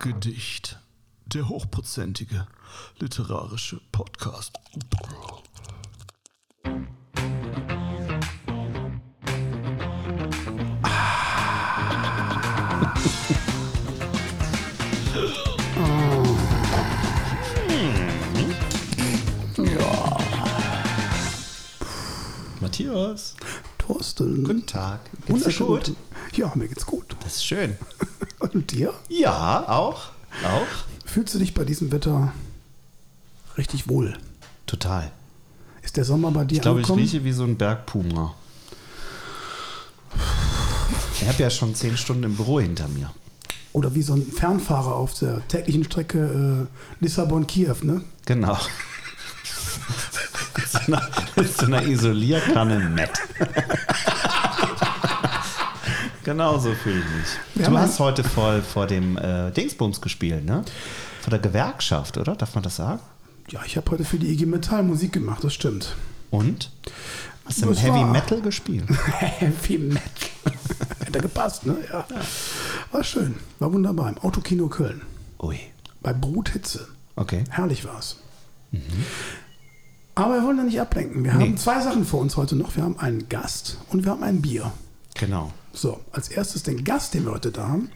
Gedicht. Der hochprozentige literarische Podcast. Matthias, Thorsten. guten Tag. Geht's dir Wunderschön. gut? Ja, mir geht's gut. Das ist schön. Und dir? Ja, auch. Auch. Fühlst du dich bei diesem Wetter richtig wohl? Total. Ist der Sommer bei dir Ich glaube, ich rieche wie so ein Bergpuma. Ich habe ja schon zehn Stunden im Büro hinter mir. Oder wie so ein Fernfahrer auf der täglichen Strecke äh, Lissabon-Kiew, ne? Genau. Mit so einer, mit so einer Isolierkanne Matt. Genau so fühle ich mich. Wir du hast heute voll vor dem äh, Dingsbums gespielt, ne? Vor der Gewerkschaft, oder? Darf man das sagen? Ja, ich habe heute für die IG Metall Musik gemacht, das stimmt. Und? Hast du Heavy war- Metal gespielt? Heavy Metal. Hätte gepasst, ne? Ja. War schön. War wunderbar. Im Autokino Köln. Ui. Bei Bruthitze. Okay. Herrlich war's. Aber wir wollen da nicht ablenken. Wir Nee. haben zwei Sachen vor uns heute noch. Wir haben einen Gast und wir haben ein Bier. Genau. So, als erstes den Gast, den wir heute da haben.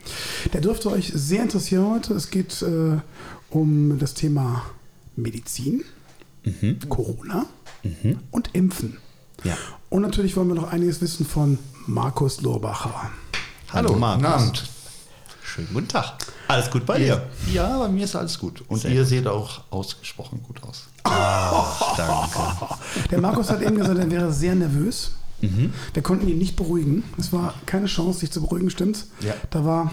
Der dürfte euch sehr interessieren heute. Es geht äh, um das Thema Medizin, Corona und Impfen. Ja. Und natürlich wollen wir noch einiges wissen von Markus Lorbacher. Hallo, Markus. Guten Abend. Schönen guten Tag. Alles gut bei dir? Ja, bei mir ist alles gut. Und Sehr ihr gut. seht auch ausgesprochen gut aus. Danke. Der Markus hat eben gesagt, er wäre sehr nervös. Wir konnten ihn nicht beruhigen. Es war keine Chance, sich zu beruhigen, stimmt's? Ja. Da war,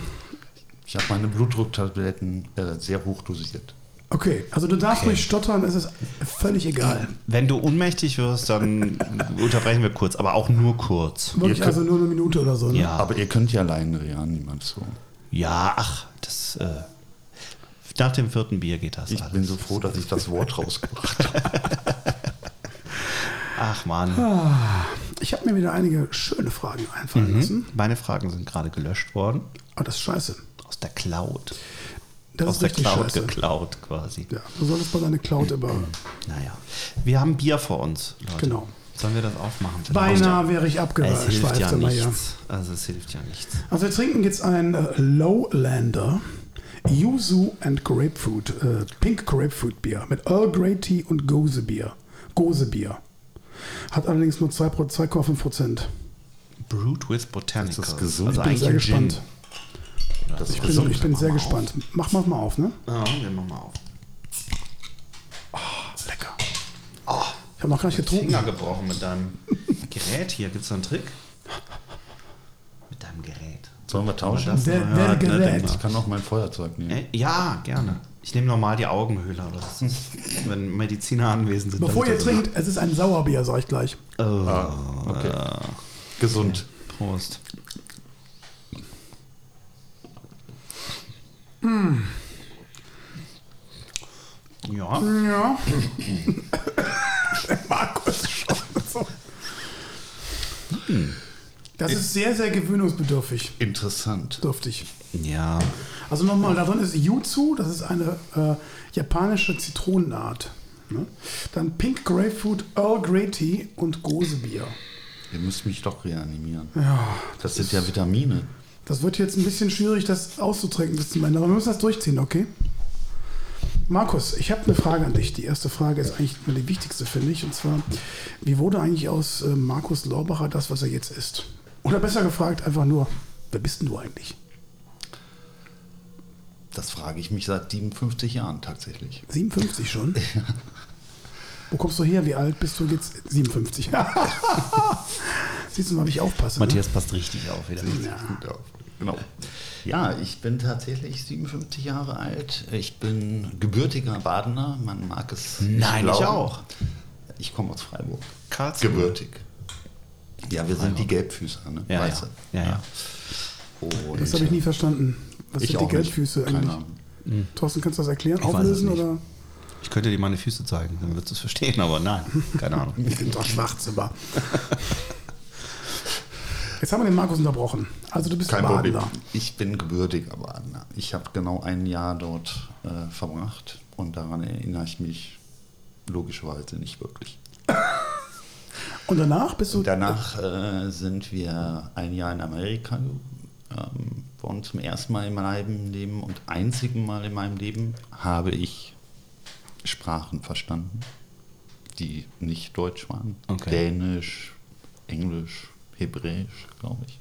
Ich habe meine Blutdrucktabletten äh, sehr hoch dosiert. okay, also du darfst ruhig stottern, es ist völlig egal. Wenn du ohnmächtig wirst, dann unterbrechen wir kurz, aber auch nur kurz. Wirklich Ihr könnt- also nur eine Minute oder so. Ne? Ja. Aber ihr könnt ja alleine reanimation. Ja, ach, das. Äh, nach dem vierten Bier geht das Ich alles. bin so froh, dass ich das Wort rausgebracht habe. Ach man. Ich habe mir wieder einige schöne Fragen einfallen lassen. Meine Fragen sind gerade gelöscht worden. Aber das ist scheiße. Aus der Cloud. Das Aus der Cloud scheiße. geklaut quasi. Ja, du solltest mal deine Cloud über. Naja. Wir haben Bier vor uns, Leute. Genau. Sollen wir das aufmachen? Beinahe wäre ich Es hilft abgeschweift. ja aber ja. nichts. Also es hilft ja nichts. Also wir trinken jetzt ein äh, Lowlander Yuzu and Grapefruit, äh, Pink Grapefruit Bier mit Earl Grey Tea und Gose Bier. Hat allerdings nur 2 Pro- 2,5 Prozent. Brewed with Botanicals. Das ist gesund. Also Ich bin sehr gespannt. Das Ich bin, gesund. ich bin sehr Mach mal gespannt. Mach mal mal auf, ne? Ja, wir machen mal auf. Lecker. Ich habe noch gar nicht getrunken. Finger gebrochen mit deinem Gerät hier. Gibt es da einen Trick? Mit deinem Gerät. Sollen wir tauschen? Das Wer- mal- wer ne, Gerät? Ich kann auch mein Feuerzeug nehmen. Äh, Ja, gerne. Ich nehme nochmal die Augenhöhle. So. Wenn Mediziner anwesend sind. Bevor ihr trinkt, es ist ein Sauerbier, sag ich gleich. Oh, Ah, okay. Gesund. Prost. Ja, Ja. Markus schon so. Das ist sehr, sehr gewöhnungsbedürftig. Interessant. Dürftig. ja. Also nochmal, da drin ist Yuzu, das ist eine äh, japanische Zitronenart. Ne? Dann Pink Grapefruit, Earl Grey Tea und Gosebier. Ihr müsst mich doch reanimieren. Ja, Das sind ja Vitamine. das wird jetzt ein bisschen schwierig, das auszutrinken bis zum Ende. Aber wir müssen das durchziehen, okay? Markus, ich habe eine Frage an dich. Die erste Frage ist eigentlich immer die wichtigste, finde ich. Und zwar, wie wurde eigentlich aus äh, Markus Lorbacher das, was er jetzt ist? Oder besser gefragt, einfach nur, wer bist denn du eigentlich? Das frage ich mich seit 57 Jahren tatsächlich. 57 schon? Wo kommst du her? Wie alt bist du jetzt? 57. Siehst du mal, wie ich aufpasse. Matthias passt richtig auf wieder. Ne? Ja. Genau. Ja, ich bin tatsächlich 57 Jahre alt. Ich bin gebürtiger Badener. Man mag es. Nein, ich glauben. auch. Ich komme aus Freiburg. Karlsruhe. Gebürtig. Ja, wir sind die Gelbfüßer, ne? Ja, weißt ja. Ja, ja. Und Das habe ich nie verstanden. Was ich sind die auch Geldfüße nicht. Eigentlich? Ahnung. Thorsten, kannst du das erklären? Ich weiß Auflösen es nicht. oder? Ich könnte dir meine Füße zeigen, dann würdest du es verstehen, aber nein, keine Ahnung. Die sind doch schwarz, aber. Jetzt haben wir den Markus unterbrochen. Also du bist Kein Problem. Badener. Ich bin gebürtiger Badener. Ich habe genau ein Jahr dort äh, verbracht und daran erinnere ich mich logischerweise nicht wirklich. Und danach bist du. Und danach äh, sind wir ein Jahr in Amerika ähm, waren zum ersten Mal in meinem Leben und einzigen Mal in meinem Leben habe ich Sprachen verstanden, die nicht Deutsch waren. Okay. Dänisch, Englisch, Hebräisch, glaube ich.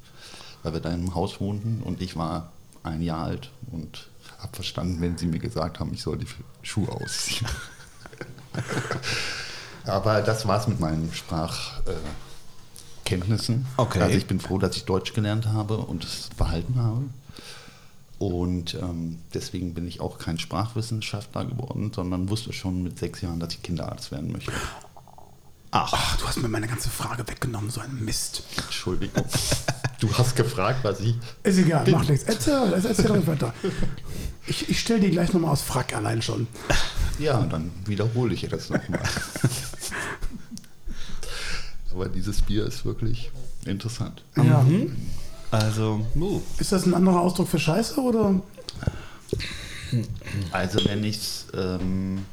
Weil wir da im Haus wohnten und ich war ein Jahr alt und habe verstanden, wenn sie mir gesagt haben, ich soll die Schuhe ausziehen. Aber das war's mit meinen Sprachkenntnissen. Okay. Also ich bin froh, dass ich Deutsch gelernt habe und es behalten habe. Und ähm, deswegen bin ich auch kein Sprachwissenschaftler geworden, sondern wusste schon mit sechs Jahren, dass ich Kinderarzt werden möchte. Ach, du hast mir meine ganze Frage weggenommen, so ein Mist. Entschuldigung. Du hast gefragt, was ich. Ist egal, mach nichts. Erzähl, erzähl doch weiter. Ich, ich stelle die gleich nochmal aus Frack allein schon. Ja, dann wiederhole ich das nochmal. Aber dieses Bier ist wirklich interessant. Ja. Also, uh, Ist das ein anderer Ausdruck für Scheiße oder? Also wenn ich es, ähm,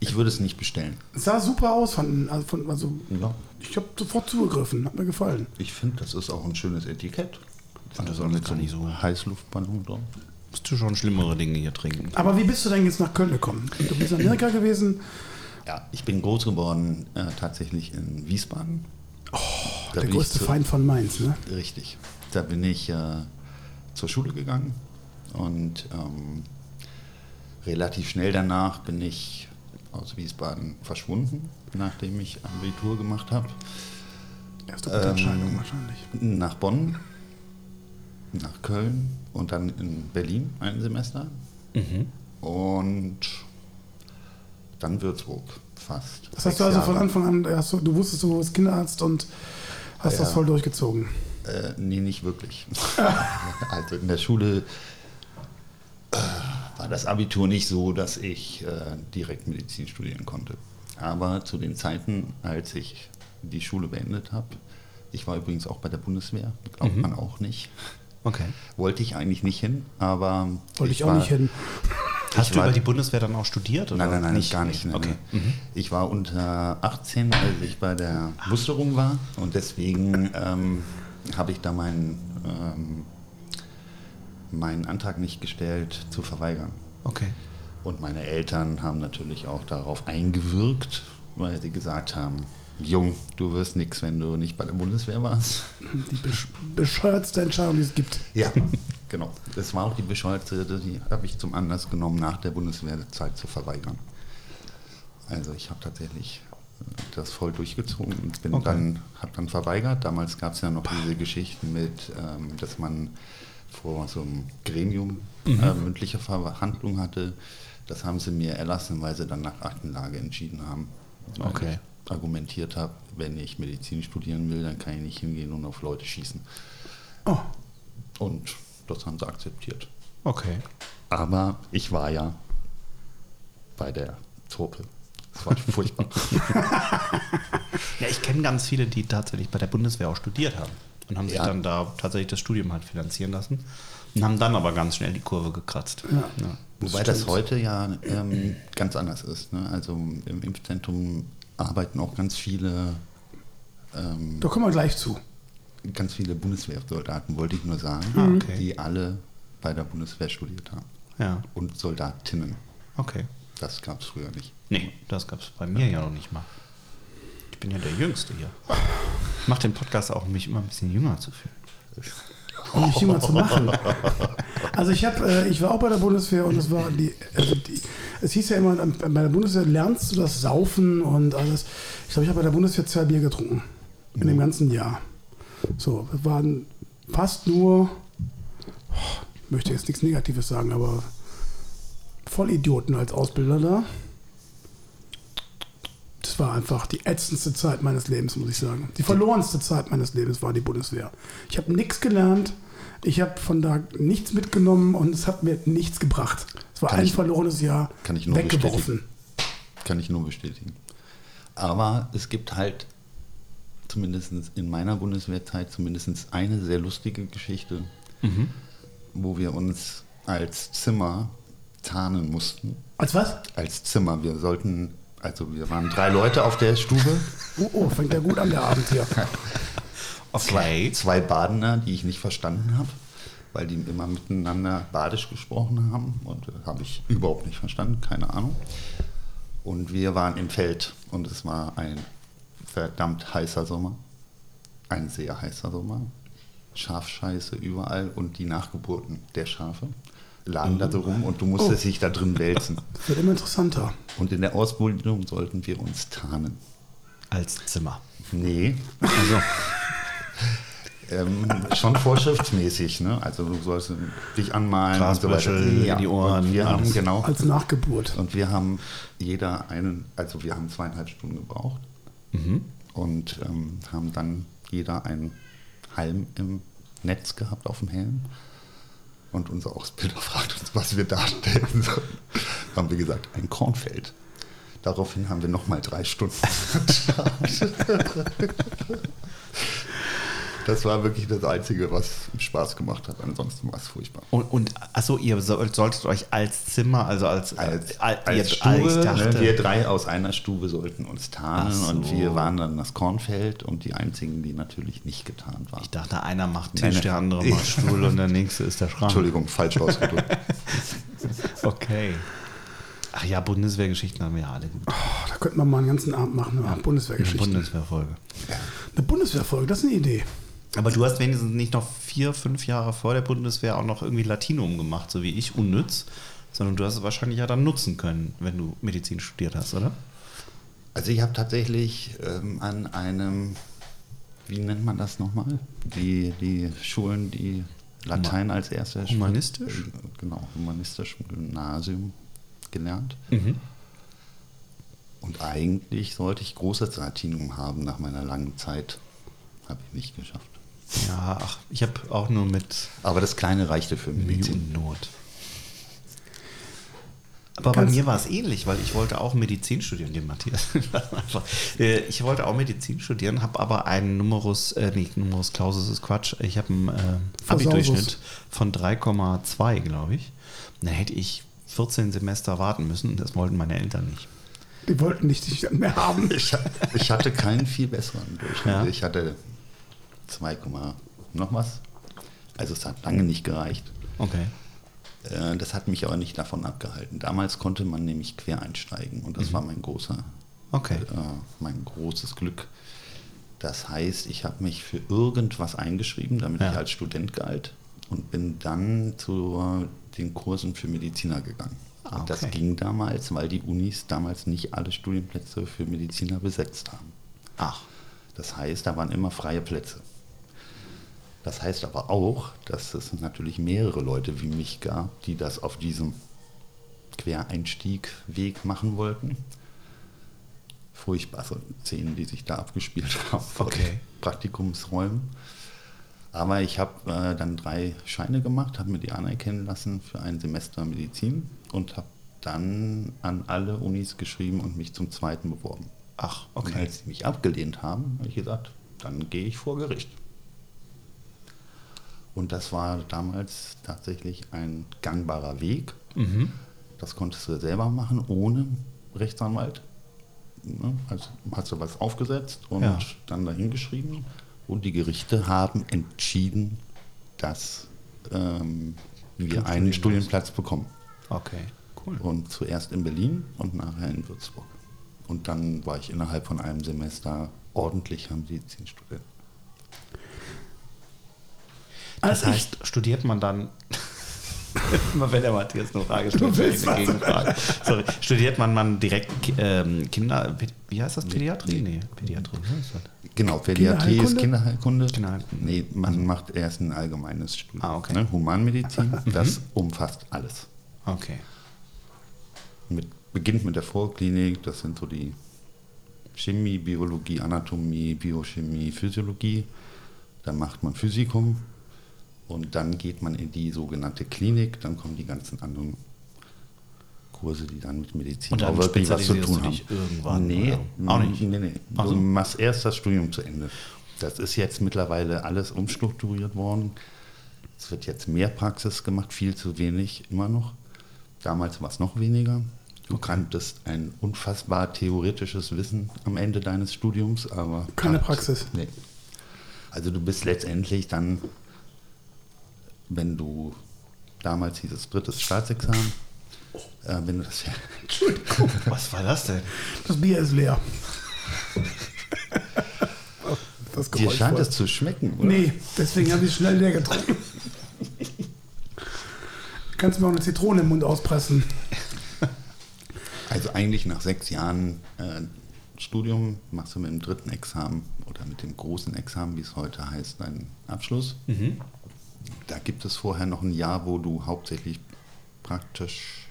ich würde es nicht bestellen. Es sah super aus von, also, von, also Ja. ich habe sofort zugegriffen, hat mir gefallen. Ich finde, das ist auch ein schönes Etikett. fand das einem nicht so. Heißluftballon drauf. musst du schon schlimmere Dinge hier trinken. Aber wie bist du denn jetzt nach Köln gekommen? Du bist in Amerika gewesen. Ja, ich bin groß geworden äh, tatsächlich in Wiesbaden. Oh, Der größte Feind von Mainz, ne? Richtig. Da bin ich äh, zur Schule gegangen und ähm, relativ schnell danach bin ich aus Wiesbaden verschwunden, nachdem ich Abitur gemacht habe. Erste gute Ähm, Entscheidung wahrscheinlich. Nach Bonn, nach Köln und dann in Berlin ein Semester und dann Würzburg fast. Das hast du also Jahre. von Anfang an, hast du, du wusstest, du bist Kinderarzt und hast Ja. das voll durchgezogen. Äh, nee, nicht wirklich. also in der Schule das Abitur nicht so, dass ich äh, direkt Medizin studieren konnte. Aber zu den Zeiten, als ich die Schule beendet habe, ich war übrigens auch bei der Bundeswehr, glaubt man auch nicht. Okay. Wollte ich eigentlich nicht hin, aber. Wollte ich, auch war- nicht hin. Hast Ich du über die Bundeswehr dann auch studiert? Oder Nein, nein, nein, gar nicht. Nein, Okay. nein. Ich war unter 18, als ich bei der Musterung war und deswegen ähm, habe ich da meinen, ähm, meinen Antrag nicht gestellt, zu verweigern. Okay. Und meine Eltern haben natürlich auch darauf eingewirkt, weil sie gesagt haben, Jung, du wirst nichts, wenn du nicht bei der Bundeswehr warst. Die besch bescheuertste Entscheidung, die es gibt. Ja, genau. Das war auch die bescheuerte, die habe ich zum Anlass genommen, nach der Bundeswehrzeit zu verweigern. Also ich habe tatsächlich äh, das voll durchgezogen und bin Okay. dann, habe dann verweigert. Damals gab es ja noch diese Geschichten mit, ähm, dass man vor so einem Gremium äh, mündliche Verhandlung hatte. Das haben sie mir erlassen, weil sie dann nach Aktenlage entschieden haben. Okay. ich argumentiert habe, wenn ich Medizin studieren will, dann kann ich nicht hingehen und auf Leute schießen. Oh, Und das haben sie akzeptiert. Okay. Aber ich war ja bei der Truppe. Das war furchtbar. Ja, ich kenne ganz viele, die tatsächlich bei der Bundeswehr auch studiert haben. Und haben sich Ja. dann da tatsächlich das Studium halt finanzieren lassen. Und haben dann aber ganz schnell die Kurve gekratzt. Ja. Wobei das heute ja ähm, ganz anders ist. Ne? Also im Impfzentrum arbeiten auch ganz viele, ähm, da kommen wir gleich zu. ganz viele Bundeswehrsoldaten, wollte ich nur sagen, Ah, okay. die alle bei der Bundeswehr studiert haben. ja. Und Soldatinnen. Okay. Das gab es früher nicht. Nee, das gab es bei mir ja noch nicht mal. Ich bin ja der Jüngste hier. Ich mache den Podcast auch, um mich immer ein bisschen jünger zu fühlen. um mich jünger zu machen. Also ich habe, äh, ich war auch bei der Bundeswehr und es war die, also die, es hieß ja immer, bei der Bundeswehr lernst du das Saufen und alles. Ich glaube, ich habe bei der Bundeswehr zwei Bier getrunken in dem ganzen Jahr. So, wir waren fast nur, oh, ich möchte jetzt nichts Negatives sagen, aber Vollidioten als Ausbilder da. Das war einfach die ätzendste Zeit meines Lebens, muss ich sagen. Die verlorenste Zeit meines Lebens war die Bundeswehr. Ich habe nichts gelernt, ich habe von da nichts mitgenommen und es hat mir nichts gebracht. Es war Kann ein ich- verlorenes Jahr kann ich nur weggeworfen. Kann ich nur bestätigen. Aber es gibt halt zumindest in meiner Bundeswehrzeit, zumindest eine sehr lustige Geschichte, wo wir uns als Zimmer tarnen mussten. Als was? Als Zimmer. Wir sollten, also wir waren drei Leute auf der Stube. Oh, oh, fängt ja gut an, der Abend hier. Okay. Zwei Badener, die ich nicht verstanden habe, weil die immer miteinander badisch gesprochen haben. Und das habe ich überhaupt nicht verstanden, keine Ahnung. Und wir waren im Feld und es war ein verdammt heißer Sommer. Ein sehr heißer Sommer. Schafscheiße überall und die Nachgeburten der Schafe lagen da so rum und du musstest dich da drin wälzen. Das wird immer interessanter. Und in der Ausbildung sollten wir uns tarnen. Als Zimmer. Nee, Also, ähm, schon vorschriftsmäßig, ne? Also du sollst dich anmalen und so weiter. Glasbüschel in die Ohren, wir haben, genau. Als Nachgeburt. Und wir haben jeder einen, also wir haben zweieinhalb Stunden gebraucht und ähm, haben dann jeder einen Halm im Netz gehabt auf dem Helm. Und unser Ausbilder fragt uns, was wir darstellen sollen. Haben wir gesagt, ein Kornfeld. Daraufhin haben wir nochmal drei Stunden. Das war wirklich das Einzige, was Spaß gemacht hat. Ansonsten war es furchtbar. und, und achso, ihr soll- solltet euch als Zimmer, also als, Als, al- als ihr- Stube, ich dachte, ne, wir drei aus einer Stube sollten uns tarnen so. und wir waren dann das Kornfeld und die einzigen, die natürlich nicht getarnt waren. ich dachte, einer macht Tisch, Nein, der andere macht Stuhl und der nächste ist der Schrank. Entschuldigung, falsch ausgedrückt. Okay. Ach ja, Bundeswehrgeschichten haben wir ja alle gut. Oh, da könnten wir mal einen ganzen Abend machen über Eine Bundeswehrgeschichten. Bundeswehrfolge. Eine Bundeswehrfolge, das ist eine Idee. Aber du hast wenigstens nicht noch vier, fünf Jahre vor der Bundeswehr auch noch irgendwie Latinum gemacht, so wie ich, unnütz, sondern du hast es wahrscheinlich ja dann nutzen können, wenn du Medizin studiert hast, oder? Also ich habe tatsächlich ähm, an einem, wie nennt man das nochmal? Die, die Schulen, die Latein als erste Humanistisch? Äh, Genau, humanistisch Gymnasium gelernt. Und eigentlich sollte ich großes Latinum haben nach meiner langen Zeit. Habe ich nicht geschafft. Ja, ach, ich habe auch nur mit Aber das Kleine reichte für Medizin. und Not. Aber bei Kannst- mir war es ähnlich, weil ich wollte auch Medizin studieren, den Matthias. Äh, ich wollte auch Medizin studieren, habe aber einen Numerus, äh, nee, Numerus Clausus ist Quatsch, ich habe einen äh, Abi-Durchschnitt von 3,2, glaube ich. Und dann hätte ich 14 Semester warten müssen und das wollten meine Eltern nicht. Die wollten nicht dich dann mehr haben. Ich, ich hatte keinen viel besseren Durchschnitt. Ja. Ich hatte 2, noch was. Also es hat lange nicht gereicht. Okay. Äh, Das hat mich aber nicht davon abgehalten. Damals konnte man nämlich quer einsteigen und das war mein großer, Okay. äh, mein großes Glück. Das heißt, ich habe mich für irgendwas eingeschrieben, damit Ja. ich als Student galt und bin dann zu den Kursen für Mediziner gegangen. Ah, Und das okay. ging damals, weil die Unis damals nicht alle Studienplätze für Mediziner besetzt haben. Ach, Das heißt, da waren immer freie Plätze. Das heißt aber auch, dass es natürlich mehrere Leute wie mich gab, die das auf diesem Quereinstieg-Weg machen wollten. Furchtbare Szenen, die sich da abgespielt haben vor Okay. Praktikumsräumen. Aber ich habe äh, dann drei Scheine gemacht, habe mir die anerkennen lassen für ein Semester Medizin und habe dann an alle Unis geschrieben und mich zum zweiten beworben. ach, Und okay. als sie mich abgelehnt haben, habe ich gesagt, dann gehe ich vor Gericht. Und das war damals tatsächlich ein gangbarer Weg. Mhm. Das konntest du selber machen, ohne Rechtsanwalt. Ne? Also hast du was aufgesetzt und Ja. dann dahin geschrieben. Und die Gerichte haben entschieden, dass ähm, wir einen Studienplatz bekommen. Okay, cool. Und zuerst in Berlin und nachher in Würzburg. Und dann war ich innerhalb von einem Semester ordentlicher Medizinstudent. Das Als ich- heißt, studiert man dann. Immer wenn der Matthias eine Frage stellt, willst eine. Gegenfrage. Sorry. Studiert man man direkt ähm, Kinder. Wie heißt das? Pädiatrie? Nee, Pädiatrie. das. Genau, Pädiatrie ist Kinderheilkunde? Kinderheilkunde. Kinderheilkunde. Nee, man macht erst ein allgemeines Studium. Ah, okay. ne? Humanmedizin, das umfasst alles. Okay. Mit, beginnt mit der Vorklinik, das sind so die Chemie, Biologie, Anatomie, Biochemie, Physiologie. Dann macht man Physikum und dann geht man in die sogenannte Klinik, dann kommen die ganzen anderen Kurse, die dann mit Medizin Und dann auch wirklich was zu tun du haben. dich irgendwann, Nee, oder? Auch nicht? Nee, nee. Ach so. Du machst erst das Studium zu Ende. Das ist jetzt mittlerweile alles umstrukturiert worden. Es wird jetzt mehr Praxis gemacht, viel zu wenig immer noch. Damals war es noch weniger. Du kanntest ein unfassbar theoretisches Wissen am Ende deines Studiums, aber. Keine Prax- Praxis. Nee. Also du bist letztendlich dann, wenn du, damals hieß es drittes Staatsexamen, äh, wenn du das, Entschuldigung, Was war das denn? das Bier ist leer. Das dir scheint es zu schmecken, oder? Nee, deswegen habe ich schnell leer getrunken. Kannst du mir auch eine Zitrone im Mund auspressen? Also eigentlich nach sechs Jahren äh, Studium machst du mit dem dritten Examen oder mit dem großen Examen, wie es heute heißt, deinen Abschluss. Da gibt es vorher noch ein Jahr, wo du hauptsächlich praktisch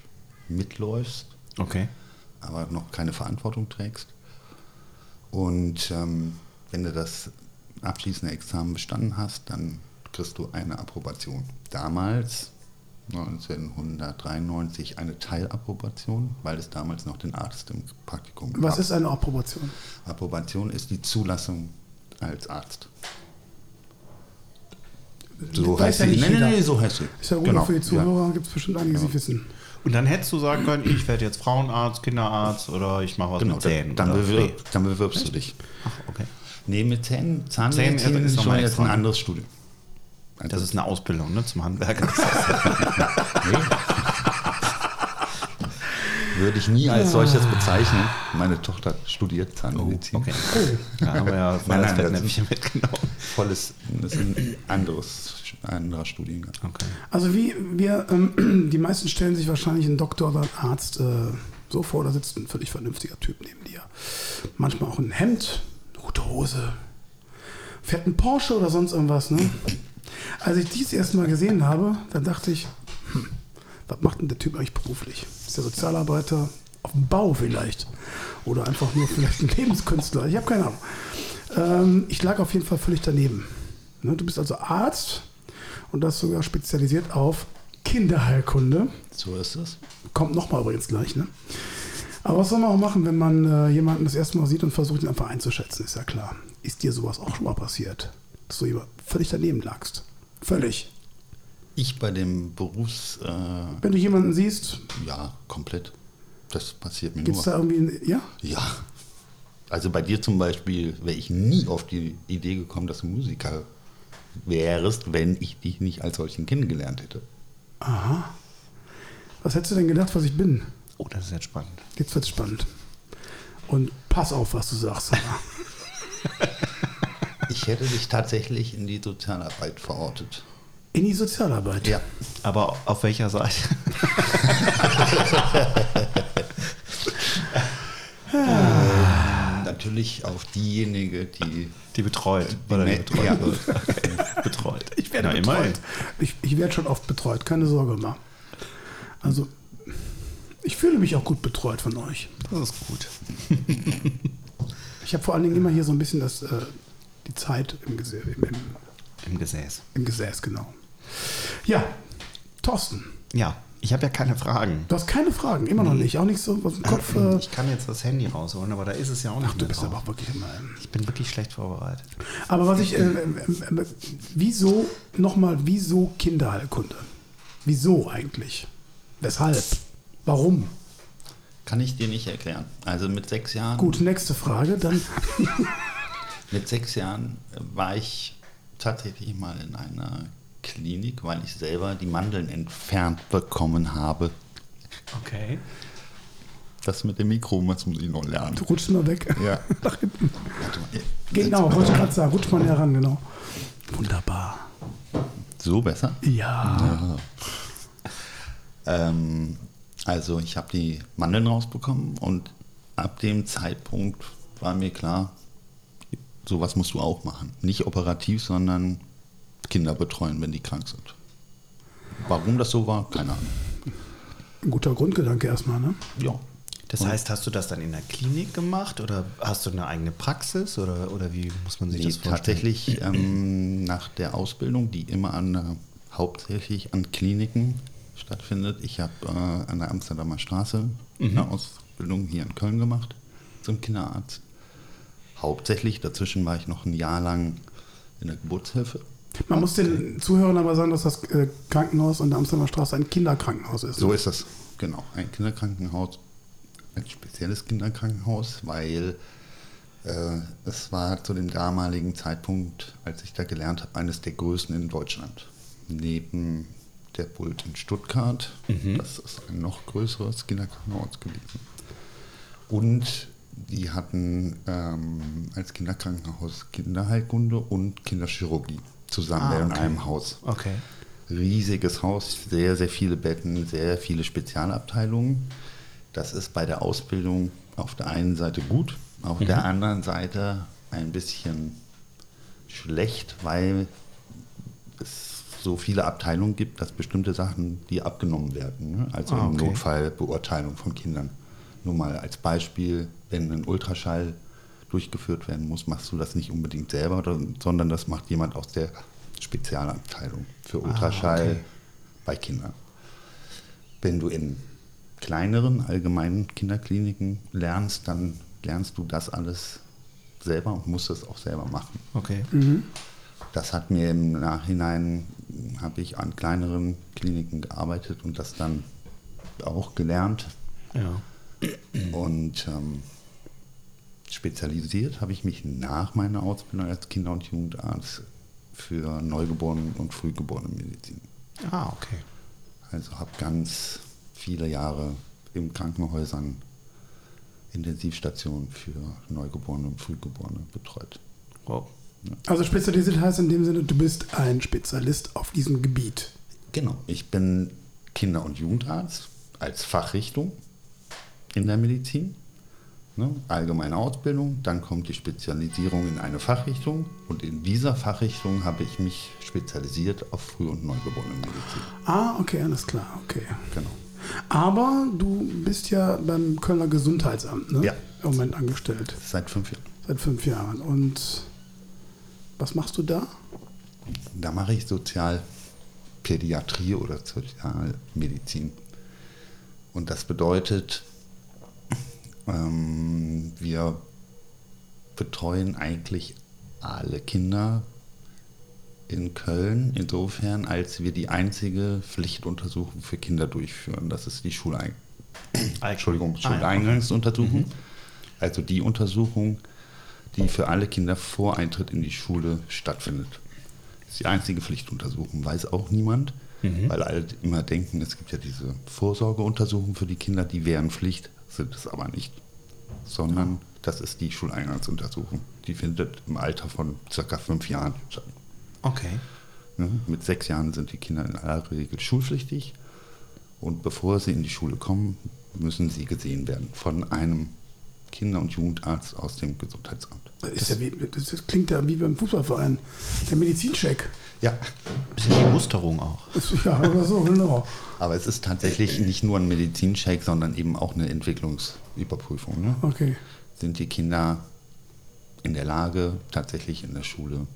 mitläufst, Okay. aber noch keine Verantwortung trägst. Und ähm, wenn du das abschließende Examen bestanden hast, dann kriegst du eine Approbation. Damals, 1993, eine Teilapprobation, weil es damals noch den Arzt im Praktikum gab. Was ist eine Approbation? Approbation ist die Zulassung als Arzt. So heißt ja sie. nicht Nee, nee, jeder. nee, so heißt sie. Ist ja gut, Genau, für die ja. Zuhörer gibt es bestimmt einige, die wissen. Und dann hättest du sagen können, ich werde jetzt Frauenarzt, Kinderarzt oder ich mache was Genau, mit Zähnen. dann, oder? bewirb, dann bewirbst du dich. Ach, okay. Nee, mit Zähnen, Zähnen Zahnmedizin ist ist schon mal jetzt ein anderes Studium. Also, Das ist eine Ausbildung, ne, zum Handwerker. nee. Würde ich nie als solches bezeichnen. Meine Tochter studiert Zahnmedizin. okay. Da haben wir ja mal Nein, Fettnäpfchen mitgenommen. Volles, das ist ein anderes, ein anderer Studiengang. Okay. Also wie wir, ähm, die meisten stellen sich wahrscheinlich einen Doktor oder einen Arzt äh, so vor, da sitzt ein völlig vernünftiger Typ neben dir. Manchmal auch ein Hemd, eine gute Hose, fährt ein Porsche oder sonst irgendwas. Ne? Als ich dies erst mal gesehen habe, dann dachte ich, was macht denn der Typ eigentlich beruflich? Ist der Sozialarbeiter auf dem Bau vielleicht? Oder einfach nur vielleicht ein Lebenskünstler? Ich habe keine Ahnung. Ähm, ich lag auf jeden Fall völlig daneben. Ne, du bist also Arzt und das sogar spezialisiert auf Kinderheilkunde. So ist es. Kommt nochmal übrigens gleich, ne? Aber was soll man auch machen, wenn man äh, jemanden das erste Mal sieht und versucht, ihn einfach einzuschätzen? Ist ja klar. Ist dir sowas auch schon mal passiert? Dass du jemand völlig daneben lagst? Völlig. Ich bei dem Berufs... Äh, Wenn du jemanden siehst, ja, komplett. Das passiert mir gibt nur. es da irgendwie, ja? Ja. Also bei dir zum Beispiel wäre ich nie auf die Idee gekommen, dass du Musiker wärst, wenn ich dich nicht als solchen kennengelernt hätte. Aha. Was hättest du denn gedacht, was ich bin? Oh, das ist jetzt spannend. Jetzt wird's spannend. Und pass auf, was du sagst. Ich hätte dich tatsächlich in die Sozialarbeit verortet. In die Sozialarbeit. Ja. Aber auf welcher Seite? Natürlich auf diejenige, die. Die betreut. Oder die betreut ja. wird. Okay. Betreut. Ich werde Na, betreut. immerhin. Ich, ich werde schon oft betreut, keine Sorge mal. Also, ich fühle mich auch gut betreut von euch. Das ist gut. Ich habe vor allen Dingen immer hier so ein bisschen das, äh, die Zeit im, im, im, Im Gesäß. im Gesäß, genau. Ja, Thorsten, Ja, ich habe ja keine Fragen. du hast keine Fragen, immer noch nicht. Auch nicht so aus dem Kopf. Äh, Ich kann jetzt das Handy rausholen, aber da ist es ja auch nicht ach, du mehr bist drauf. aber auch wirklich immer. Ich bin wirklich schlecht vorbereitet. Aber was ich, äh, äh, äh, wieso, nochmal, wieso Kinderheilkunde? Wieso eigentlich? Weshalb? Warum? Kann ich dir nicht erklären. Also mit sechs Jahren. Gut, nächste Frage. Dann Mit sechs Jahren äh, war ich tatsächlich mal in einer Klinik, weil ich selber die Mandeln entfernt bekommen habe. Okay. Das mit dem Mikro, das muss ich noch lernen. du rutschst mal weg. Ja. Nach hinten. Warte mal. Genau, wollte gerade sagen. Rutscht mal näher ran, genau. Wunderbar. So besser? Ja. Ähm, also ich habe die Mandeln rausbekommen und ab dem Zeitpunkt war mir klar, sowas musst du auch machen. Nicht operativ, sondern Kinder betreuen, wenn die krank sind. Warum das so war, keine Ahnung. Ein guter Grundgedanke erstmal, ne? Ja. Das heißt, hast du das dann in der Klinik gemacht oder hast du eine eigene Praxis oder, oder wie muss man sich Nee, das vorstellen? tatsächlich ähm, nach der Ausbildung, die immer an, äh, hauptsächlich an Kliniken stattfindet. Ich habe äh, an der Amsterdamer Straße eine Ausbildung hier in Köln gemacht zum Kinderarzt. Hauptsächlich, dazwischen war ich noch ein Jahr lang in der Geburtshilfe. Man muss den Zuhörern aber sagen, dass das äh, Krankenhaus an der Amsterdamer Straße ein Kinderkrankenhaus ist. So ist das, genau. Ein Kinderkrankenhaus, ein spezielles Kinderkrankenhaus, weil äh, es war zu dem damaligen Zeitpunkt, als ich da gelernt habe, eines der größten in Deutschland. Neben der Bult in Stuttgart, das ist ein noch größeres Kinderkrankenhaus gewesen. Und die hatten ähm, als Kinderkrankenhaus Kinderheilkunde und Kinderchirurgie zusammen Ah, in okay. einem Haus Okay. riesiges Haus, sehr, sehr viele Betten, sehr viele Spezialabteilungen. Das ist bei der Ausbildung auf der einen Seite gut, auf der anderen Seite ein bisschen schlecht, weil es so viele Abteilungen gibt, dass bestimmte Sachen, die abgenommen werden. Ne? Also Ah, im okay. Notfall Beurteilung von Kindern. Nur mal als Beispiel, wenn ein Ultraschall durchgeführt werden muss, machst du das nicht unbedingt selber, sondern das macht jemand aus der Spezialabteilung für Ultraschall okay. bei Kindern. Wenn du in kleineren allgemeinen Kinderkliniken lernst, dann lernst du das alles selber und musst es auch selber machen. Okay. Das hat mir im Nachhinein, habe ich an kleineren Kliniken gearbeitet und das dann auch gelernt. Ja. Und ähm, spezialisiert habe ich mich nach meiner Ausbildung als Kinder- und Jugendarzt für Neugeborenen und Frühgeborenenmedizin. Ah, okay. Also habe ganz viele Jahre in Krankenhäusern Intensivstationen für Neugeborene und Frühgeborene betreut. Wow. Also spezialisiert heißt in dem Sinne, du bist ein Spezialist auf diesem Gebiet. Genau. Ich bin Kinder- und Jugendarzt als Fachrichtung in der Medizin. Ne? Allgemeine Ausbildung, dann kommt die Spezialisierung in eine Fachrichtung und in dieser Fachrichtung habe ich mich spezialisiert auf Früh- und Neugeborenenmedizin. Ah, okay, alles klar, okay. Genau. Aber du bist ja beim Kölner Gesundheitsamt, ne? Ja. Im Moment angestellt. Seit fünf Jahren. Seit fünf Jahren. Und was machst du da? Da mache ich Sozialpädiatrie oder Sozialmedizin. Und das bedeutet, ähm, wir betreuen eigentlich alle Kinder in Köln, insofern, als wir die einzige Pflichtuntersuchung für Kinder durchführen. Das ist die Schuleing Entschuldigung, Ah. Schuleingangsuntersuchung. Also die Untersuchung, die für alle Kinder vor Eintritt in die Schule stattfindet. Das ist die einzige Pflichtuntersuchung, weiß auch niemand, weil alle immer denken, es gibt ja diese Vorsorgeuntersuchungen für die Kinder, die wären Pflicht, sind es aber nicht. Sondern das ist die Schuleingangsuntersuchung. Die findet im Alter von circa fünf Jahren statt. Okay. Ne? Mit sechs Jahren sind die Kinder in aller Regel schulpflichtig und bevor sie in die Schule kommen, müssen sie gesehen werden von einem Kinder- und Jugendarzt aus dem Gesundheitsamt. Das, ist ja wie, das, das klingt ja wie beim Fußballverein. Der Medizincheck. Ja, Bisschen die Musterung auch. Ja, oder so, genau. aber es ist tatsächlich nicht nur ein Medizincheck, sondern eben auch eine Entwicklungsüberprüfung. Ne? Okay. Sind die Kinder in der Lage, tatsächlich in der Schule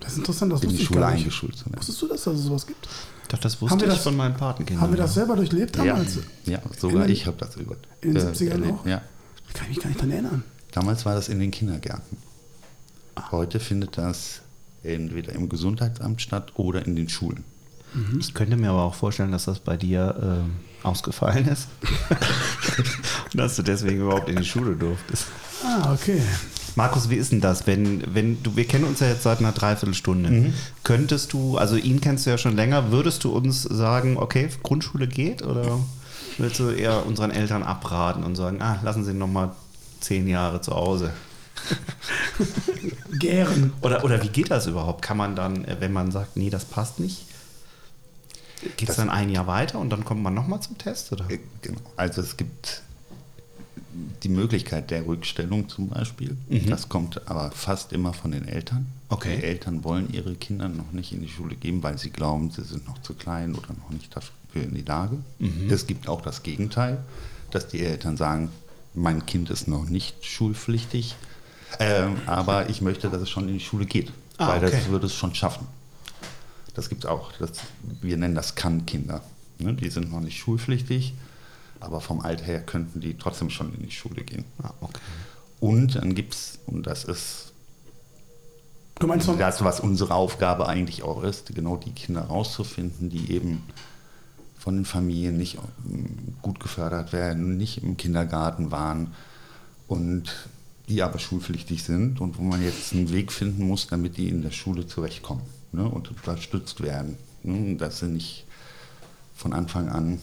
Das ist interessant, das in die Schule eingeschult zu werden? Wusstest du das, dass es sowas gibt? Doch, das Haben wusste wir ich das- von meinen Patenkindern. Haben wir das selber durchlebt Ja, damals? ja, sogar In den- ich habe das über. in den äh, 70ern erlebt. auch? Ja. Ich kann mich gar nicht dran erinnern. Damals war das in den Kindergärten. Heute findet das entweder im Gesundheitsamt statt oder in den Schulen. Ich könnte mir aber auch vorstellen, dass das bei dir ähm, ausgefallen ist. Und dass du deswegen überhaupt in die Schule durftest. Ah, okay. Markus, wie ist denn das, wenn, wenn du, wir kennen uns ja jetzt seit einer Dreiviertelstunde. Könntest du, also ihn kennst du ja schon länger, würdest du uns sagen, okay, Grundschule geht oder willst du eher unseren Eltern abraten und sagen, ah, lassen Sie ihn nochmal zehn Jahre zu Hause? Gären. Oder, oder wie geht das überhaupt? Kann man dann, äh, wenn man sagt, nee, das passt nicht, geht es dann ein Jahr weiter und dann kommt man nochmal zum Test? Oder? Äh, Genau. Also es gibt die Möglichkeit der Rückstellung zum Beispiel. Das kommt aber fast immer von den Eltern. Okay. Die Eltern wollen ihre Kinder noch nicht in die Schule geben, weil sie glauben, sie sind noch zu klein oder noch nicht dafür in die Lage. Es gibt auch das Gegenteil, dass die Eltern sagen, mein Kind ist noch nicht schulpflichtig, ähm, aber ich möchte, dass es schon in die Schule geht, Ah, weil okay. das würde es schon schaffen. das gibt es auch. Das, wir nennen das Kann-Kinder. Ne? Die sind noch nicht schulpflichtig, aber vom Alter her könnten die trotzdem schon in die Schule gehen. Ah, okay. Und dann gibt es, und das ist Du meinst das, was unsere Aufgabe eigentlich auch ist, genau die Kinder rauszufinden, die eben von den Familien nicht ähm, gut gefördert werden, nicht im Kindergarten waren und die aber schulpflichtig sind und wo man jetzt einen Weg finden muss, damit die in der Schule zurechtkommen ne, und unterstützt werden. Ne, dass sie nicht von Anfang an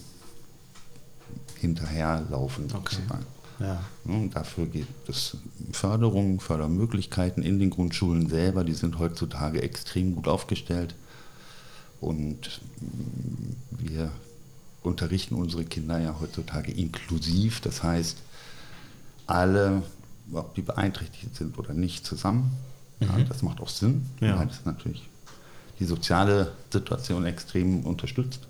hinterherlaufen. Okay. sozusagen. Ja. Ne, Und dafür gibt es Förderungen, Fördermöglichkeiten in den Grundschulen selber. Die sind heutzutage extrem gut aufgestellt. Und wir unterrichten unsere Kinder ja heutzutage inklusiv. Das heißt, alle, ob die beeinträchtigt sind oder nicht, zusammen. Ja, das macht auch Sinn, Ja. weil das natürlich die soziale Situation extrem unterstützt.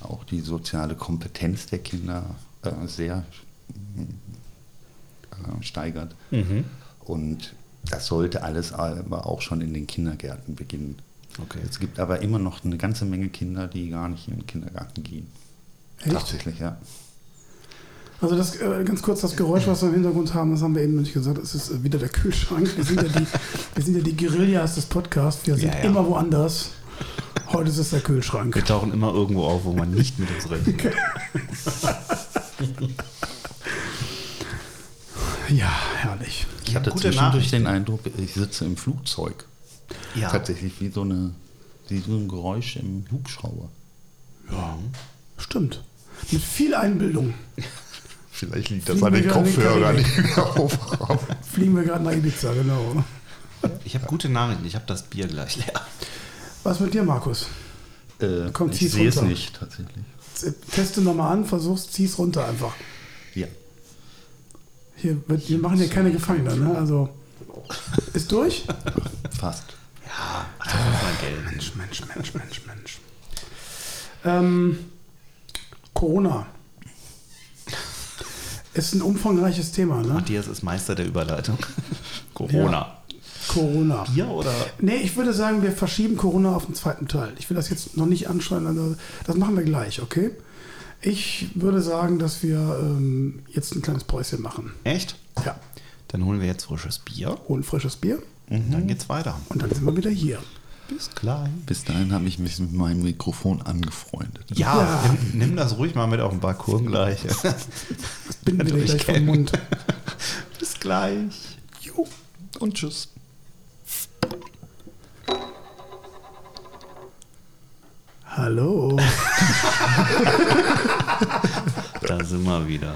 Auch die soziale Kompetenz der Kinder äh, sehr äh, steigert. Mhm. Und das sollte alles aber auch schon in den Kindergärten beginnen. Okay. Es gibt aber immer noch eine ganze Menge Kinder, die gar nicht in den Kindergarten gehen. Echt? Tatsächlich, ja. Also das äh, ganz kurz das Geräusch, was wir im Hintergrund haben, das haben wir eben noch nicht gesagt, es ist äh, wieder der Kühlschrank. Wir sind ja die, wir sind ja die Guerillas des Podcasts, wir sind Ja, ja. immer woanders. Heute ist es der Kühlschrank. Wir tauchen immer irgendwo auf, wo man nicht mit uns redet. Ja, herrlich. Ich hatte gute zwischendurch Nachrichten. den Eindruck, ich sitze im Flugzeug. Ja. Tatsächlich wie so, eine, wie so ein Geräusch im Hubschrauber. Stimmt. Mit viel Einbildung Vielleicht liegt das an den Kopfhörern, die wir aufhaben. fliegen wir gerade nach Ibiza, genau. Ich habe gute Nachrichten. Ich habe das Bier gleich leer. Was mit dir, Markus? Äh, Komm, ich zieh's sehe es runter. nicht, tatsächlich. Teste nochmal an, versuch's, zieh's runter einfach. Ja. Hier, wird- wir machen hier keine Gefangenen, ne? Also, ist durch? Fast. Ja, mal Geld. Mensch, Mensch, Mensch, Mensch, Mensch. Ähm, Corona. Ist ein umfangreiches Thema, ne? Matthias ist Meister der Überleitung. Corona. Corona. Bier oder? Nee, ich würde sagen, wir verschieben Corona auf den zweiten Teil. Ich will das jetzt noch nicht anschneiden, also das machen wir gleich, okay? Ich würde sagen, dass wir ähm, jetzt ein kleines Päuschen machen. Echt? Ja, Dann holen wir jetzt frisches Bier. holen frisches Bier Dann geht's weiter. und dann sind wir wieder hier. Bis gleich. Bis dahin habe ich mich mit meinem Mikrofon angefreundet. Ja, Ja. Nimm, nimm das ruhig mal mit auf den Balkon gleich. Binden wir Könnt ihr dir euch gleich vom. Mund. Bis gleich. Jo. Und tschüss. Hallo. Da sind wir wieder.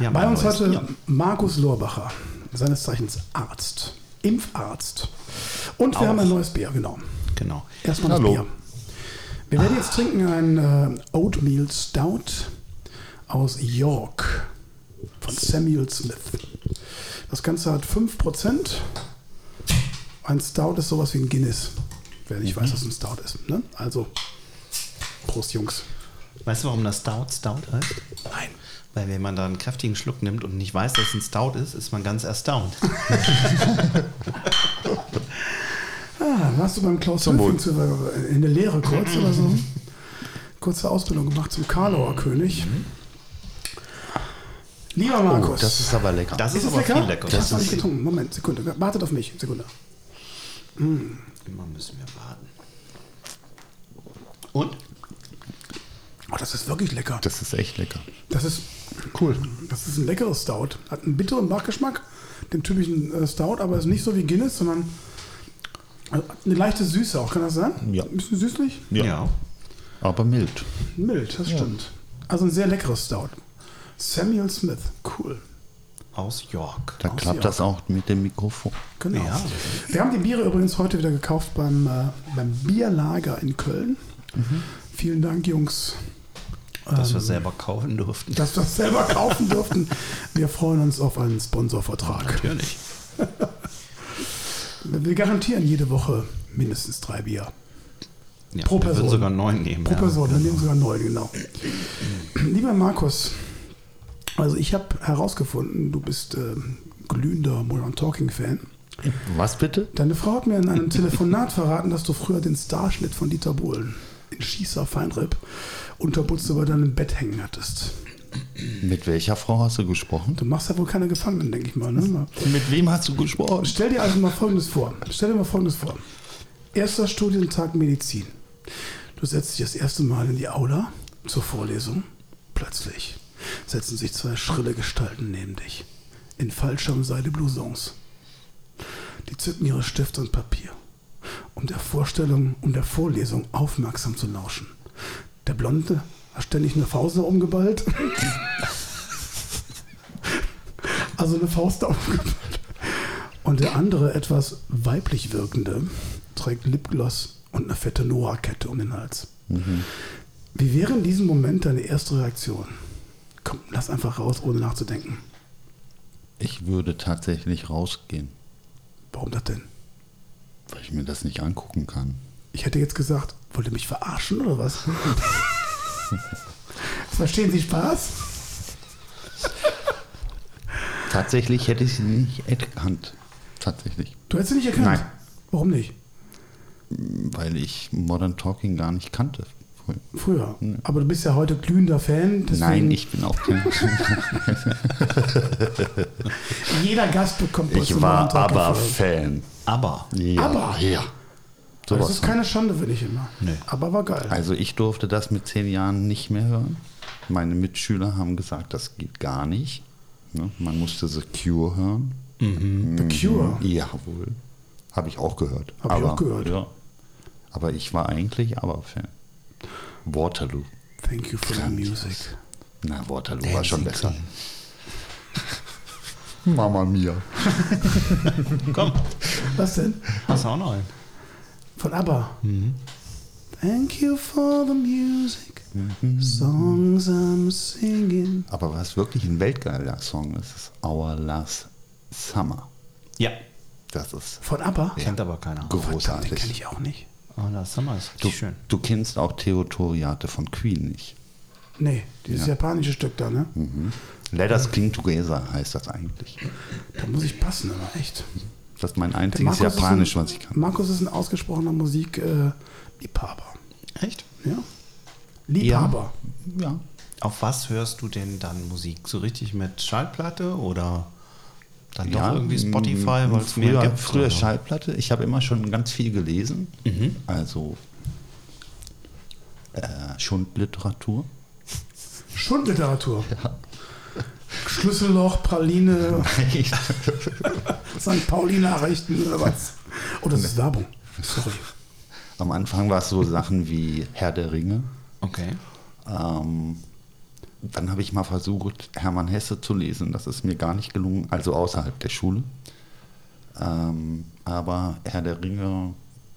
Ja, Bei uns heute Bier. Markus Lorbacher, seines Zeichens Arzt, Impfarzt. Und wir Auch. haben ein neues Bier, genau. Genau. Erstmal Hallo. das Bier. Wir werden jetzt trinken ein äh, Oatmeal Stout aus York von Samuel Smith. Das Ganze hat 5%. Ein Stout ist sowas wie ein Guinness. Wer nicht weiß, was ein Stout ist. Ne? Also, Prost, Jungs. Weißt du, warum das Stout Stout heißt? Nein. Weil wenn man da einen kräftigen Schluck nimmt und nicht weiß, dass es ein Stout ist, ist man ganz erstaunt. Ah, warst du beim Klaus. Höfing zu- in der Lehre kurz oder so? Kurze Ausbildung gemacht zum Karlauer König. Lieber Markus. Oh, das ist aber lecker. Das ist, Ist aber lecker? viel lecker. Ich hab's Das noch ist, nicht getrunken. Moment, Sekunde. Wartet auf mich. Sekunde. immer müssen wir warten. Und? Oh, das ist wirklich lecker. das ist echt lecker. Das ist cool. Das ist ein leckeres Stout. Hat einen bitteren Nachgeschmack, den typischen äh, Stout, aber ist nicht so wie Guinness, sondern äh, eine leichte Süße auch. Kann das sein? Ja. Ein bisschen süßlich? Ja. Aber mild. Mild, das stimmt. Also ein sehr leckeres Stout. Samuel Smith. Cool. Aus York. Da Aus klappt York. das auch mit dem Mikrofon. Genau. Ja. Wir haben die Biere übrigens heute wieder gekauft beim, äh, beim Bierlager in Köln. Vielen Dank, Jungs, Dass wir selber kaufen durften. dass wir selber kaufen durften. Wir freuen uns auf einen Sponsorvertrag. Natürlich. Wir garantieren jede Woche mindestens drei Bier. Ja, Pro wir Person. würden sogar neun nehmen. Pro ja. Person, wir nehmen sogar neu, genau. Lieber Markus, also ich habe herausgefunden, du bist ähm, glühender Modern Talking Fan. Was bitte? Deine Frau hat mir in einem Telefonat verraten, dass du früher den Starschnitt von Dieter Bohlen Schießer Feinripp unter Butze bei deinem Bett hängen hattest. Mit welcher Frau hast du gesprochen? Du machst ja wohl keine Gefangenen, denke ich mal. Ne? Mit wem hast du gesprochen? Stell dir also mal Folgendes vor. Stell dir mal Folgendes vor. Erster Studientag Medizin. Du setzt dich das erste Mal in die Aula zur Vorlesung. Plötzlich setzen sich zwei schrille Gestalten neben dich. In Fallschirmseide Blousons. Die zücken ihre Stifte und Papier, um der Vorstellung, um der Vorlesung aufmerksam zu lauschen. Der Blonde hat ständig eine Faust umgeballt. also eine Faust umgeballt. Und der andere, etwas weiblich wirkende, trägt Lipgloss und eine fette Noah-Kette um den Hals. Wie wäre in diesem Moment deine erste Reaktion? Komm, lass einfach raus, ohne nachzudenken. Ich würde tatsächlich rausgehen, Warum das denn? Weil ich mir das nicht angucken kann. Ich hätte jetzt gesagt, wollt ihr mich verarschen oder was? Verstehen Sie Spaß? Tatsächlich hätte ich sie nicht erkannt. Tatsächlich. Du hättest sie nicht erkannt. Nein. Warum nicht? Weil ich Modern Talking gar nicht kannte. Früher. Aber du bist ja heute glühender Fan. Nein, ich bin auch kein. Jeder Gast bekommt ich war aber. Fan. Aber. Ja, Aber? ja. Das Sowas ist keine Schande, finde ich immer. Nee. Aber war geil. Also ich durfte das mit zehn Jahren nicht mehr hören. Meine Mitschüler haben gesagt, das geht gar nicht. Ne? Man musste The Cure hören. The Cure. Jawohl. Habe ich auch gehört. Hab ich auch gehört. Ja. Aber ich war eigentlich aber Fan. Waterloo. Thank you for the Grandios. music. Na, Waterloo war schon Dancing besser. Mama mia. Komm, Was denn? hast du auch noch einen? Von ABBA. Mhm. Thank you for the music. Songs I'm singing. Aber was wirklich ein weltgeiler Song ist, ist Our Last Summer. Ja. Das ist Von ABBA? Kennt aber keiner. Verdammt, den großartig. kenne ich auch nicht. Oh, das Summer ist Du, richtig schön. du kennst auch Theotoriate von Queen nicht. Nee, dieses japanische Stück da, ne? Let Us Cling Together heißt das eigentlich. Da muss ich passen, aber echt. Das ist mein einziges Japanisch, ein, was ich kann. Markus ist ein ausgesprochener Musikliebhaber. Echt? ja? Liebhaber. Ja. Auf was hörst du denn dann Musik? So richtig mit Schallplatte oder dann doch ja, irgendwie m- Spotify, weil es früher, mehr gibt? früher oder? Schallplatte. Ich habe immer schon ganz viel gelesen. Mhm. Also äh, Schundliteratur. Schundliteratur. Schlüsselloch, Praline, St. Pauli Nachrichten oder was? Oh, das ist Werbung. Sorry. Am Anfang war es so Sachen wie Herr der Ringe. Okay. Ähm, dann habe ich mal versucht, Hermann Hesse zu lesen. Das ist mir gar nicht gelungen, also außerhalb der Schule. Ähm, aber Herr der Ringe,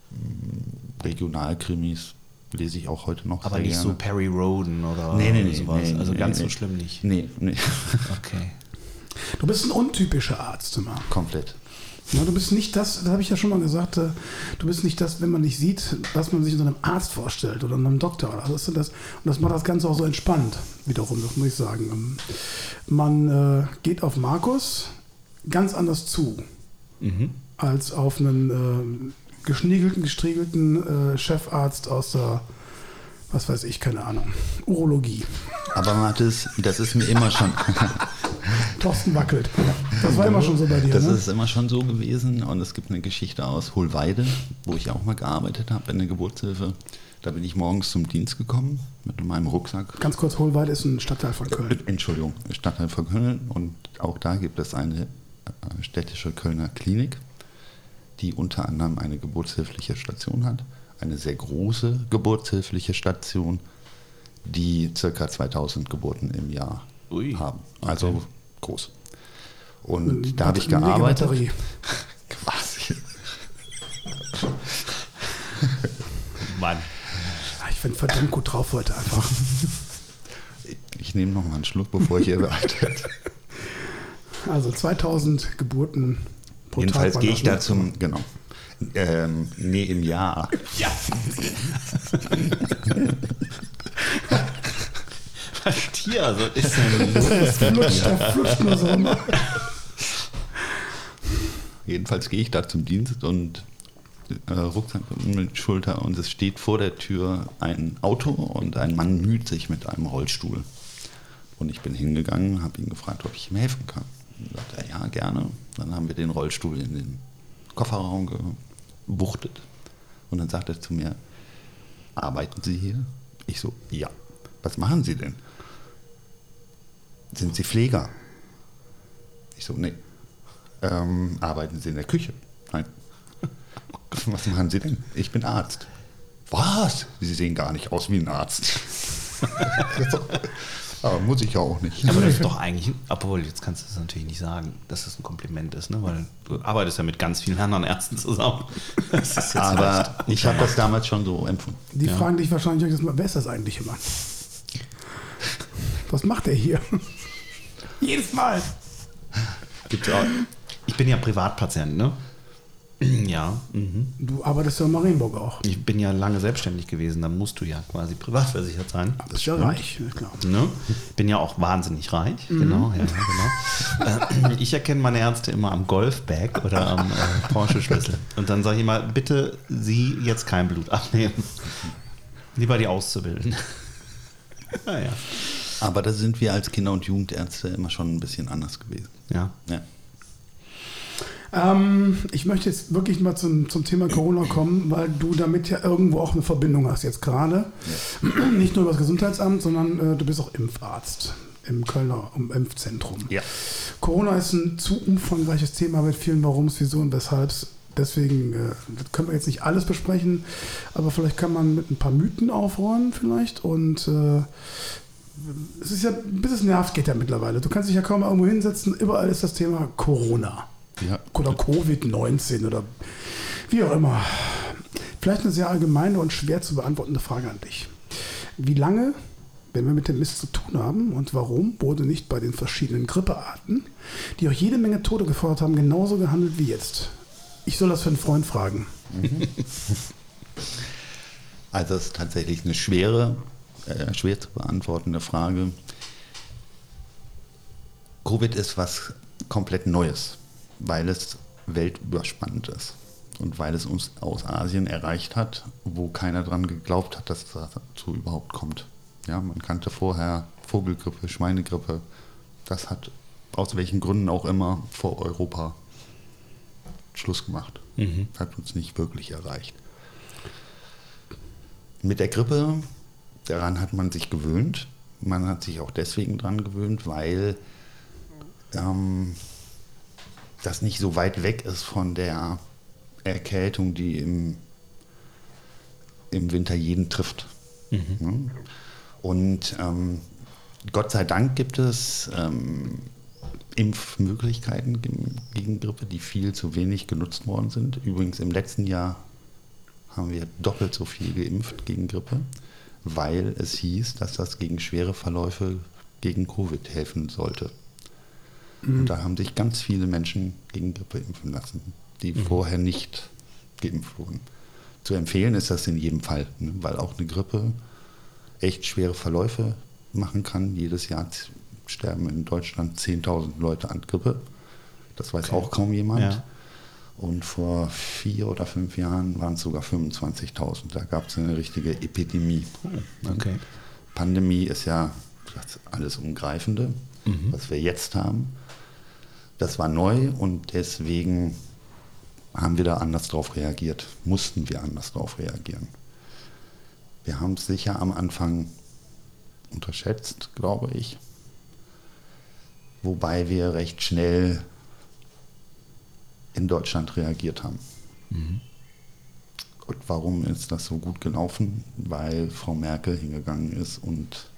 mh, Regionalkrimis lese ich auch heute noch Aber sehr nicht so gerne. Perry Roden oder Nee, nee, nee, sowas. nee, also nee, ganz nee. so schlimm nicht. Nee, nee, Okay. Du bist ein untypischer Arzt immer. komplett. Ja, du bist nicht das, das habe ich ja schon mal gesagt, äh, du bist nicht das, wenn man nicht sieht, was man sich unter einem Arzt vorstellt oder einem Doktor. Oder was ist das? Und das macht das Ganze auch so entspannt, wiederum, das muss ich sagen. Ähm, Man äh, geht auf Markus ganz anders zu, als auf einen äh, geschniegelten, gestriegelten äh, Chefarzt aus der, was weiß ich, keine Ahnung, Urologie. Aber Mathis, das ist mir immer schon, Thorsten wackelt. Das war immer schon so bei dir, das ne? ist immer schon so gewesen. Und es gibt eine Geschichte aus Hohlweide, wo ich auch mal gearbeitet habe in der Geburtshilfe. Da bin ich morgens zum Dienst gekommen mit meinem Rucksack. Ganz kurz, Hohlweide ist ein Stadtteil von Köln. Entschuldigung, Stadtteil von Köln. Und auch da gibt es eine äh, städtische Kölner Klinik, die unter anderem eine geburtshilfliche Station hat. Eine sehr große geburtshilfliche Station, die circa 2000 Geburten im Jahr Ui, haben. Also okay. groß. Und Eine da habe ich gearbeitet. Quasi. Mann. Ah, Ich bin verdammt gut drauf heute einfach. Ich nehme noch mal einen Schluck, bevor ich hier werde. Also 2000 Geburten pro Jedenfalls gehe ich da zum, genau. Ähm, nee, im Jahr. Ja. Was Tier, also ist denn los? Das flutscht, der flutscht nur so immer. Jedenfalls gehe ich da zum Dienst und äh, Rucksack mit Schulter und es steht vor der Tür ein Auto und ein Mann müht sich mit einem Rollstuhl. Und ich bin hingegangen, habe ihn gefragt, ob ich ihm helfen kann. Und sagt er, ja, gerne. Dann haben wir den Rollstuhl in den Kofferraum gebuchtet. Und dann sagt er zu mir, arbeiten Sie hier? Ich so, ja. Was machen Sie denn? Sind Sie Pfleger? Ich so, nee. Ähm, arbeiten Sie in der Küche? Nein. Was machen Sie denn? Ich bin Arzt. Was? Sie sehen gar nicht aus wie ein Arzt. Aber muss ich ja auch nicht. Aber das ist doch eigentlich, obwohl, jetzt kannst du es natürlich nicht sagen, dass das ein Kompliment ist, ne? weil du arbeitest ja mit ganz vielen anderen Ärzten zusammen. Aber ich habe das damals schon so empfunden. Die ja. fragen dich wahrscheinlich, wer ist das eigentlich immer? Was macht er hier? Jedes Mal. Gibt's auch. Ich bin ja Privatpatient, ne? Ja. Mhm. Du arbeitest ja in Marienburg auch. Ich bin ja lange selbstständig gewesen, dann musst du ja quasi privatversichert sein. Das ist ja reich, klar. Ne? Bin ja auch wahnsinnig reich, mhm. genau, ja, genau. Äh, ich erkenne meine Ärzte immer am Golfbag oder am äh, Porsche-Schlüssel. Und dann sage ich immer, bitte Sie jetzt kein Blut abnehmen. Lieber die auszubilden. naja. Aber da sind wir als Kinder- und Jugendärzte immer schon ein bisschen anders gewesen. Ja. ja. Ähm, ich möchte jetzt wirklich mal zum, zum Thema Corona kommen, weil du damit ja irgendwo auch eine Verbindung hast jetzt gerade. Ja. Nicht nur über das Gesundheitsamt, sondern äh, du bist auch Impfarzt im Kölner Impfzentrum. Ja. Corona ist ein zu umfangreiches Thema mit vielen Warums, wieso und weshalb. Deswegen äh, können wir jetzt nicht alles besprechen, aber vielleicht kann man mit ein paar Mythen aufräumen vielleicht und äh, es ist ja, bis es nervt, geht ja mittlerweile. Du kannst dich ja kaum irgendwo hinsetzen, überall ist das Thema Corona. Ja. Oder Covid-19 oder wie auch immer. Vielleicht eine sehr allgemeine und schwer zu beantwortende Frage an dich. Wie lange, wenn wir mit dem Mist zu tun haben und warum wurde nicht bei den verschiedenen Grippearten, die auch jede Menge Tote gefordert haben, genauso gehandelt wie jetzt? Ich soll das für einen Freund fragen. Mhm. Also es ist tatsächlich eine schwere, äh, schwer zu beantwortende Frage. Covid ist was komplett Neues weil es weltüberspannend ist und weil es uns aus Asien erreicht hat, wo keiner dran geglaubt hat, dass es dazu überhaupt kommt. Ja, man kannte vorher Vogelgrippe, Schweinegrippe. Das hat aus welchen Gründen auch immer vor Europa Schluss gemacht. Mhm. Hat uns nicht wirklich erreicht. Mit der Grippe, daran hat man sich gewöhnt. Man hat sich auch deswegen dran gewöhnt, weil ähm, das nicht so weit weg ist von der Erkältung, die im, im Winter jeden trifft. Mhm. Und ähm, Gott sei Dank gibt es ähm, Impfmöglichkeiten gegen Grippe, die viel zu wenig genutzt worden sind. Übrigens im letzten Jahr haben wir doppelt so viel geimpft gegen Grippe, weil es hieß, dass das gegen schwere Verläufe gegen Covid helfen sollte. Mhm. Und da haben sich ganz viele Menschen gegen Grippe impfen lassen, die mhm. vorher nicht geimpft wurden. Zu empfehlen ist das in jedem Fall, ne? weil auch eine Grippe echt schwere Verläufe machen kann. Jedes Jahr sterben in Deutschland 10.000 Leute an Grippe. Das weiß okay. auch kaum jemand. Ja. Und vor vier oder fünf Jahren waren es sogar 25.000. Da gab es eine richtige Epidemie. Oh, okay. Pandemie ist ja das alles Umgreifende, mhm. was wir jetzt haben. Das war neu und deswegen haben wir da anders drauf reagiert, mussten wir anders drauf reagieren. Wir haben es sicher am Anfang unterschätzt, glaube ich, wobei wir recht schnell in Deutschland reagiert haben. Mhm. Und warum ist das so gut gelaufen? Weil Frau Merkel hingegangen ist und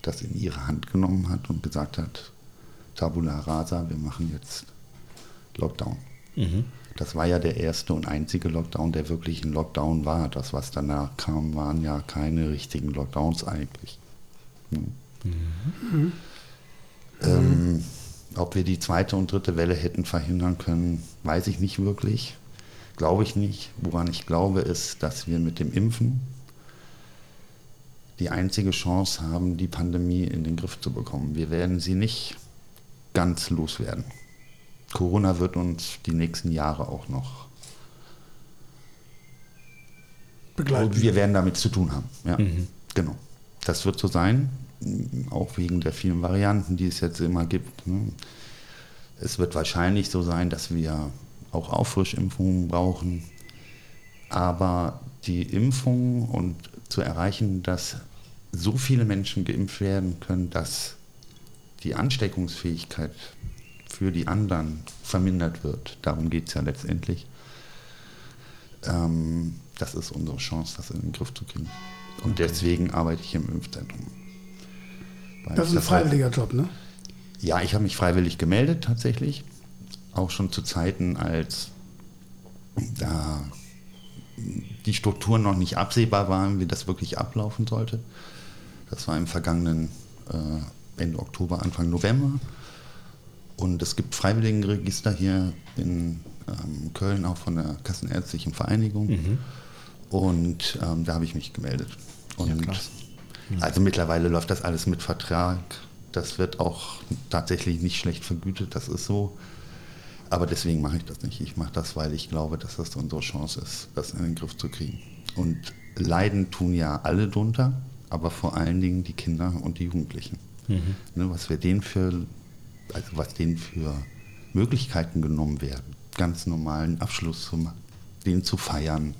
das in ihre Hand genommen hat und gesagt hat, Tabula rasa, wir machen jetzt Lockdown. Mhm. Das war ja der erste und einzige Lockdown, der wirklich ein Lockdown war. Das, was danach kam, waren ja keine richtigen Lockdowns eigentlich. Hm. Mhm. Ähm, ob wir die zweite und dritte Welle hätten verhindern können, weiß ich nicht wirklich. Glaube ich nicht. Woran ich glaube, ist, dass wir mit dem Impfen die einzige Chance haben, die Pandemie in den Griff zu bekommen. Wir werden sie nicht ganz loswerden. Corona wird uns die nächsten Jahre auch noch Begleiten. Wir werden damit zu tun haben. Ja, genau. Das wird so sein, auch wegen der vielen Varianten, die es jetzt immer gibt. ne. Es wird wahrscheinlich so sein, dass wir auch Auffrischimpfungen brauchen. Aber die Impfung und zu erreichen, dass so viele Menschen geimpft werden können, dass die Ansteckungsfähigkeit für die anderen vermindert wird. Darum geht es ja letztendlich. Ähm, das ist unsere Chance, das in den Griff zu kriegen. Und deswegen arbeite ich im Impfzentrum. Weil Das ist ein halt- freiwilliger Job, ne? ja, ich habe mich freiwillig gemeldet tatsächlich. Auch schon zu Zeiten, als da die Strukturen noch nicht absehbar waren, wie das wirklich ablaufen sollte. Das war im vergangenen äh, Ende Oktober, Anfang November. Und es gibt Freiwilligenregister hier in ähm, Köln, auch von der Kassenärztlichen Vereinigung. Und ähm, da habe ich mich gemeldet. Und klasse. also mittlerweile läuft das alles mit Vertrag. Das wird auch tatsächlich nicht schlecht vergütet, das ist so. Aber deswegen mache ich das nicht. Ich mache das, weil ich glaube, dass das unsere Chance ist, das in den Griff zu kriegen. Und leiden tun ja alle drunter, aber vor allen Dingen die Kinder und die Jugendlichen. Ne, was wir denen für, also was denen für Möglichkeiten genommen werden, ganz normalen Abschluss zu machen, den zu feiern,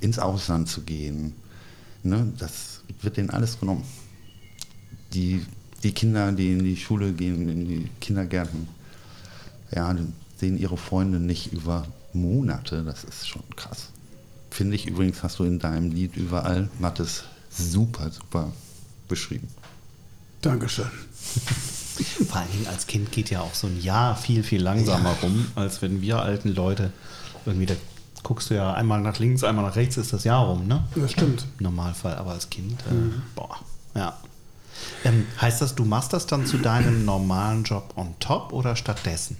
ins Ausland zu gehen. Ne, das wird denen alles genommen. Die, die Kinder, die in die Schule gehen, in die Kindergärten, ja, sehen ihre Freunde nicht über Monate. Das ist schon krass. Finde ich übrigens, hast du in deinem Lied überall, Mattes, super, super beschrieben. Dankeschön. Vor allen Dingen als Kind geht ja auch so ein Jahr viel, viel langsamer rum, als wenn wir alten Leute irgendwie, da guckst du ja einmal nach links, einmal nach rechts, ist das Jahr rum, ne? Das stimmt. Im Normalfall, aber als Kind, äh, boah, ja. Ähm, heißt das, du machst das dann zu deinem normalen Job on top oder stattdessen?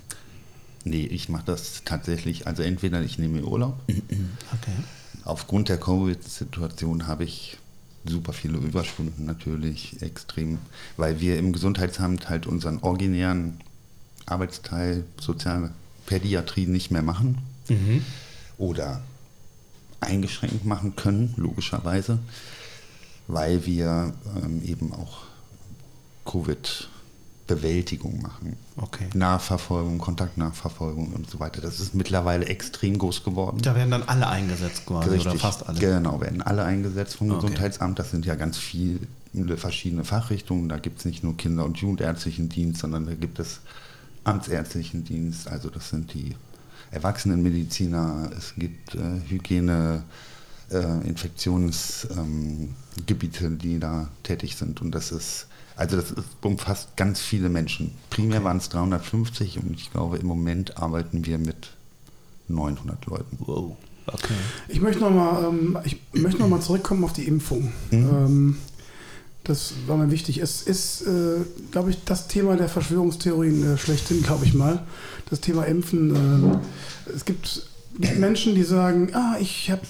Nee, ich mache das tatsächlich, also entweder ich nehme Urlaub. Okay. Aufgrund der Covid-Situation habe ich super viele Überstunden natürlich, extrem, weil wir im Gesundheitsamt halt unseren originären Arbeitsteil soziale Pädiatrie nicht mehr machen oder eingeschränkt machen können, logischerweise, weil wir ähm, eben auch Covid-Bewältigung machen. Okay. Nachverfolgung, Kontaktnachverfolgung und so weiter. Das ist mittlerweile extrem groß geworden. Da werden dann alle eingesetzt quasi oder fast alle. Genau, werden alle eingesetzt vom Okay. Gesundheitsamt. Das sind ja ganz viele verschiedene Fachrichtungen. Da gibt es nicht nur Kinder- und Jugendärztlichen Dienst, sondern da gibt es Amtsärztlichen Dienst. Also das sind die Erwachsenenmediziner. Es gibt äh, Hygiene, äh, Infektionsgebiete, ähm, die da tätig sind. Und das ist, also das ist, umfasst ganz viele Menschen. Primär waren es 350 und ich glaube, im Moment arbeiten wir mit 900 Leuten. Wow. Okay. Ich möchte nochmal ähm, ich möchte noch mal zurückkommen auf die Impfung. Ähm, das war mir wichtig. Es ist, äh, glaube ich, das Thema der Verschwörungstheorien äh, schlechthin, glaube ich mal. Das Thema Impfen. ähm, es gibt Menschen, die sagen, ah, ich habe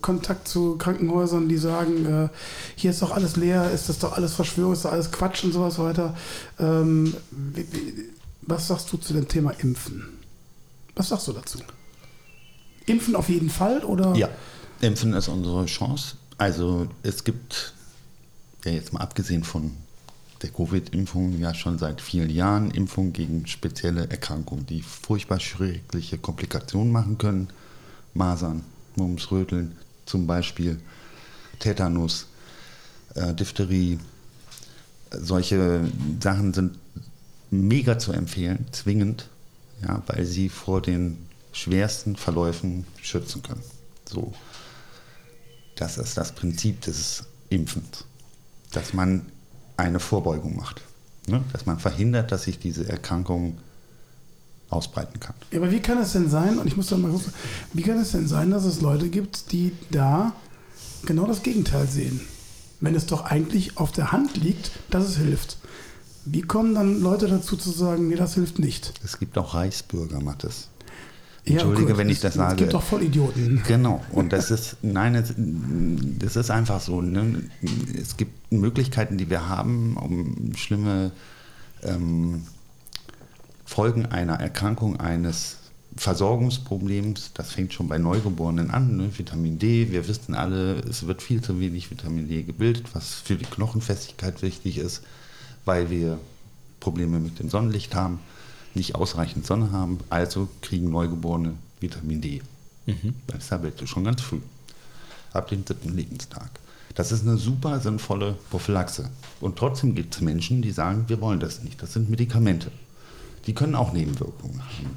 Kontakt zu Krankenhäusern, die sagen, äh, hier ist doch alles leer, ist das doch alles Verschwörung, ist doch alles Quatsch und sowas weiter. Ähm, wie, wie, was sagst du zu dem Thema Impfen? Was sagst du dazu? Impfen auf jeden Fall oder? Ja, Impfen ist unsere Chance. Also es gibt, ja jetzt mal abgesehen von der Covid-Impfung, ja schon seit vielen Jahren Impfungen gegen spezielle Erkrankungen, die furchtbar schreckliche Komplikationen machen können. Masern, Mumps, Röteln zum Beispiel, Tetanus, äh, Diphtherie. Solche Sachen sind mega zu empfehlen, zwingend, ja, weil sie vor den schwersten Verläufen schützen können. So. Das ist das Prinzip des Impfens, dass man eine Vorbeugung macht, ne? dass man verhindert, dass sich diese Erkrankung ausbreiten kann. Ja, aber wie kann es denn sein, und ich muss da mal gucken, wie kann es denn sein, dass es Leute gibt, die da genau das Gegenteil sehen? Wenn es doch eigentlich auf der Hand liegt, dass es hilft. Wie kommen dann Leute dazu zu sagen, nee, das hilft nicht? Es gibt auch Reichsbürger, Mathis. Ja, Entschuldige, gut, wenn ich es- das sage. Es gibt doch Vollidioten. Genau, und das ist, nein, es, das ist einfach so. Ne? Es gibt Möglichkeiten, die wir haben, um schlimme ähm, Folgen einer Erkrankung, eines Versorgungsproblems, das fängt schon bei Neugeborenen an, ne? Vitamin D, wir wissen alle, es wird viel zu wenig Vitamin D gebildet, was für die Knochenfestigkeit wichtig ist, weil wir Probleme mit dem Sonnenlicht haben, nicht ausreichend Sonne haben, also kriegen Neugeborene Vitamin D. Mhm. Bei der Tablette schon ganz früh, ab dem dritten Lebenstag. Das ist eine super sinnvolle Prophylaxe. Und trotzdem gibt es Menschen, die sagen, wir wollen das nicht. Das sind Medikamente. Die können auch Nebenwirkungen haben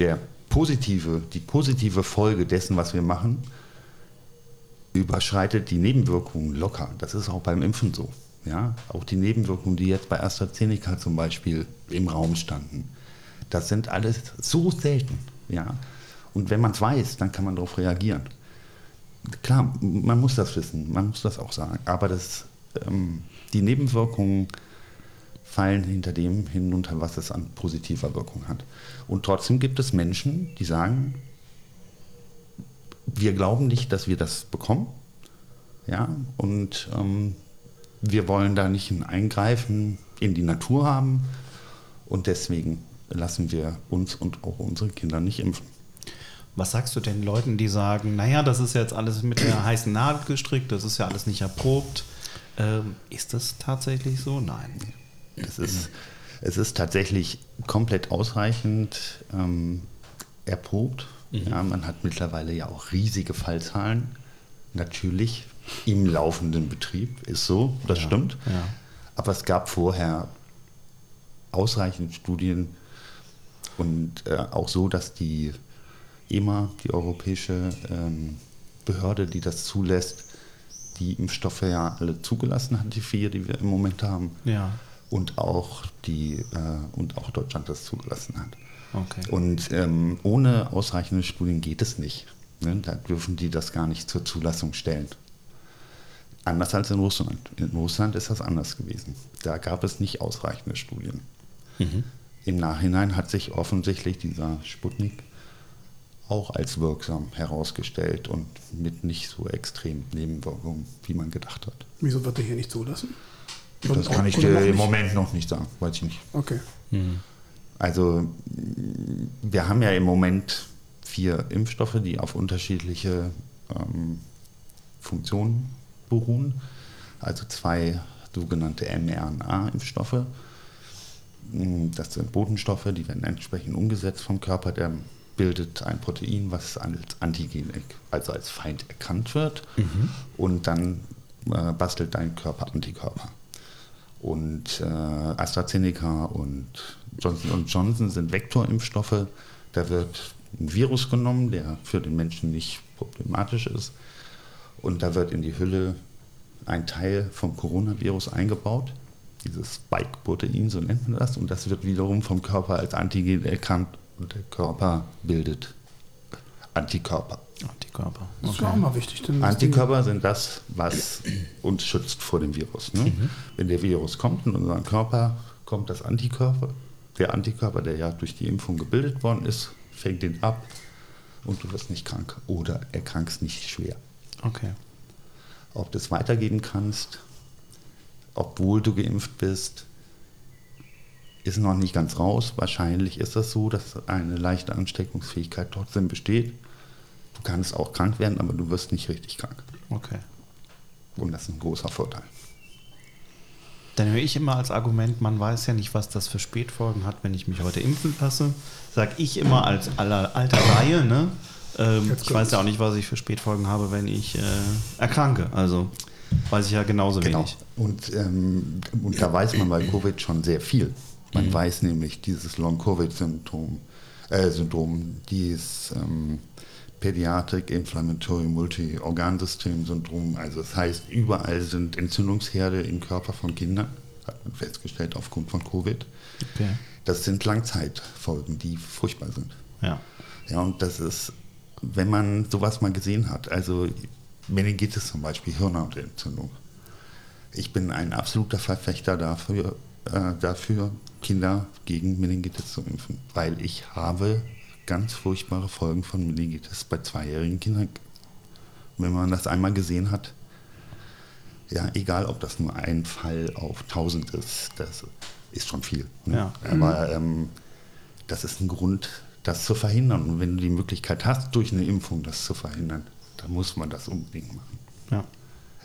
der positive, die positive Folge dessen, was wir machen, überschreitet die Nebenwirkungen locker. Das ist auch beim Impfen so. Ja? Auch die Nebenwirkungen, die jetzt bei AstraZeneca zum Beispiel im Raum standen, das sind alles so selten. Ja? Und wenn man es weiß, dann kann man darauf reagieren. Klar, man muss das wissen, man muss das auch sagen. Aber das, ähm, die Nebenwirkungen fallen hinter dem hinunter, was es an positiver Wirkung hat. Und trotzdem gibt es Menschen, die sagen, wir glauben nicht, dass wir das bekommen. Ja, und ähm, wir wollen da nicht ein Eingreifen in die Natur haben. Und deswegen lassen wir uns und auch unsere Kinder nicht impfen. Was sagst du denn Leuten, die sagen, naja, das ist jetzt alles mit der heißen Nadel gestrickt, das ist ja alles nicht erprobt. Ähm, ist das tatsächlich so? Nein. Es ist, es ist tatsächlich komplett ausreichend ähm, erprobt. Mhm. Ja, man hat mittlerweile ja auch riesige Fallzahlen. Natürlich im laufenden Betrieb ist so, das ja, stimmt. Ja. Aber es gab vorher ausreichend Studien und äh, auch so, dass die EMA, die europäische ähm, Behörde, die das zulässt, die Impfstoffe ja alle zugelassen hat, die vier, die wir im Moment haben. Ja und auch, die, äh, und auch Deutschland das zugelassen hat. Okay. Und ähm, ohne ausreichende Studien geht es nicht. Ne? Da dürfen die das gar nicht zur Zulassung stellen. Anders als in Russland. In Russland ist das anders gewesen. Da gab es nicht ausreichende Studien. Mhm. Im Nachhinein hat sich offensichtlich dieser Sputnik auch als wirksam herausgestellt und mit nicht so extremen Nebenwirkungen, wie man gedacht hat. Wieso wird er hier nicht zulassen? Das kann ich dir im Moment noch nicht sagen, weiß ich nicht. Okay. Mhm. Also wir haben ja im Moment vier Impfstoffe, die auf unterschiedliche ähm, Funktionen beruhen. Also zwei sogenannte mRNA-Impfstoffe. Hm, das sind Botenstoffe, die werden entsprechend umgesetzt vom Körper. Der bildet ein Protein, was als Antigen, also als Feind erkannt wird. Mhm. Und dann äh, bastelt dein Körper Antikörper. Und äh, AstraZeneca und Johnson Johnson sind Vektorimpfstoffe. Da wird ein Virus genommen, der für den Menschen nicht problematisch ist. Und da wird in die Hülle ein Teil vom Coronavirus eingebaut, dieses Spike-Protein, so nennt man das. Und das wird wiederum vom Körper als Antigen erkannt und der Körper bildet Antikörper. Antikörper. Okay. Das ist auch mal wichtig. Antikörper sind das, was uns schützt vor dem Virus. Ne? Mhm. Wenn der Virus kommt in unseren Körper, kommt das Antikörper. Der Antikörper, der ja durch die Impfung gebildet worden ist, fängt den ab und du wirst nicht krank oder erkrankst nicht schwer. Okay. Ob du es weitergeben kannst, obwohl du geimpft bist, ist noch nicht ganz raus. Wahrscheinlich ist das so, dass eine leichte Ansteckungsfähigkeit trotzdem besteht. Du kannst auch krank werden, aber du wirst nicht richtig krank. Okay. Und das ist ein großer Vorteil. Dann höre ich immer als Argument, man weiß ja nicht, was das für Spätfolgen hat, wenn ich mich heute impfen lasse. Sag ich immer als aller, alter Reihe, ne? Ähm, ich weiß ja auch nicht, was ich für Spätfolgen habe, wenn ich äh, erkranke. Also weiß ich ja genauso genau. wenig. Und, ähm, und da weiß man bei Covid schon sehr viel. Man mhm. weiß nämlich dieses Long-Covid-Syndrom, äh, Syndrom, dieses ähm, Pädiatrik Inflammatory Multi-Organsystem-Syndrom. Also das heißt, überall sind Entzündungsherde im Körper von Kindern, hat man festgestellt aufgrund von Covid. Okay. Das sind Langzeitfolgen, die furchtbar sind. Ja. Ja, und das ist, wenn man sowas mal gesehen hat, also Meningitis zum Beispiel, Hirnhautentzündung. Ich bin ein absoluter Verfechter dafür, äh, dafür, Kinder gegen Meningitis zu impfen, weil ich habe ganz furchtbare Folgen von Meningitis bei zweijährigen Kindern. Wenn man das einmal gesehen hat, ja, egal ob das nur ein Fall auf tausend ist, das ist schon viel. Ne? Ja. Aber ähm, das ist ein Grund, das zu verhindern. Und wenn du die Möglichkeit hast, durch eine Impfung das zu verhindern, dann muss man das unbedingt machen. Ja.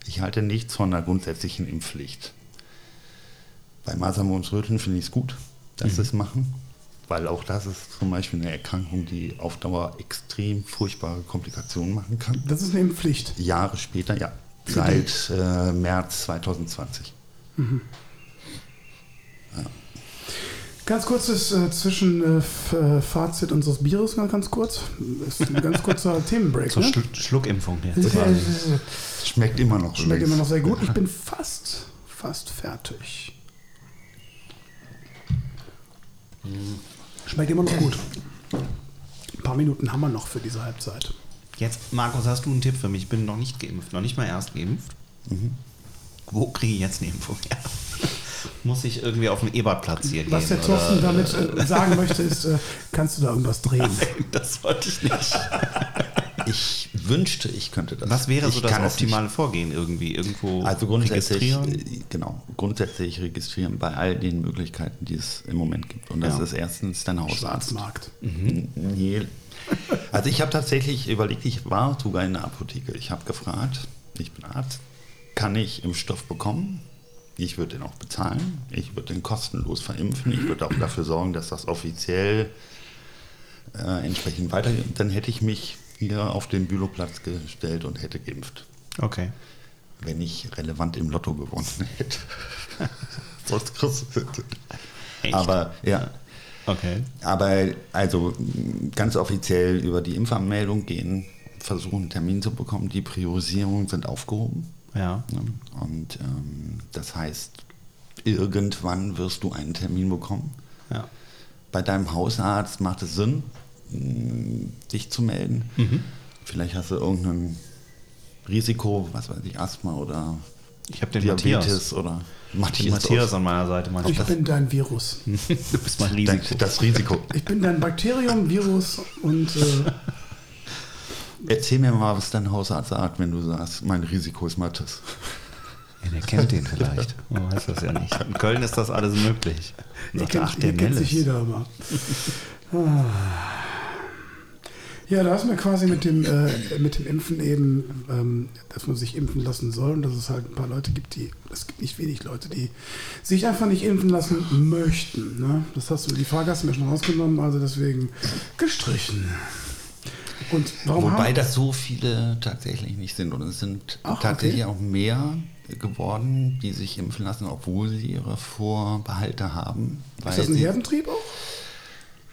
Ich halte nichts von einer grundsätzlichen Impfpflicht. Bei Masern und Röteln finde ich es gut, dass sie es machen, weil auch das ist zum Beispiel eine Erkrankung, die auf Dauer extrem furchtbare Komplikationen machen kann. Das ist eine Impfpflicht. Jahre später, ja, seit äh, März 2020. Ganz kurzes äh, Zwischenfazit unseres Bieres, mal ganz kurz. Das ist ein ganz kurzer Themenbreak. So ne? Schlu Schluckimpfung jetzt. Ja, quasi. Schmeckt immer noch. Schmeckt übrigens. immer noch sehr gut. Ich bin fast, fast fertig. Schmeckt immer noch gut. Ein paar Minuten haben wir noch für diese Halbzeit. Jetzt, Markus, hast du einen Tipp für mich? Ich bin noch nicht geimpft, noch nicht mal erst geimpft. Wo kriege ich jetzt eine Impfung her? Muss ich irgendwie auf den Ebertplatz hier Was gehen? der Thorsten oder? damit äh, sagen möchte, ist, äh, kannst du da irgendwas drehen? Das wollte ich nicht. Ich wünschte, ich könnte das. Was wäre ich so das es nicht. optimale Vorgehen irgendwie? Irgendwo Also grundsätzlich, registrieren? äh, genau, grundsätzlich registrieren bei all den Möglichkeiten, die es im Moment gibt. Und das Ja. ist erstens dein Hausarzt. Schwarzmarkt. Nee. Also ich habe tatsächlich überlegt, ich war sogar in der Apotheke. Ich habe gefragt, ich bin Arzt, kann ich Impfstoff bekommen? Ich würde den auch bezahlen. Ich würde den kostenlos verimpfen. Ich würde auch dafür sorgen, dass das offiziell äh, entsprechend weitergeht. Dann hätte ich mich hier auf den Bülowplatz gestellt und hätte geimpft Okay. wenn ich relevant im Lotto gewonnen hätte. Sonst kriegst Echt? Aber ja, Okay. aber also ganz offiziell über die Impfanmeldung gehen, versuchen einen Termin zu bekommen. Die Priorisierungen sind aufgehoben. Ja. Und ähm, das heißt, irgendwann wirst du einen Termin bekommen. Ja. Bei deinem Hausarzt macht es Sinn, mh, dich zu melden. Vielleicht hast du irgendein Risiko, was weiß ich, Asthma oder Ich habe den Diabetes Matthias. oder Matthias. Matthias an meiner Seite. Manchmal. Ich bin dein Virus. du bist mein das, Risiko. das Risiko. Ich bin dein Bakterium, Virus und äh, Erzähl mir mal, was dein Hausarzt sagt, wenn du sagst, mein Risiko ist Mattes. Ja, der kennt den vielleicht. Man weiß das ja nicht. In Köln ist das alles möglich. Sagt, kennt, ach, der kennt sich jeder immer. Ah. Ja, da hast du mir quasi mit dem, äh, mit dem Impfen eben, ähm, dass man sich impfen lassen soll und dass es halt ein paar Leute gibt, die, es gibt nicht wenig Leute, die sich einfach nicht impfen lassen möchten. Ne? Das hast du, die Frage hast du mir schon rausgenommen, also deswegen gestrichen. Und warum Wobei das so viele tatsächlich nicht sind. Und es sind Ach, okay. tatsächlich auch mehr geworden, die sich impfen lassen, obwohl sie ihre Vorbehalte haben. ist das ein Herdentrieb auch?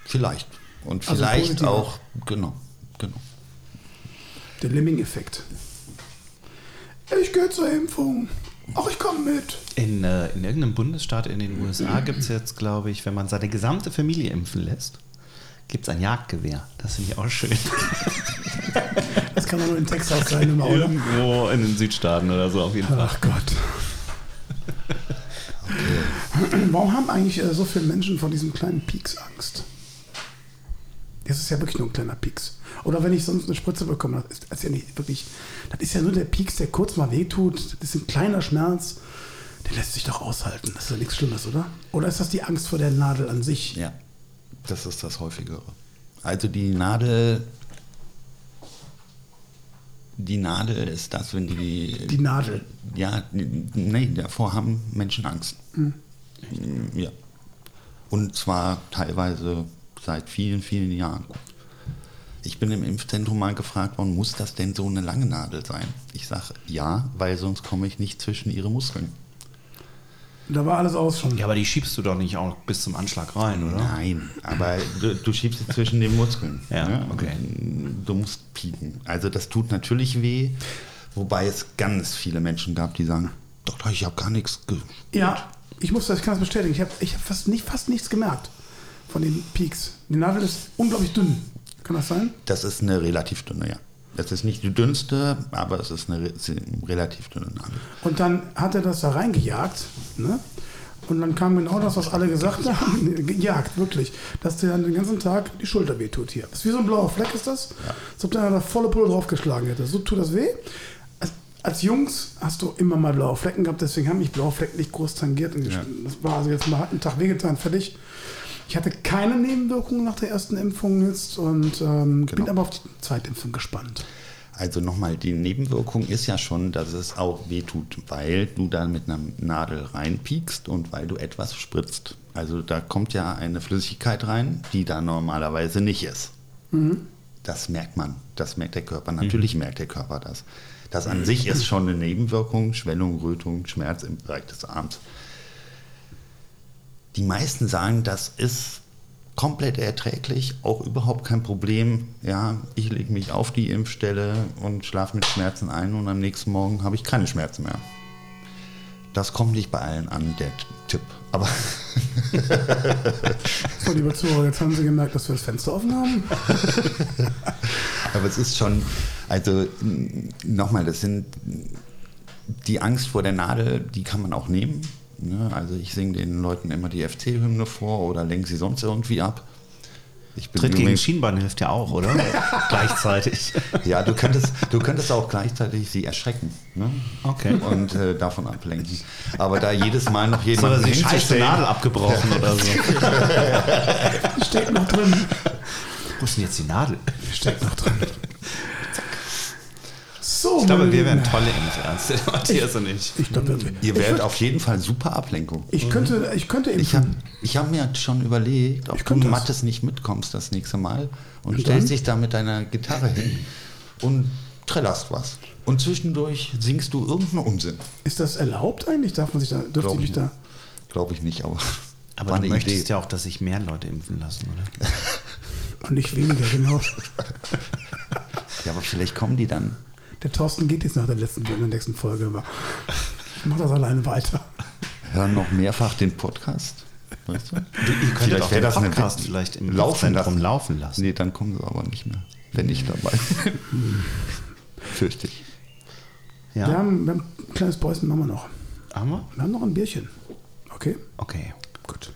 Vielleicht. Und Also vielleicht positiver. auch, genau, genau. Der Lemming-Effekt. Ich gehe zur Impfung. Ach, ich komme mit. In, äh, in irgendeinem Bundesstaat in den USA gibt es jetzt, glaube ich, wenn man seine gesamte Familie impfen lässt, gibt es ein Jagdgewehr. Das finde ich auch schön. Das kann doch nur in Texas sein, immer, oder? Irgendwo in den Südstaaten oder so auf jeden Fall. Ach Gott. Warum haben eigentlich äh, so viele Menschen vor diesem kleinen Pieks Angst? Das ist ja wirklich nur ein kleiner Pieks. Oder wenn ich sonst eine Spritze bekomme, das ist, das ist ja nicht wirklich. Das ist ja nur der Pieks, der kurz mal wehtut. Das ist ein kleiner Schmerz. Der lässt sich doch aushalten. Das ist ja nichts Schlimmes, oder? Oder ist das die Angst vor der Nadel an sich? Ja, das ist das häufigere. Also die Nadel, die Nadel ist das, wenn die... Die Nadel. Ja, nee, davor haben Menschen Angst. Hm. Ja. Und zwar teilweise seit vielen, vielen Jahren. Ich bin im Impfzentrum mal gefragt worden, muss das denn so eine lange Nadel sein? Ich sage ja, weil sonst komme ich nicht zwischen ihre Muskeln. Da war alles aus schon. Ja, aber die schiebst du doch nicht auch bis zum Anschlag rein, oder? Nein, aber du, du schiebst sie zwischen den Muskeln. Ja, ne? okay. Du musst pieken. Also das tut natürlich weh, wobei es ganz viele Menschen gab, die sagen, Doktor, ich habe gar nichts ge Ja, ich muss das, ich kann das bestätigen. Ich habe ich hab fast, nicht, fast nichts gemerkt von den Peaks. Die Nadel ist unglaublich dünn. Kann das sein? Das ist eine relativ dünne, ja. Das ist nicht die dünnste, aber es ist eine re relativ dünne Nadel. Und dann hat er das da reingejagt. Ne? Und dann kam genau das, was alle gesagt haben. Gejagt, wirklich. Dass dir dann den ganzen Tag die Schulter wehtut hier. Das ist wie so ein blauer Fleck, ist das? Als ob der da volle Pulle draufgeschlagen hätte. So tut das weh. Also als Jungs hast du immer mal blaue Flecken gehabt, deswegen haben mich blaue Flecken nicht groß tangiert. Und Ja. Das war also jetzt mal einen Tag wehgetan, fertig. Ich hatte keine Nebenwirkungen nach der ersten Impfung jetzt und ähm, bin Genau. aber auf die Zweitimpfung gespannt. Also nochmal, die Nebenwirkung ist ja schon, dass es auch wehtut, weil du da mit einer Nadel reinpiekst und weil du etwas spritzt. Also da kommt ja eine Flüssigkeit rein, die da normalerweise nicht ist. Das merkt man, das merkt der Körper. Natürlich merkt der Körper das. Das an sich ist schon eine Nebenwirkung, Schwellung, Rötung, Schmerz im Bereich des Arms. Die meisten sagen, das ist komplett erträglich, auch überhaupt kein Problem. Ja, ich lege mich auf die Impfstelle und schlafe mit Schmerzen ein und am nächsten Morgen habe ich keine Schmerzen mehr. Das kommt nicht bei allen an, der Tipp. Aber So, liebe Zuhörer, jetzt haben Sie gemerkt, dass wir das Fenster offen haben. Aber es ist schon, also nochmal, das sind die Angst vor der Nadel, die kann man auch nehmen. Ne? Also ich singe den Leuten immer die FC-Hymne vor oder lenke sie sonst irgendwie ab. Ich bin Tritt gegen Schienbein hilft ja auch, oder? Gleichzeitig. Ja, du könntest, du könntest auch gleichzeitig sie erschrecken ne? Okay. und äh, davon ablenken. Aber da jedes Mal noch Oder jemanden die scheiße Nadel abgebrochen oder so. Steht noch drin. Wo ist denn jetzt die Nadel? Steckt noch drin. So, Ich glaube, wir wären tolle Impfärzte, Matthias und ich. Ich glaube, ihr werdet auf jeden Fall super Ablenkung. ich könnte, ich könnte Ich habe impfen. ich hab mir schon überlegt, ob du das. Mattes nicht mitkommst das nächste Mal und, Und stellst dann? dich da mit deiner Gitarre hin und trällerst was. Und zwischendurch singst du irgendeinen Unsinn. Ist das erlaubt eigentlich? Darf man sich da, dürfte Glaub ich mich ich da? Glaube ich nicht, aber, Aber du eine möchtest Idee. ja auch, dass sich mehr Leute impfen lassen, oder? Und nicht weniger, genau. Ja, aber vielleicht kommen die dann. Der Thorsten geht jetzt nach der letzten, der nächsten Folge, aber ich mache das alleine weiter. Hören noch mehrfach den Podcast. Weißt du? ihr könntet auch den wär Podcast vielleicht im laufen lassen. laufen lassen. Nee, dann kommen sie aber nicht mehr. Wenn ich dabei bin. Fürchte ich. Ja. Wir, haben, wir haben ein kleines Bäuschen haben wir noch. Haben wir? Wir haben noch ein Bierchen. Okay, Okay. gut.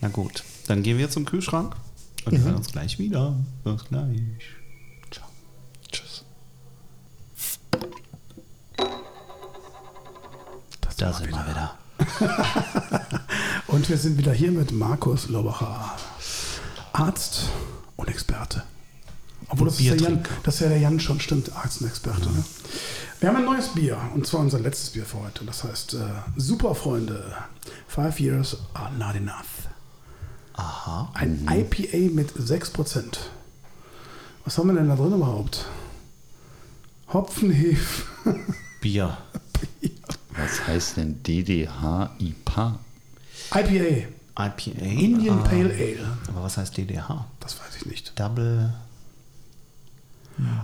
Na gut. Dann gehen wir zum Kühlschrank und hören uns gleich wieder. Bis gleich. Da sind wir wieder. Und wir sind wieder hier mit Markus Lobacher, Arzt und Experte. Obwohl das ist, der Jan, das ist ja der Jan schon stimmt, Arzt und Experte. Ne? Wir haben ein neues Bier und zwar unser letztes Bier für heute. Das heißt äh, Super Freunde, Five Years are not enough. Aha. Ein IPA mit 6%. Was haben wir denn da drin überhaupt? Hopfenhef. Bier. Was heißt denn DDH-IPA? IPA, IPA. Indian Ah. Pale Ale. Aber was heißt DDH? Das weiß ich nicht. Double.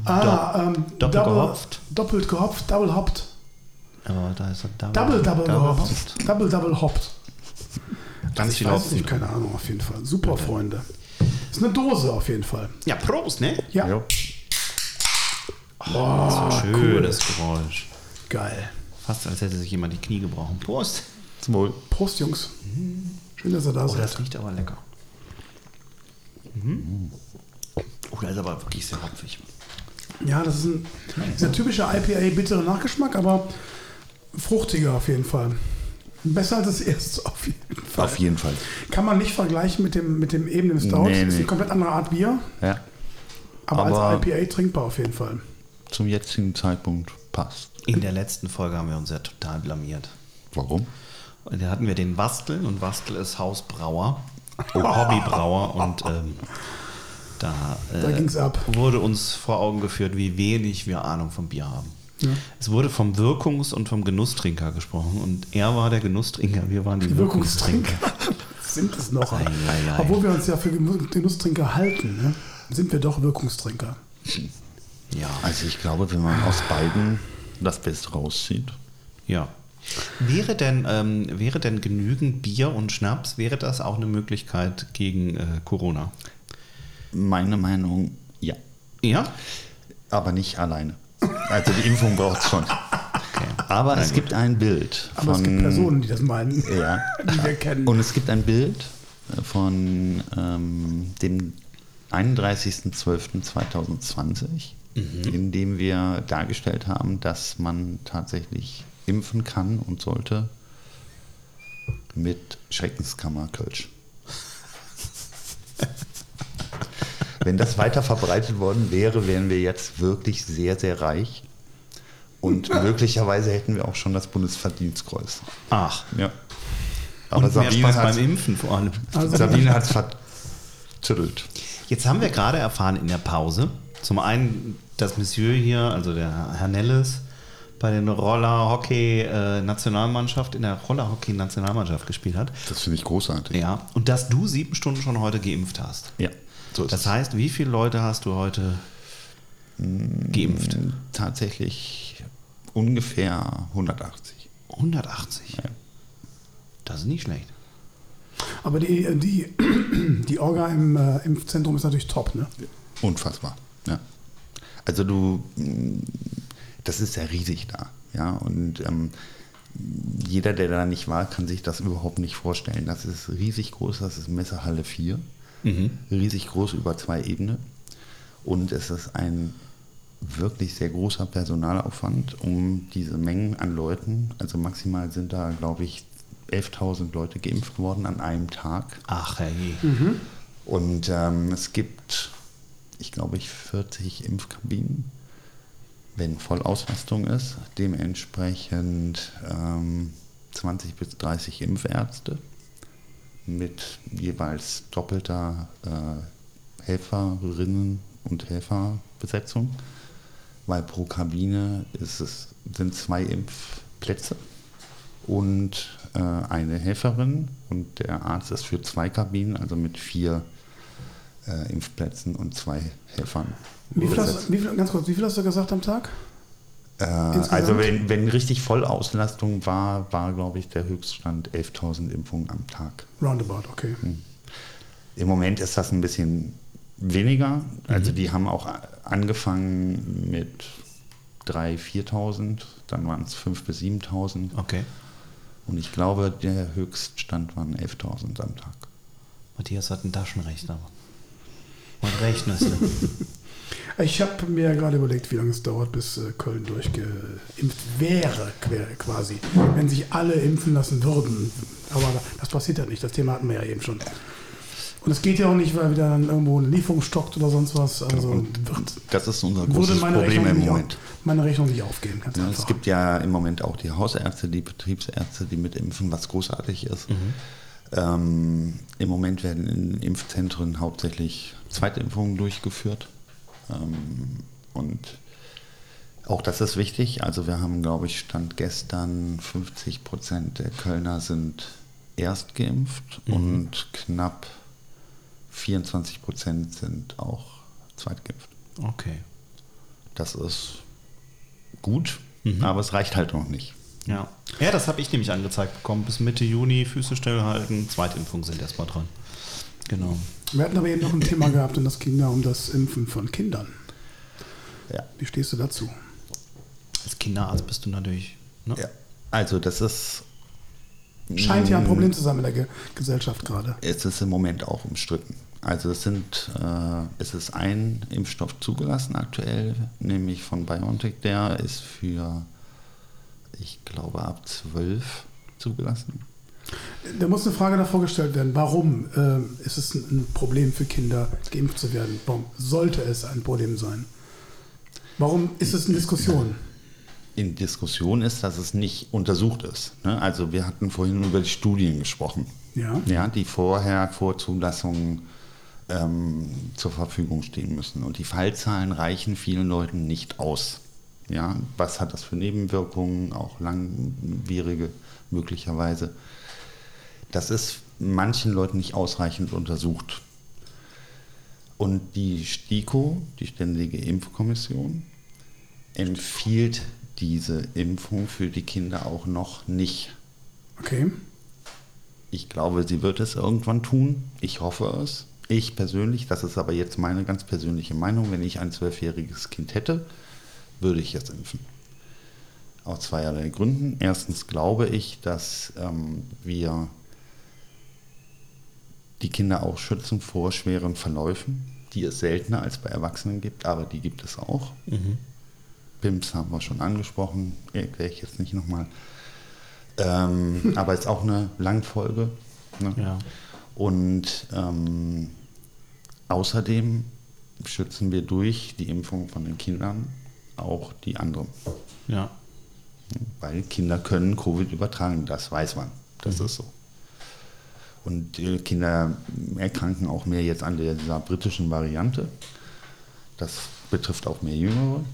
Ah, ähm, doppelt double- gehopft. Doppelt gehopft, double hopped. Aber da ist er Double. Double, double, gehopft. gehopft. Double, double hopped. Ganz ich viel weiß Hopfen. nicht, keine Ahnung, auf jeden Fall. Super, Freunde. Ist eine Dose auf jeden Fall. Ja, Prost, ne? Ja, Ja. Boah, Schönes Geräusch. geil. Fast als hätte sich jemand die Knie gebrochen. Prost. Zum Wohl. Prost, Jungs. Schön, dass ihr da Oh, seid. das riecht aber lecker. Mhm. Oh, der ist aber wirklich sehr hopfig. Ja, das ist ein, ist ein typischer IPA, bitterer Nachgeschmack, aber fruchtiger auf jeden Fall. Besser als das erste, auf jeden Fall. Auf jeden Fall. Kann man nicht vergleichen mit dem, mit dem eben dem Stout. Nee, Ist nee. eine komplett andere Art Bier, Ja. aber, Aber- als IPA trinkbar auf jeden Fall. Zum jetzigen Zeitpunkt passt. In der letzten Folge haben wir uns ja total blamiert. Warum? Und da hatten wir den Wastel und Wastel ist Hausbrauer, Hobbybrauer und ähm, da, äh, Da ging's ab. wurde uns vor Augen geführt, wie wenig wir Ahnung vom Bier haben. Es wurde vom Wirkungs- und vom Genusstrinker gesprochen und er war der Genusstrinker, wir waren die, Die Wirkungstrinker. Wirkungstrinker sind es noch. Ei, ei, ei. Obwohl wir uns ja für Genusstrinker halten, ne? sind wir doch Wirkungstrinker. Ja, Also ich glaube, wenn man aus beiden das Beste rauszieht. ja. Wäre denn, ähm, wäre denn genügend Bier und Schnaps, wäre das auch eine Möglichkeit gegen äh, Corona? Meine Meinung, ja. Ja? Aber nicht alleine. Also die Impfung braucht es schon. Aber es gibt ein Bild Aber von es gibt Personen, die das meinen, Ja. die wir kennen. Und es gibt ein Bild äh, von ähm, dem 31.12.2020. in dem wir dargestellt haben, dass man tatsächlich impfen kann und sollte mit Schreckenskammer Kölsch. Wenn das weiter verbreitet worden wäre, wären wir jetzt wirklich sehr, sehr reich. Und möglicherweise hätten wir auch schon das Bundesverdienstkreuz. Ach. Ja. Aber und Sabine mehr Spaß beim Impfen vor allem. Also- Sabine hat es verzüttelt. Jetzt haben wir gerade erfahren in der Pause, zum einen, dass Monsieur hier, also der Herr Nelles, bei den Roller-Hockey-Nationalmannschaft, in der Roller-Hockey-Nationalmannschaft gespielt hat. Das finde ich großartig. Ja, und dass du sieben Stunden schon heute geimpft hast. Ja, so ist Das es. heißt, wie viele Leute hast du heute geimpft? Tatsächlich ungefähr 180. 180. Ja. Das ist nicht schlecht. Aber die, die, die Orga im äh, Impfzentrum ist natürlich top, ne? Unfassbar. Ja. Also du, mh, das ist ja riesig da. Ja, und ähm, jeder, der da nicht war, kann sich das überhaupt nicht vorstellen. Das ist riesig groß, das ist Messehalle 4. Riesig groß über zwei Ebenen. Und es ist ein wirklich sehr großer Personalaufwand, um diese Mengen an Leuten, also maximal sind da, glaube ich, 11.000 Leute geimpft worden an einem Tag. Ach, hey. Und ähm, es gibt, ich glaube, ich 40 Impfkabinen, wenn Vollauslastung ist. Dementsprechend ähm, 20 bis 30 Impfärzte mit jeweils doppelter äh, Helferinnen und Helferbesetzung, weil pro Kabine ist es, sind zwei Impfplätze und äh, eine Helferin und der Arzt ist für zwei Kabinen, also mit vier äh, Impfplätzen und zwei Helfern. Wie viel, hast, wie viel, ganz kurz, wie viel hast du gesagt am Tag? Äh, also wenn, wenn richtig Vollauslastung war, war glaube ich der Höchststand 11.000 Impfungen am Tag. Roundabout, okay. Im Moment ist das ein bisschen weniger. Also die haben auch angefangen mit 3.000, 4.000, dann waren es 5.000 bis 7.000 Okay. und ich glaube, der Höchststand waren 11.000 am Tag. Matthias hat einen Taschenrechner. Und rechnest du. Ich habe mir gerade überlegt, wie lange es dauert, bis äh, Köln durchgeimpft wäre, quasi. Wenn sich alle impfen lassen würden. Aber das passiert ja nicht. Das Thema hatten wir ja eben schon. Und es geht ja auch nicht, weil wieder dann irgendwo eine Lieferung stockt oder sonst was. Also wird, Das ist unser großes meine Problem Rechnung, im Moment. auf, meine Rechnung nicht aufgehen. Ganz Ja, es gibt ja im Moment auch die Hausärzte, die Betriebsärzte, die mitimpfen, was großartig ist. Ähm, Im Moment werden in Impfzentren hauptsächlich Zweitimpfungen durchgeführt. Ähm, und auch das ist wichtig. Also wir haben, glaube ich, Stand gestern 50 Prozent der Kölner sind erst geimpft und knapp 24 Prozent sind auch zweitgeimpft. Okay. Das ist gut, aber es reicht halt noch nicht. Ja. Ja, das habe ich nämlich angezeigt bekommen. Bis Mitte Juni Füße stillhalten. Zweitimpfungen sind erstmal dran. Genau. Wir hatten aber eben noch ein Thema gehabt und das ging da um das Impfen von Kindern. Ja. Wie stehst du dazu? Als Kinderarzt bist du natürlich. Ne? ja. Also das ist. Scheint ja ein Mm, Problem zu sein mit der Ge Gesellschaft gerade. Es ist im Moment auch umstritten. Also es sind, äh, es ist ein Impfstoff zugelassen aktuell, nämlich von BioNTech. Der ist für, ich glaube, ab 12 zugelassen. Da muss eine Frage davor gestellt werden. Warum ähm, ist es ein Problem für Kinder, geimpft zu werden? Warum sollte es ein Problem sein? Warum ist es eine Diskussion? In Diskussion ist, dass es nicht untersucht ist. Ne? Also wir hatten vorhin über die Studien gesprochen. Ja. ja, die vorher vor Zulassung ähm, zur Verfügung stehen müssen. Und die Fallzahlen reichen vielen Leuten nicht aus. Ja, was hat das für Nebenwirkungen, auch langwierige möglicherweise? Das ist manchen Leuten nicht ausreichend untersucht. Und die STIKO, die Ständige Impfkommission, empfiehlt diese Impfung für die Kinder auch noch nicht. Okay. Ich glaube, sie wird es irgendwann tun. Ich hoffe es. Ich persönlich, das ist aber jetzt meine ganz persönliche Meinung, wenn ich ein zwölfjähriges Kind hätte, würde ich es impfen. Aus zweierlei Gründen. Erstens glaube ich, dass ähm, wir die Kinder auch schützen vor schweren Verläufen. die es seltener als bei Erwachsenen gibt, aber die gibt es auch. Mhm. PIMS haben wir schon angesprochen, erkläre ich jetzt nicht nochmal. Ähm, aber es ist auch eine Langfolge. Ne? Ja. Und ähm, außerdem schützen wir durch die Impfung von den Kindern auch die anderen. Ja. Weil Kinder können Covid übertragen, das weiß man. Das ist so. Und Kinder erkranken auch mehr jetzt an dieser britischen Variante. Das betrifft auch mehr Jüngere.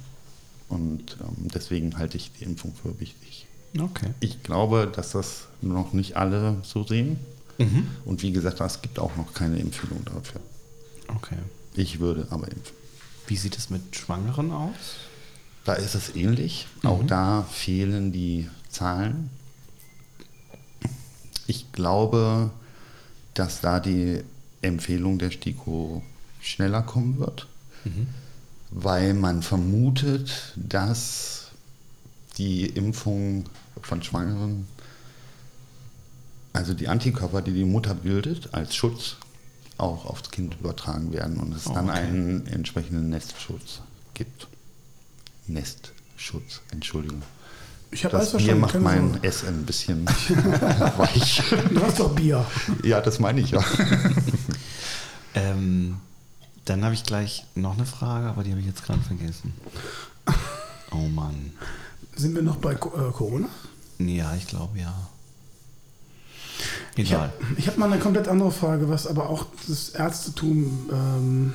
Und ähm, deswegen halte ich die Impfung für wichtig. Okay. Ich glaube, dass das noch nicht alle so sehen. Mhm. Und wie gesagt, es gibt auch noch keine Empfehlung dafür. Okay. Ich würde aber impfen. Wie sieht es mit Schwangeren aus? Da ist es ähnlich. Auch da fehlen die Zahlen. Ich glaube, dass da die Empfehlung der STIKO schneller kommen wird, weil man vermutet, dass die Impfung von Schwangeren, also die Antikörper, die die Mutter bildet, als Schutz auch aufs Kind übertragen werden und es Oh, dann okay. einen entsprechenden Nestschutz gibt. Nestschutz, Entschuldigung. Ich habe alles Das Bier verstanden. macht mein. Essen ein bisschen weich. Du hast doch Bier. Ja, das meine ich ja. Ähm, dann habe ich gleich noch eine Frage, aber die habe ich jetzt gerade vergessen. Oh Mann. Sind wir noch bei äh, Corona? Ja, ich glaube ja. Ich Egal. habe ich hab mal eine komplett andere Frage, was aber auch das Ärztetum, ähm,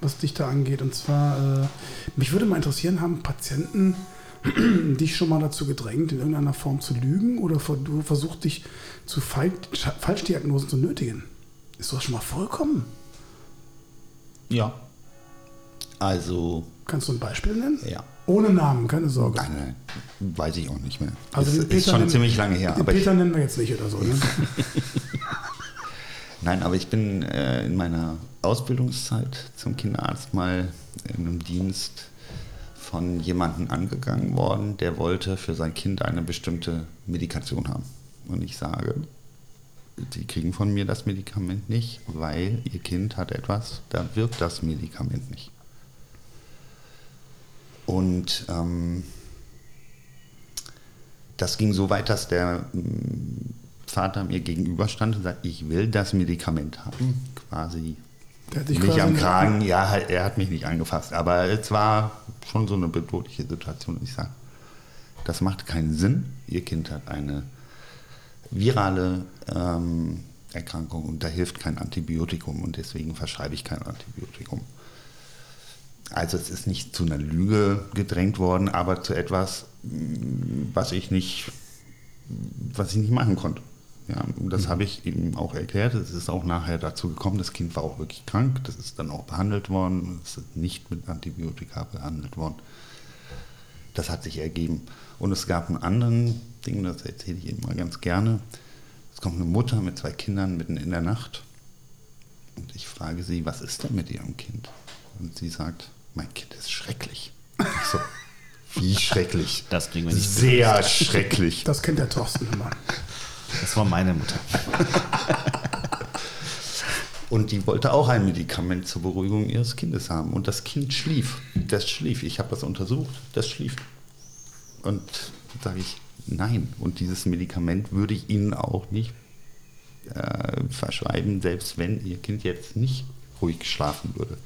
was dich da angeht. Und zwar, äh, mich würde mal interessieren, haben Patienten dich schon mal dazu gedrängt, in irgendeiner Form zu lügen oder du versuchst dich zu Fal Falschdiagnosen zu nötigen? Ist sowas schon mal vorgekommen? Ja. Also, Kannst du ein Beispiel nennen? ja. Ohne Namen, keine Sorge. Nein, nein, weiß ich auch nicht mehr. Also das ist schon nennen- ziemlich lange her. Den Aber ich, Peter nennen wir jetzt nicht oder so. Ne? nein, aber ich bin äh, in meiner Ausbildungszeit zum Kinderarzt mal in einem Dienst von jemandem angegangen worden, der wollte für sein Kind eine bestimmte Medikation haben. Und ich sage, Sie kriegen von mir das Medikament nicht, weil Ihr Kind hat etwas, da wirkt das Medikament nicht. Und ähm, das ging so weit, dass der mm, Vater mir gegenüberstand und sagt, ich will das Medikament haben. Quasi Der hat dich quasi am nicht- Kragen. Ja, halt, er hat mich nicht angefasst. Aber es war schon so eine bedrohliche Situation. Ich sage, das macht keinen Sinn. Ihr Kind hat eine virale ähm, Erkrankung und da hilft kein Antibiotikum und deswegen verschreibe ich kein Antibiotikum. Also es ist nicht zu einer Lüge gedrängt worden, aber zu etwas, mh, was ich nicht, was ich nicht machen konnte. Ja, und das habe ich ihm auch erklärt. Es ist auch nachher dazu gekommen, das Kind war auch wirklich krank. Das ist dann auch behandelt worden. Es ist nicht mit Antibiotika behandelt worden. Das hat sich ergeben. Und es gab einen anderen Ding, das erzähle ich mal ganz gerne. Es kommt eine Mutter mit zwei Kindern mitten in der Nacht. Und ich frage sie, was ist denn mit ihrem Kind? Und sie sagt, mein Kind ist schrecklich. Ich so, wie schrecklich? Das kriegen wir nicht. Sehr schrecklich. Das kennt der Thorsten immer. Das war meine Mutter. Und die wollte auch ein Medikament zur Beruhigung ihres Kindes haben. Und das Kind schlief. Das schlief. Ich habe das untersucht. Das schlief. Und sage ich, nein. Und dieses Medikament würde ich Ihnen auch nicht äh, verschreiben, selbst wenn Ihr Kind jetzt nicht ruhig schlafen würde.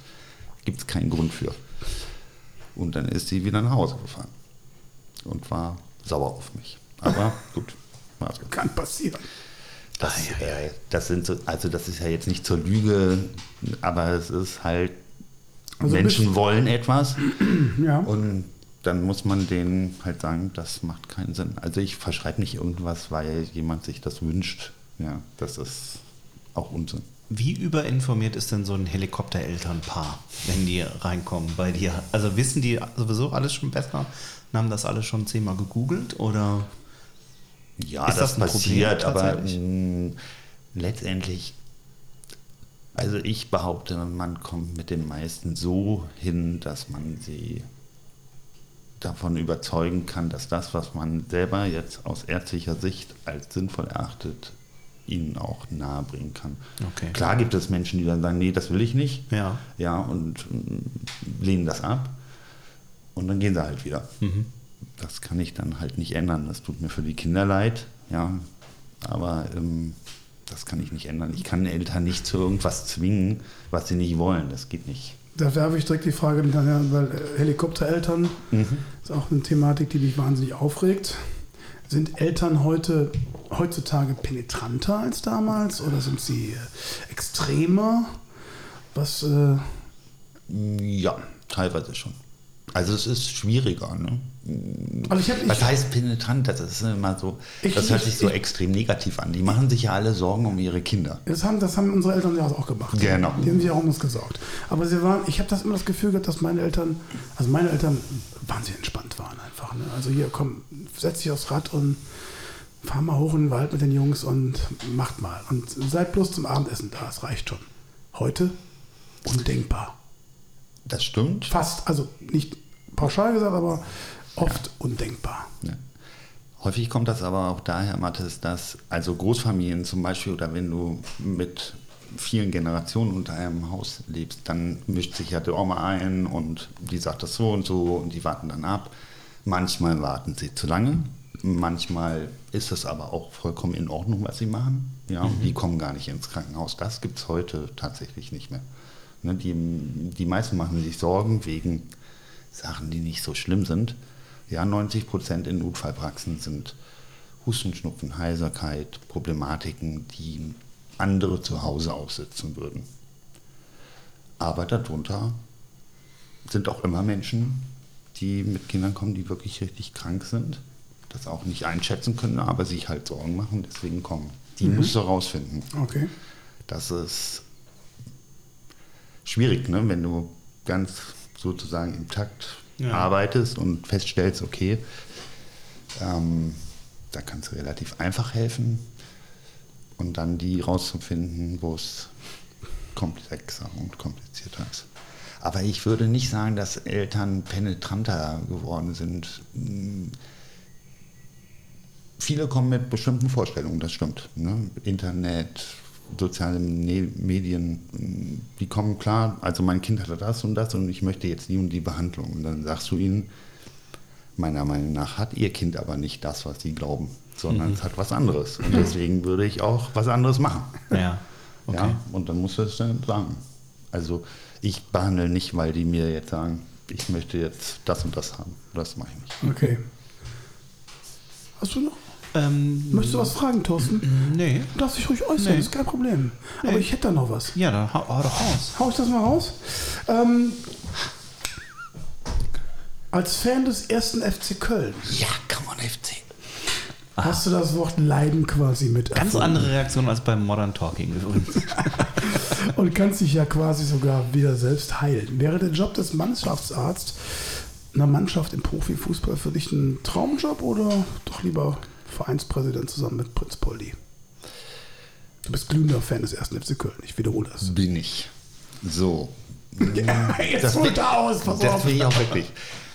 Gibt es keinen Grund für. Und dann ist sie wieder nach Hause gefahren. Und war sauer auf mich. Aber gut, war so. Kann passieren. Das, äh, das sind so, also das ist ja jetzt nicht zur Lüge, aber es ist halt, Also Menschen bist- wollen etwas Ja. und dann muss man denen halt sagen, das macht keinen Sinn. Also ich verschreibe nicht irgendwas, weil jemand sich das wünscht. Ja, das ist auch Unsinn. Wie überinformiert ist denn so ein Helikopterelternpaar, wenn die reinkommen bei dir? Also wissen die sowieso alles schon besser und haben das alles schon zehnmal gegoogelt oder? Ja, Ist das, das Problem passiert, aber mh, letztendlich, also ich behaupte, man kommt mit den meisten so hin, dass man sie davon überzeugen kann, dass das, was man selber jetzt aus ärztlicher Sicht als sinnvoll erachtet, ihnen auch nahebringen kann. Okay. Klar gibt es Menschen, die dann sagen, nee, das will ich nicht. Ja. Ja, und mm, lehnen das ab. Und dann gehen sie halt wieder. Mhm. Das kann ich dann halt nicht ändern. Das tut mir für die Kinder leid. Ja, aber ähm, das kann ich nicht ändern. Ich kann Eltern nicht zu irgendwas zwingen, was sie nicht wollen. Das geht nicht. Da werfe ich direkt die Frage hinterher, weil äh, Helikoptereltern ist auch eine Thematik, die mich wahnsinnig aufregt. Sind Eltern heute heutzutage penetranter als damals oder sind sie äh, extremer? Was äh, Ja, teilweise schon. Also es ist schwieriger. Ne? Also ich hab- Was ich- heißt penetrant? Das ist immer so, Ich- das hört ich- sich so extrem negativ an. Die machen sich ja alle Sorgen um ihre Kinder. Das haben, das haben unsere Eltern ja auch gemacht. Genau. Die haben sich auch um uns gesorgt. Aber sie waren, ich habe das immer das Gefühl gehabt, dass meine Eltern, also meine Eltern wahnsinnig entspannt waren einfach. Ne? Also hier, komm, setz dich aufs Rad und fahr mal hoch in den Wald mit den Jungs und macht mal. Und seid bloß zum Abendessen da, es reicht schon. Heute undenkbar. Das stimmt. Fast, also nicht pauschal gesagt, aber oft undenkbar. Ja. Häufig kommt das aber auch daher, Mathis, dass also Großfamilien zum Beispiel oder wenn du mit vielen Generationen unter einem Haus lebst, dann mischt sich ja der Oma ein und die sagt das so und so und die warten dann ab. Manchmal warten sie zu lange, manchmal ist es aber auch vollkommen in Ordnung, was sie machen. Ja, und die kommen gar nicht ins Krankenhaus. Das gibt es heute tatsächlich nicht mehr. Ne, die, die meisten machen sich Sorgen wegen Sachen, die nicht so schlimm sind. Ja, 90 Prozent in Notfallpraxen sind Husten, Schnupfen, Heiserkeit, Problematiken, die andere zu Hause aussitzen würden. Aber darunter sind auch immer Menschen, die mit Kindern kommen, die wirklich richtig krank sind, das auch nicht einschätzen können, aber sich halt Sorgen machen, deswegen kommen. Die musst du rausfinden. Okay. Das ist schwierig, ne? wenn du ganz sozusagen im Takt Ja. arbeitest und feststellst, okay, ähm, da kannst du relativ einfach helfen und dann die rauszufinden, wo es komplexer und komplizierter ist. Aber ich würde nicht sagen, dass Eltern penetranter geworden sind. Hm, Viele kommen mit bestimmten Vorstellungen, das stimmt. Ne? Internet, soziale Ne- Medien, die kommen klar, also mein Kind hatte das und das und ich möchte jetzt die und die Behandlung. Und dann sagst du ihnen, meiner Meinung nach hat ihr Kind aber nicht das, was sie glauben, sondern es hat was anderes. Und deswegen würde ich auch was anderes machen. Ja. Okay. Ja, und dann musst du es dann sagen. Also ich behandle nicht, weil die mir jetzt sagen, ich möchte jetzt das und das haben. Das mache ich nicht. Okay. Hast du noch? Ähm, Möchtest du was fragen, Thorsten? nee. Du darfst dich ruhig äußern, Nee. ist kein Problem. Aber Nee. ich hätte da noch was. Ja, dann hau, hau doch raus. Hau ich das mal raus? Ähm, als Fan des ersten FC Köln Ja, come on FC. hast du das Wort Leiden quasi mit Ganz erfunden. andere Reaktion als beim Modern Talking übrigens. Und kannst dich ja quasi sogar wieder selbst heilen. Wäre der Job des Mannschaftsarzt einer Mannschaft im Profifußball für dich ein Traumjob oder doch lieber Vereinspräsident zusammen mit Prinz Poldi? Du bist glühender Fan des ersten FC Köln, ich wiederhole das. Bin ich. So. Ja, jetzt Das holt er aus, pass Das auf. will ich auch wirklich.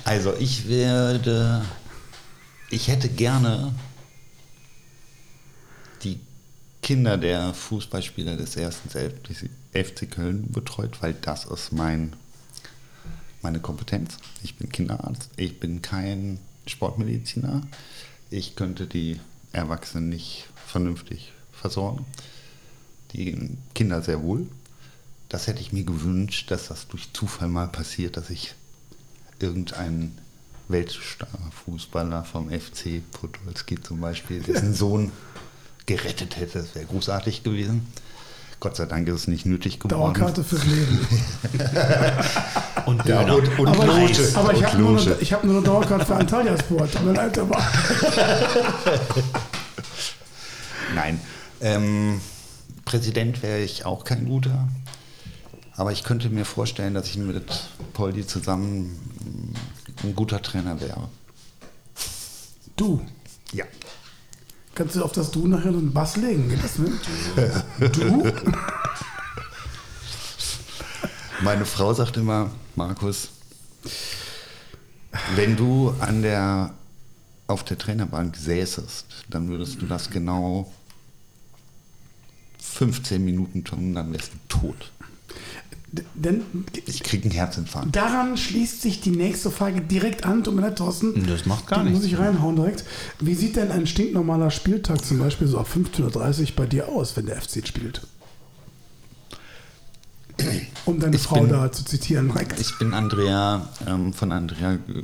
Also ich werde, ich hätte gerne die Kinder der Fußballspieler des ersten FC Köln betreut, weil das ist mein, meine Kompetenz. Ich bin Kinderarzt, ich bin kein Sportmediziner. Ich könnte die Erwachsenen nicht vernünftig versorgen. Die Kinder sehr wohl. Das hätte ich mir gewünscht, dass das durch Zufall mal passiert, dass ich irgendeinen Weltstar-Fußballer vom FC Podolski zum Beispiel, dessen Sohn gerettet hätte. Das wäre großartig gewesen. Gott sei Dank ist es nicht nötig geworden. Dauerkarte fürs Leben. Und Ja, Döner. und, und aber Loge. ich, aber ich und habe nur, eine- ich hab nur eine Dauerkarte für Antalya Sport. Tut mir leid, aber Nein. Ähm, Präsident wäre ich auch kein guter. Aber ich könnte mir vorstellen, dass ich mit Poldi zusammen mm, ein guter Trainer wäre. du, Ja. Kannst du auf das Du nachher einen Bass legen? Geht das, ne? Du? Meine Frau sagt immer, Markus, wenn du an der, auf der Trainerbank säßest, dann würdest du das genau 15 Minuten tun, dann wärst du tot. Denn Ich kriege einen Herzinfarkt. daran schließt sich die nächste Frage direkt an. Tut mir leid, Thorsten. Das macht gar Die nichts. muss ich reinhauen direkt. Wie sieht denn ein stinknormaler Spieltag zum Beispiel so ab 15.30 Uhr bei dir aus, wenn der FC spielt? Um deine Ich Frau bin- da zu zitieren, Mike. Ich bin Andrea, ähm, von Andrea, ge-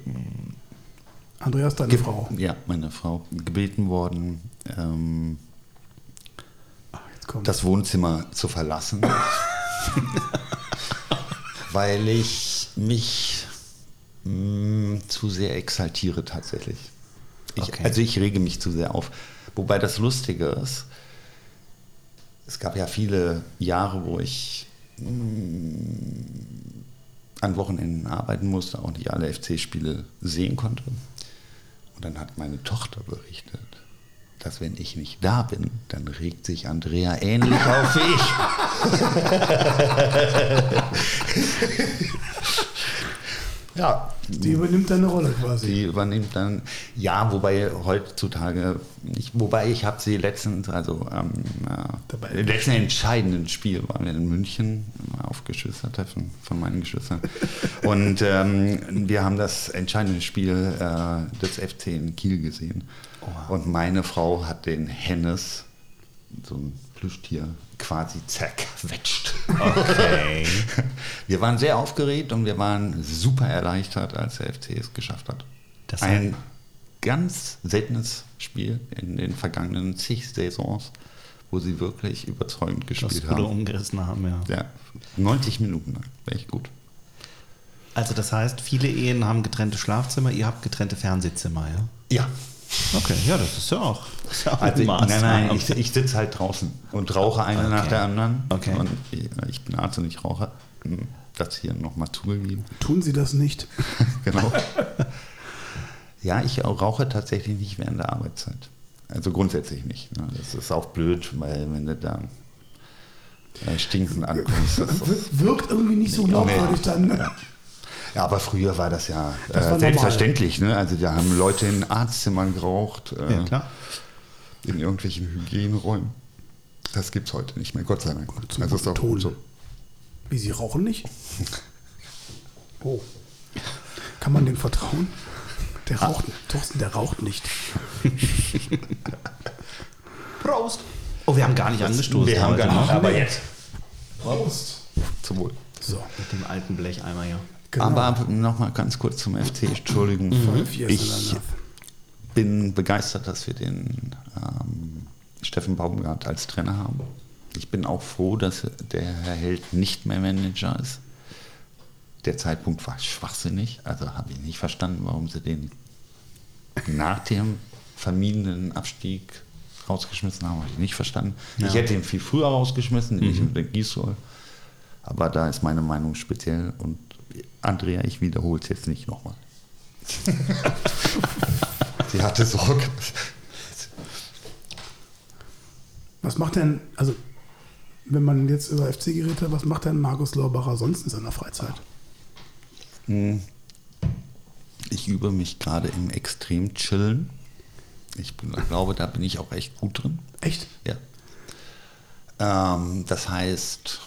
Andreas, deine ge- Frau. ja, meine Frau, gebeten worden, ähm, Ach, das Wohnzimmer zu verlassen, weil ich mich mh, zu sehr exaltiere tatsächlich. Ich, Okay. Also ich rege mich zu sehr auf. Wobei das Lustige ist, es gab ja viele Jahre, wo ich mh, an Wochenenden arbeiten musste, auch nicht alle FC-Spiele sehen konnte. Und dann hat meine Tochter berichtet, dass wenn ich nicht da bin, dann regt sich Andrea ähnlich auf wie ich. ja, Die übernimmt deine Rolle quasi. Sie übernimmt dann, ja, wobei heutzutage, ich, wobei ich habe sie letztens, also Dabei. äh, letzten entscheidenden Spiel waren wir in München auf Geschwistertreffen von meinen Geschwistern. Und ähm, wir haben das entscheidende Spiel äh, des FC in Kiel gesehen. Und meine Frau hat den Hennes, so ein Plüschtier, quasi zerquetscht. Okay. Wir waren sehr aufgeregt und wir waren super erleichtert, als der FC es geschafft hat. Das Ein ganz seltenes Spiel in den vergangenen zig Saisons, wo sie wirklich überzeugend Das gespielt Ruder haben. umgerissen haben, ja. Ja, 90 Minuten lang. Echt gut. Also das heißt, viele Ehen haben getrennte Schlafzimmer, ihr habt getrennte Fernsehzimmer, ja? Ja. Okay, ja, das ist ja auch. Ist ja auch Also, ein nein, nein, ich, ich sitze halt draußen und rauche eine Okay. nach der anderen. Okay. Und ich, ich bin Arzt und ich rauche. Hm, Das hier nochmal zugegeben. Tun sie das nicht? genau. Ja, ich rauche tatsächlich nicht während der Arbeitszeit. Also grundsätzlich nicht. Ne? Das ist auch blöd, weil wenn du da äh, stinkend ankommst. Das Wir- Wirkt irgendwie nicht so glaubwürdig dann. Ja, aber früher war das ja Das war äh, normal. selbstverständlich. Ne? Also da haben Leute in Arztzimmern geraucht, äh, Ja, klar. in irgendwelchen Hygienräumen. Das gibt es heute nicht mehr, Gott sei Dank. Zum Also ist auch Ton. so. Wie, sie rauchen nicht? Oh. Kann man dem vertrauen? Der Ah. raucht, Thorsten, der raucht nicht. Prost! Oh, wir haben gar nicht angestoßen. Wir haben gar nicht, ne? aber jetzt. Prost. Zum Wohl. So, Mit dem alten Blecheimer hier. Genau. Aber nochmal ganz kurz zum FC, Entschuldigung. Years Ich bin begeistert, dass wir den ähm, Steffen Baumgart als Trainer haben. Ich bin auch froh, dass der Herr Held nicht mehr Manager ist. Der Zeitpunkt war schwachsinnig, also habe ich nicht verstanden, warum sie den nach dem vermiedenen Abstieg rausgeschmissen haben. Habe ich nicht verstanden. Ja. Ich hätte ihn viel früher rausgeschmissen, nämlich mit der Gießroll. Aber da ist meine Meinung speziell und Andrea, ich wiederhole es jetzt nicht nochmal. Sie hatte Sorge. Was macht denn, also wenn man jetzt über FC geredet hat, was macht denn Markus Lorbacher sonst in seiner Freizeit? Hm. Ich übe mich gerade im extrem Chillen. Ich bin, glaube, da bin ich auch echt gut drin. Echt? Ja. Ähm, das heißt,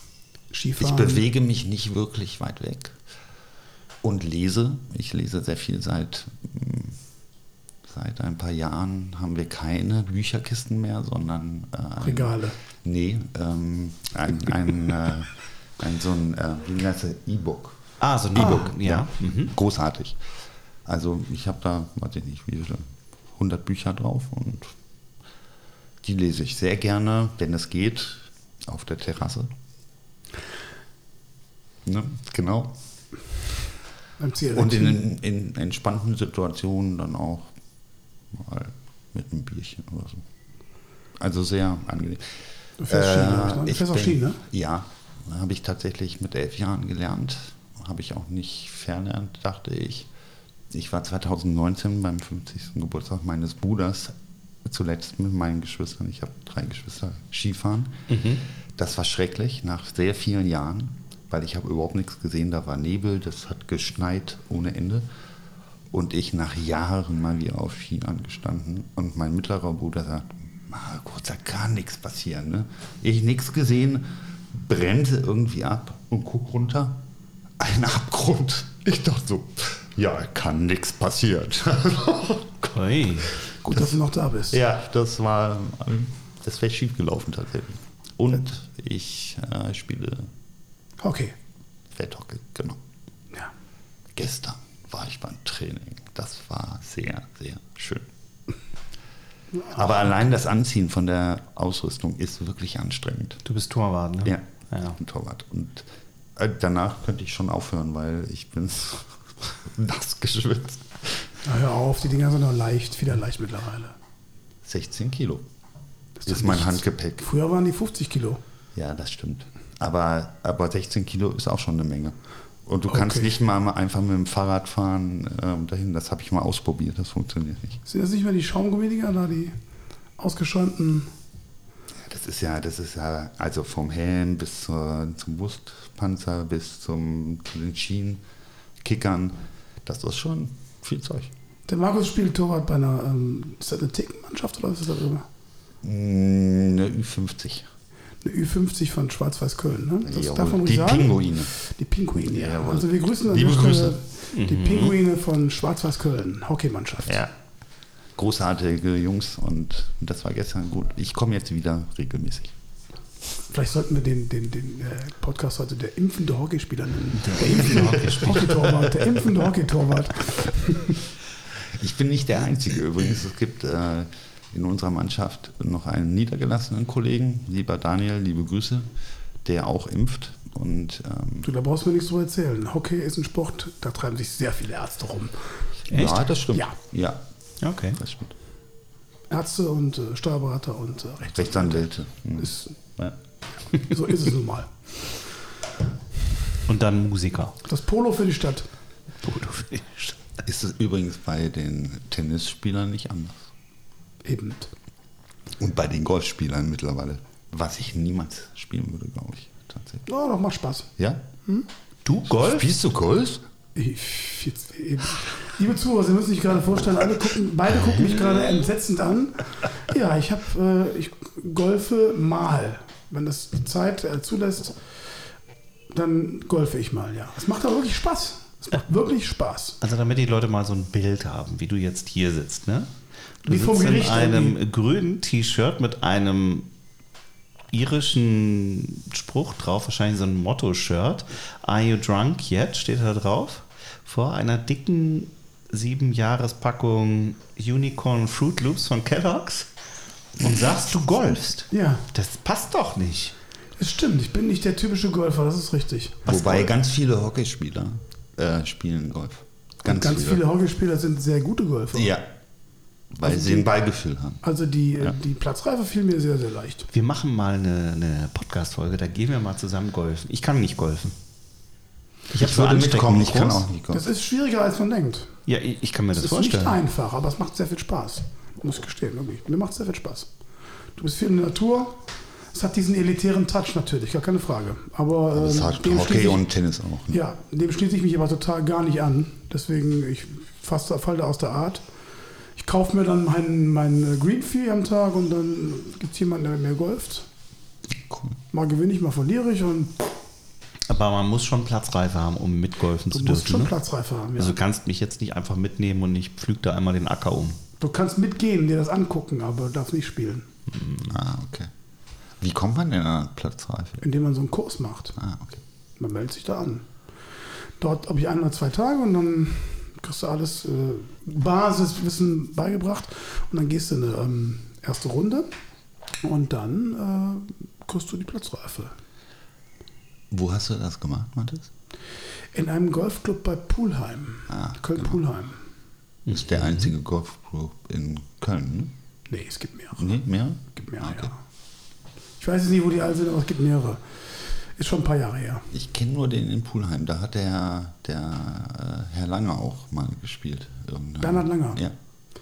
ich Skifahren? bewege mich nicht wirklich weit weg und lese. Ich lese sehr viel seit, mm, seit ein paar Jahren haben wir keine Bücherkisten mehr, sondern äh, ein- Regale. Nee, ähm, ein, ein, äh, ein so ein, äh, E-Book. Ah, so ein E-Book, ja. Mhm. Großartig. Also ich habe da, weiß ich nicht, wie viele, 100 Bücher drauf und die lese ich sehr gerne, wenn es geht, auf der Terrasse. Ne? Genau. Beim Und Zigaretten. in, in entspannten Situationen dann auch mal mit einem Bierchen oder so. Also sehr angenehm. Du fährst ne? Ich fährst auch bin- Ski, ne? Ja, habe ich tatsächlich mit elf Jahren gelernt. Habe ich auch nicht verlernt, dachte ich. Ich war 2019 beim 50. Geburtstag meines Bruders zuletzt mit meinen Geschwistern. Ich habe drei Geschwister Skifahren. Das war schrecklich nach sehr vielen Jahren, weil ich habe überhaupt nichts gesehen. Da war Nebel, das hat geschneit ohne Ende. Und ich nach Jahren mal wieder auf Ski angestanden. Und mein mittlerer Bruder sagt, Gott, da kann nichts passieren. Ne? Ich nichts gesehen, brennte irgendwie ab und guck runter. Ein Abgrund. Ich dachte so, ja, kann nichts passieren. Ui. Gut, dass du noch da bist. ja, das war, ähm, das wäre schief gelaufen tatsächlich. Und ich äh, spiele Okay. Fetthockey, genau. Ja. Gestern war ich beim Training. Das war sehr, sehr schön. Aber allein das Anziehen von der Ausrüstung ist wirklich anstrengend. Du bist Torwart, ne? Ja, ja. ein Torwart. Und äh, danach könnte ich schon aufhören, weil ich bin nass geschwitzt. Na, hör auf, die Dinger sind noch leicht, wieder leicht mittlerweile. 16 Kilo Das ist, doch mein nichts. Handgepäck. Früher waren die 50 Kilo. Ja, das stimmt. Aber, aber 16 Kilo ist auch schon eine Menge. Und du kannst Okay. nicht mal einfach mit dem Fahrrad fahren ähm, dahin. Das habe ich mal ausprobiert. Das funktioniert nicht. Sind das nicht mehr die Schaumgummi-Dinger da, die ausgeschäumten? Das ist ja, das ist ja, also vom Helm bis zur, zum Brustpanzer bis zum, zu den Schienenkickern, das ist schon viel Zeug. Der Markus spielt Torwart bei einer, ähm, ist das eine Tickenmannschaft oder was ist das immer? Mm, Eine Ü50. Eine Ü50 von Schwarz-Weiß-Köln, ne? Das Jawohl. ruhig Die sagen. Pinguine. Die Pinguine, ja. Jawohl. Also wir grüßen an Liebe der Grüße. die Pinguine von Schwarz-Weiß-Köln, Hockeymannschaft. Ja. Großartige Jungs und das war gestern gut. Ich komme jetzt wieder regelmäßig. Vielleicht sollten wir den, den, den äh, Podcast heute der impfende Hockeyspieler nennen. Der impfende Hockeyspieler. Hockeytorwart, der impfende Hockeytorwart. Ich bin nicht der Einzige übrigens. Es gibt äh, in unserer Mannschaft noch einen niedergelassenen Kollegen, lieber Daniel, liebe Grüße, der auch impft. Und ähm, Du, da brauchst du mir nichts drüber erzählen. Hockey ist ein Sport, da treiben sich sehr viele Ärzte rum. Echt? ja, das stimmt. Ja. ja Okay. das stimmt. Ärzte und äh, Steuerberater und äh, Rechtsanwälte. Rechtsanwälte. Hm. Ist, Ja. so ist es nun mal. Und dann Musiker. Das Polo für die Stadt. Ist es übrigens bei den Tennisspielern nicht anders. Eben. Und bei den Golfspielern mittlerweile. Was ich niemals spielen würde, glaube ich. Tatsächlich. Ja, doch, macht Spaß. Ja? Du Golf? Spielst du Golf? Ich, jetzt, eben. Liebe Zuhörer, Sie müssen sich gerade vorstellen, alle gucken, beide gucken mich gerade entsetzend an. Ja, ich habe, äh, ich golfe mal. Wenn das die Zeit äh, zulässt, dann golfe ich mal, ja. Es macht aber wirklich Spaß. Es macht wirklich Spaß. Also damit die Leute mal so ein Bild haben, wie du jetzt hier sitzt, ne? Du Wie vom sitzt Gericht in einem irgendwie. grünen T-Shirt mit einem irischen Spruch drauf, wahrscheinlich so ein Motto-Shirt. Are you drunk yet? steht da drauf. Vor einer dicken sieben Jahrespackung Unicorn Fruit Loops von Kellogg's und sagst, du golfst. Ja, Das passt doch nicht. es stimmt. Ich bin nicht der typische Golfer, das ist richtig. Wobei ganz viele Hockeyspieler äh, spielen Golf. Ganz, ganz viele. Hockeyspieler sind sehr gute Golfer. Ja. Weil Also sie die- ein Beigefühl haben. Also die, Ja. die Platzreife fiel mir sehr, sehr leicht. Wir machen mal eine, eine Podcast-Folge, da gehen wir mal zusammen golfen. Ich kann nicht golfen. Ich habe so würde mitkommen, ich kann auch nicht golfen. Das ist schwieriger, als man denkt. Ja, ich ich kann mir Es das ist vorstellen. nicht einfach, aber es macht sehr viel Spaß. Muss ich gestehen, wirklich. Mir macht es sehr viel Spaß. Du bist viel in der Natur. Es hat diesen elitären Touch natürlich, gar keine Frage. Aber Das ähm, hat dem Hockey ich- und Tennis auch. Ne? Ja, dem schließe ich mich aber total gar nicht an. Deswegen, ich fast fall da aus der Art. Ich kaufe mir dann mein, mein Green Fee am Tag und dann gibt es jemanden, der mit mir golft. Cool. Mal gewinne ich, mal verliere ich und Aber man muss schon Platzreife haben, um mitgolfen du zu musst dürfen. schon Ne? Platzreife haben. Ja. Also du kannst mich jetzt nicht einfach mitnehmen und ich pflüg da einmal den Acker um. du kannst mitgehen, dir das angucken, aber darfst nicht spielen. Ah, okay. Wie kommt man denn an Platzreife? Indem man so einen Kurs macht. Ah, okay. Man meldet sich da an. Dort habe ich ein oder zwei Tage und dann kriegst du alles äh, Basiswissen beigebracht und dann gehst du in eine ähm, erste Runde und dann äh, kriegst du die Platzreife. Wo hast du das gemacht, Mathis? In einem Golfclub bei Pulheim. Ah, Köln-Pulheim. Ist der einzige Golfclub in Köln, Nee, es gibt mehrere. ne? Nee, mehr? Es gibt mehrere, Okay. ja. Ich weiß jetzt nicht, wo die alle sind, aber es gibt mehrere. Ist schon ein paar Jahre her. Ich kenne nur den in Pulheim. Da hat der, der äh, Herr Lange auch mal gespielt. Irgendeine- Bernhard Langer. Ja.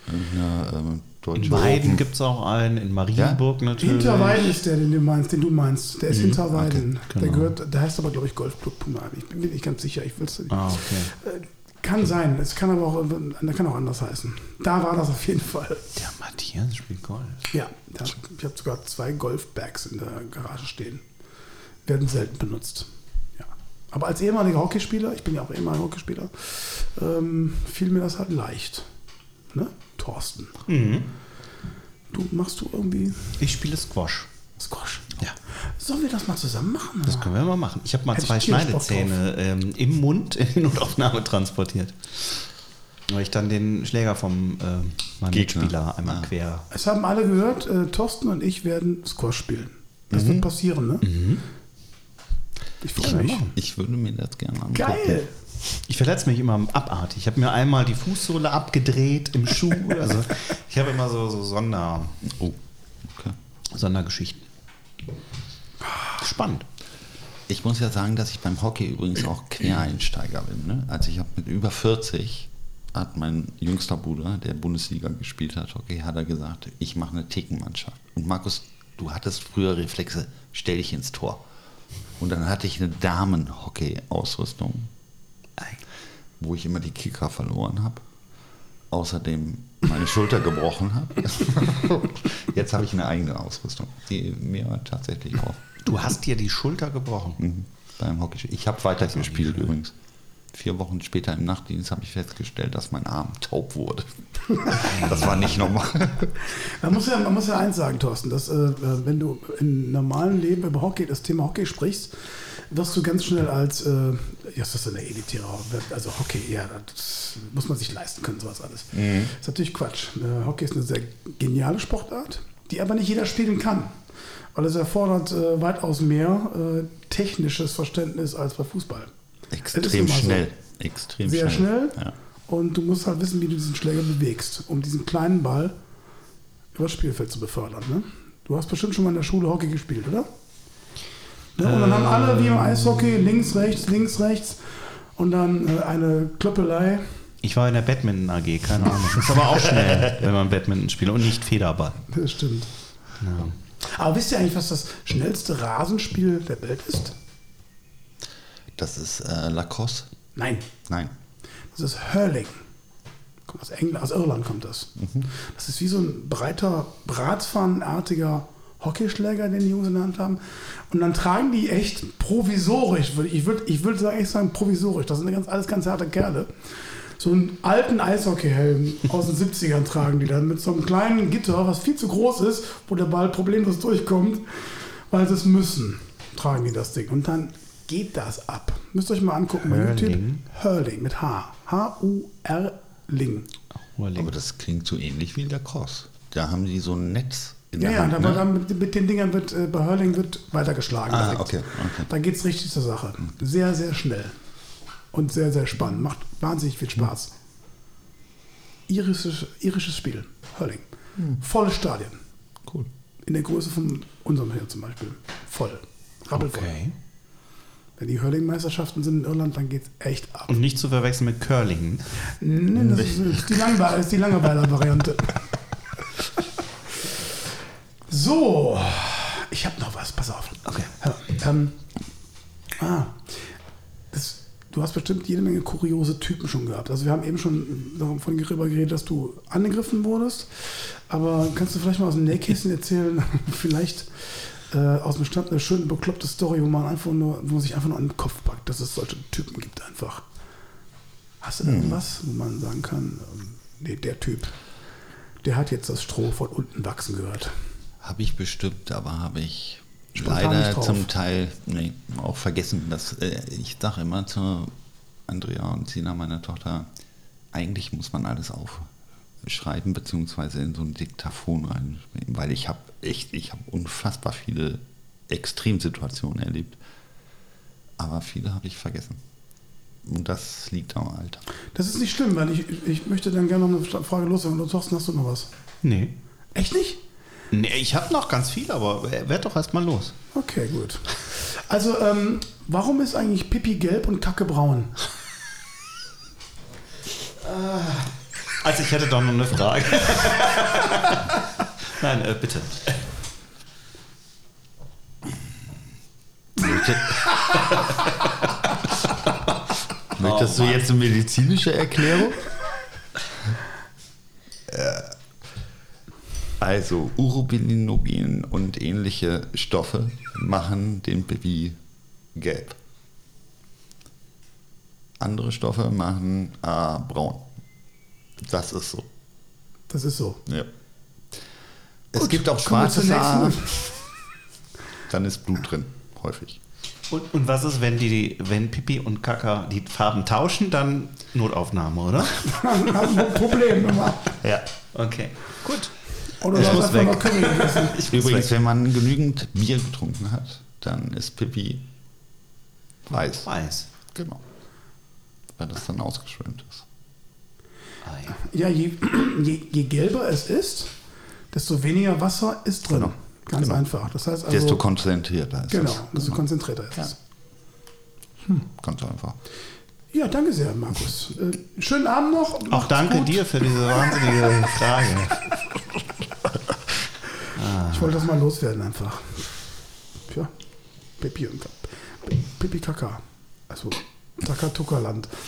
Irgendeine ähm, In Weiden gibt es auch einen, in Marienburg natürlich. Hinterweiden ist der, den du meinst, den du meinst. Der ist Hinterweiden. okay, Der genau. gehört, der heißt aber, glaube ich, Golfclub Pulheim. Ich bin mir nicht ganz sicher. Ich will's, Ah, okay. äh, Kann sein. Es kann aber auch, äh, kann auch anders heißen. Da war das auf jeden Fall. Der Matthias spielt Golf. Ja, da, ich habe sogar zwei Golfbags in der Garage stehen. Werden selten benutzt. Ja. Aber als ehemaliger Hockeyspieler, ich bin ja auch ehemaliger Hockeyspieler, ähm, fiel mir das halt leicht. Ne? Thorsten. Mhm. Du machst du irgendwie Ich spiele Squash. Squash. Ja. Sollen wir das mal zusammen machen? Das können wir mal machen. Ich habe mal Hätte zwei Schneidezähne ähm, im Mund in die Notaufnahme transportiert. Weil ich dann den Schläger vom Gegner. Mitspieler einmal Ah. quer. Es haben alle gehört, äh, Thorsten und ich werden Squash spielen. Das wird passieren, ne? Ich freue mich. Ich würde mir das gerne angucken. Geil! Ich verletze mich immer abartig. Ich habe mir einmal die Fußsohle abgedreht im Schuh. Also ich habe immer so, so Sonder, Oh, okay. Sondergeschichten. Spannend. Ich muss ja sagen, dass ich beim Hockey übrigens auch Quereinsteiger bin. Ne? Also ich habe mit über 40 hat mein jüngster Bruder, der Bundesliga gespielt hat, Hockey, hat er gesagt, ich mache eine Thekenmannschaft. Und Markus, du hattest früher Reflexe, stell dich ins Tor. Und dann hatte ich eine Damen-Hockey-Ausrüstung, wo ich immer die Kicker verloren habe. Außerdem meine Schulter gebrochen habe. Jetzt habe ich eine eigene Ausrüstung, die mir tatsächlich auch Du hast dir die Schulter gebrochen. Mhm. Beim Hockey. Ich habe weitergespielt übrigens. Vier Wochen später im Nachtdienst habe ich festgestellt, dass mein Arm taub wurde. das war nicht normal. Man muss, ja, man muss ja eins sagen, Thorsten, dass äh, wenn du im normalen Leben über Hockey, das Thema Hockey sprichst, wirst du ganz schnell als, äh, ja, ist das eine elitäre, also Hockey, ja, das muss man sich leisten können, sowas alles. Das ist natürlich Quatsch. Äh, Hockey ist eine sehr geniale Sportart, die aber nicht jeder spielen kann. Weil es erfordert äh, weitaus mehr äh, technisches Verständnis als bei Fußball. Extrem immer so. schnell. Extrem Sehr schnell. Ja. Und du musst halt wissen, wie du diesen Schläger bewegst, um diesen kleinen Ball übers Spielfeld zu befördern. Ne? Du hast bestimmt schon mal in der Schule Hockey gespielt, oder? Ne? Und dann haben alle wie im Eishockey links, rechts, links, rechts und dann äh, eine Klöppelei. Ich war in der Badminton AG, keine Ahnung. Das ist aber auch schnell, wenn man Badminton spielt und nicht Federball. Das stimmt. Ja. Aber wisst ihr eigentlich, was das schnellste Rasenspiel der Welt ist? Das ist äh, Lacoste. Nein, Nein. das ist Hurling. Kommt aus England, aus Irland kommt das. Das ist wie so ein breiter, bratpfannenartiger Hockeyschläger, den die Jungs in der Hand haben. Und dann tragen die echt provisorisch, ich würde ich würd sagen, echt sagen provisorisch, das sind ganz, alles ganz harte Kerle. So einen alten Eishockeyhelm aus den 70ern tragen die dann mit so einem kleinen Gitter, was viel zu groß ist, wo der Ball problemlos durchkommt, weil sie es müssen, tragen die das Ding. Und dann geht das ab. Müsst ihr euch mal angucken bei YouTube. Hurling? Hurling mit H. H-U-R-Ling. Aber das klingt so ähnlich wie Lacrosse. Da haben die so ein Netz in Ja, der ja, Hand. ne? mit, mit den Dingern wird äh, bei Hurling wird weitergeschlagen. Ah, direkt. okay, okay. Da geht es richtig zur Sache. Sehr, sehr schnell. Und sehr, sehr spannend. Macht wahnsinnig viel Spaß. Irisches, irisches Spiel. Hurling. Volle Stadien. Cool. In der Größe von unserem hier zum Beispiel. Voll. Rappelvoll. Okay. Wenn die Hurling-Meisterschaften sind in Irland, dann geht es echt ab. Und nicht zu verwechseln mit Curling. Nee, das ist, die Langwe- ist die Langeweiler-Variante. So, ich habe noch was, pass auf. Okay. Ähm, ah, das, du hast bestimmt jede Menge kuriose Typen schon gehabt. Also wir haben eben schon davon darüber geredet, dass du angegriffen wurdest. Aber kannst du vielleicht mal aus dem Nähkästchen erzählen, vielleicht äh, aus dem Stand eine schöne bekloppte Story, wo man einfach nur, wo man sich einfach nur an den Kopf packt, dass es solche Typen gibt einfach. Hast du da irgendwas, wo man sagen kann, ähm, nee, der Typ, der hat jetzt das Stroh von unten wachsen gehört. Habe ich bestimmt, aber habe ich Spontan leider zum Teil nee, auch vergessen. Dass, äh, ich sage immer zu Andrea und Sina, meiner Tochter, eigentlich muss man alles aufschreiben, beziehungsweise in so ein Diktaphon rein, weil ich habe echt, ich habe unfassbar viele Extremsituationen erlebt, aber viele habe ich vergessen. Und das liegt am Alter. Das ist nicht schlimm, weil ich, ich möchte dann gerne noch eine Frage loswerden. Du Thorsten, hast du noch was? Nee. Echt nicht? Nee, ich habe noch ganz viel, aber werd doch erst mal los. Okay, gut. Also, ähm, warum ist eigentlich Pipi gelb und Kacke braun? Also ich hätte doch noch eine Frage. Nein, äh, bitte. Möchtest du jetzt eine medizinische Erklärung? Äh, Also, Urobilinogen und ähnliche Stoffe machen den Pipi gelb. Andere Stoffe machen äh, braun. Das ist so. Das ist so. Ja. Es Gut, gibt auch Haar. nächsten. Dann ist Blut drin, häufig. Und, und was ist, wenn die, wenn Pipi und Kaka die Farben tauschen, dann Notaufnahme, oder? Haben wir ein Problem immer. Ja. Okay. Gut. Oder Ich muss weg. Ich Übrigens, weg. wenn man genügend Bier getrunken hat, dann ist Pipi weiß. weiß. Genau. Weil das dann ausgeschwemmt ist. Ja. Ja, je, je, je gelber es ist, desto weniger Wasser ist drin. Genau. Ganz Genau. einfach. Das heißt also, Desto konzentrierter ist genau, es. desto konzentrierter ist es. Ganz einfach. Ja, danke sehr, Markus. Äh, schönen Abend noch. Auch Macht's danke gut. dir für diese wahnsinnige Frage. Ich wollte das mal loswerden einfach. Ja, Pipi und Pipi Kaka. Also Takatuka-Land.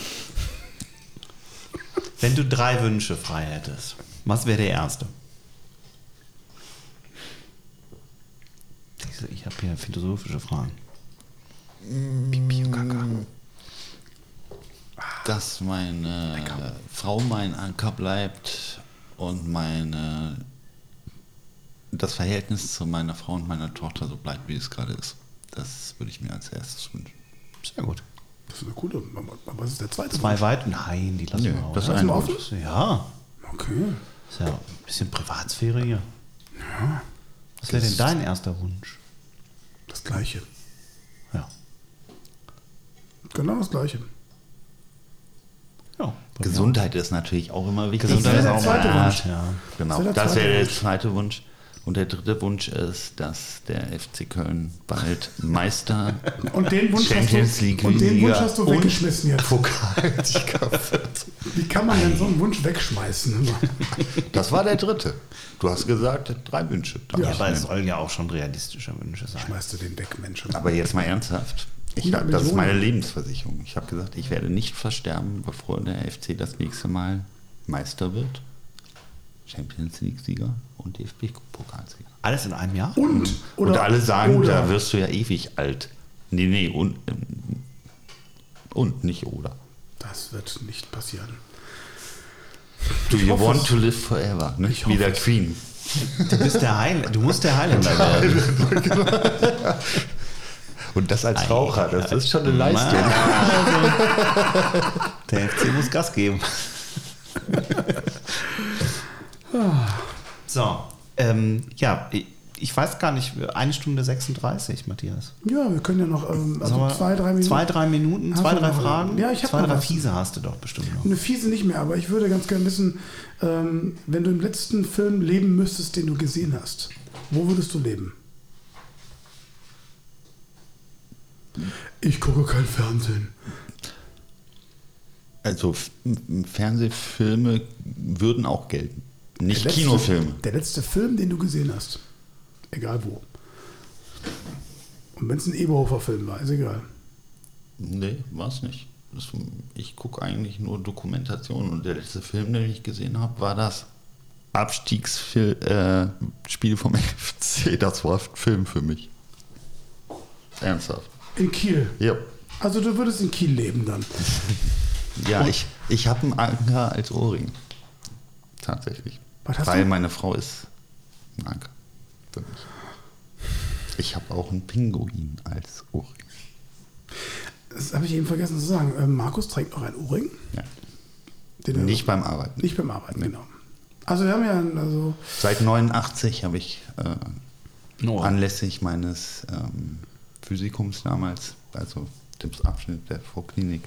Wenn du drei Wünsche frei hättest, was wäre der erste? Ich habe hier philosophische Fragen. Pipi und Kaka. Dass meine Frau mein Anker bleibt und meine das Verhältnis zu meiner Frau und meiner Tochter so bleibt, wie es gerade ist. Das würde ich mir als erstes wünschen. Sehr gut. Das ist eine coole. Aber was ist der zweite? Zwei weit? Nein, die lassen Nö, wir das aus. Lassen wir ein offen? Ja, Okay. ist ja ein bisschen Privatsphäre hier. Was wäre denn dein erster Wunsch? Das gleiche. Ja. Genau das gleiche. ja Gesundheit ist natürlich auch immer wichtig. Gesundheit Das ist wäre auch der zweite mal Wunsch. Ja. Genau, Das wäre der das zweite Wunsch. Und der dritte Wunsch ist, dass der FC Köln bald Meister Und den Wunsch Champions hast du, League und den Wunsch hast du weggeschmissen jetzt. Pokalsieger wird. Wie kann man denn so einen Wunsch wegschmeißen? Das war der dritte. Du hast gesagt, drei Wünsche. Ja, aber es sollen ja auch schon realistische Wünsche sein. Schmeißt du den weg, Mensch. aber jetzt mal ernsthaft. Ich 100 hab, das ist meine Millionen. Lebensversicherung. Ich habe gesagt, ich werde nicht versterben, bevor der FC das nächste Mal Meister wird. Champions League-Sieger und DFB-Pokalsieger. Alles in einem Jahr? Und, oder, und alle sagen, oder, da wirst du ja ewig alt. Nee, nee, und, ähm, und nicht oder. Das wird nicht passieren. Do you hoffe want es. to live forever? Ne? Ich Wie der es. Queen. Du bist der Heil du musst der Heiländer werden. Und das als Raucher, das ist schon eine Leistung. Der FC muss Gas geben. so, ähm, ja, ich, weiß gar nicht, eine Stunde 36, Matthias. Ja, wir können ja noch ähm, also wir zwei, drei Minuten. Zwei, drei Minuten, zwei, drei noch- Fragen? Ja, ich Zwei, drei was. Fiese hast du doch bestimmt noch. Eine fiese nicht mehr, aber ich würde ganz gerne wissen, ähm, wenn du im letzten Film leben müsstest, den du gesehen hast, wo würdest du leben? Ich gucke kein Fernsehen. Also Fernsehfilme würden auch gelten. Nicht Der letzte- Kinofilme. Der letzte Film, den du gesehen hast. Egal wo. Und wenn es ein Eberhofer-Film war, ist egal. Nee, war es nicht. Das, ich gucke eigentlich nur Dokumentationen und der letzte Film, den ich gesehen habe, war das Abstiegsspiel äh, vom FC. Das war ein Film für mich. Ernsthaft. In Kiel. Ja. Also du würdest in Kiel leben dann. Ja, ich, ich habe einen Anker als Ohrring. Tatsächlich. Was hast Weil du? meine Frau ist ein Anker. Für mich. Ich habe auch einen Pinguin als Ohrring. Das habe ich eben vergessen zu sagen. Ähm, Markus trägt auch einen Ohrring. Ja. Den Nicht beim Arbeiten. Nicht beim Arbeiten, genau. Also wir haben ja, also Seit 89 habe ich äh, No. anlässlich meines ähm, Physikums damals, also dem Abschnitt der Vorklinik,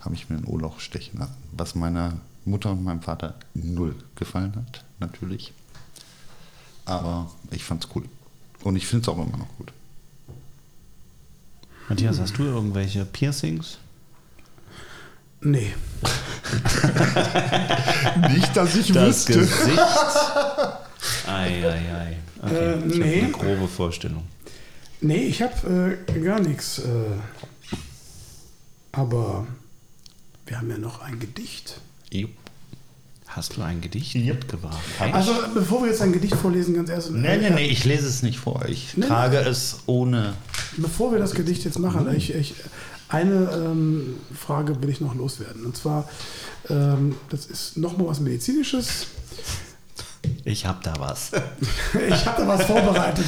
habe ich mir ein Ohrloch stechen lassen, was meiner Mutter und meinem Vater null gefallen hat, natürlich. Aber ich fand's cool. Und ich finde es auch immer noch gut. Matthias, hast du irgendwelche Piercings? nee. Nicht, dass ich Das Gesicht. Ei, ei, ei. Okay, Äh, ich nee. habe eine grobe Vorstellung. Nee, ich habe äh, gar nichts. Äh, aber wir haben ja noch ein Gedicht. Jupp. Hast du ein Gedicht Yep. mitgebracht? Also, bevor wir jetzt ein Gedicht vorlesen, ganz ehrlich. Nee, nee, nee, ich lese es nicht vor. Ich Nee, trage es ohne. Bevor wir das Gedicht jetzt machen, ich, ich, eine ähm, Frage will ich noch loswerden. Und zwar, ähm, das ist nochmal was Medizinisches. Ich hab da was. Ich habe da was vorbereitet.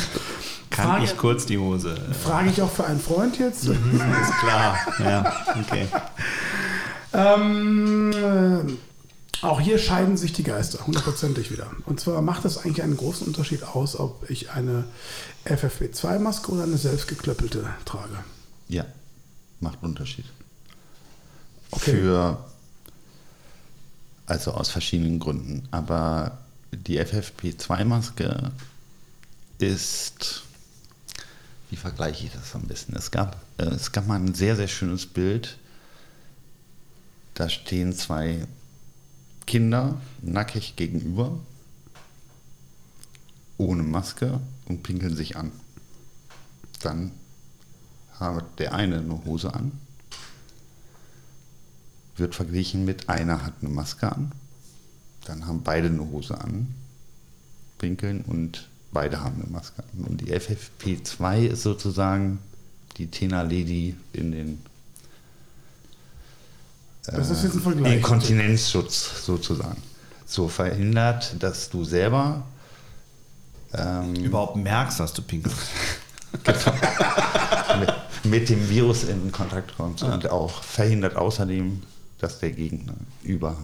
Kann Frage, ich kurz die Hose? frage ich auch für einen Freund jetzt. Ist klar. Ja, okay. Ähm, äh, auch hier scheiden sich die Geister, hundertprozentig wieder. Und zwar macht es eigentlich einen großen Unterschied aus, ob ich eine FFP2-Maske oder eine selbstgeklöppelte trage. Ja, macht Unterschied. Okay. Für. Also aus verschiedenen Gründen. Aber die FFP2-Maske ist. Wie vergleiche ich das am besten? Es gab, äh, es gab mal ein sehr, sehr schönes Bild. Da stehen zwei Kinder nackig gegenüber, ohne Maske und pinkeln sich an. Dann hat der eine eine Hose an, wird verglichen mit einer hat eine Maske an, dann haben beide eine Hose an, pinkeln und beide haben eine Maske an. Und die FFP2 ist sozusagen die Tena Lady in den Das ist jetzt ein Vergleich. Inkontinenzschutz sozusagen. So verhindert, dass du selber ähm, Überhaupt merkst, dass du pinkelst. mit, mit dem Virus in Kontakt kommst und auch verhindert außerdem, dass der Gegner über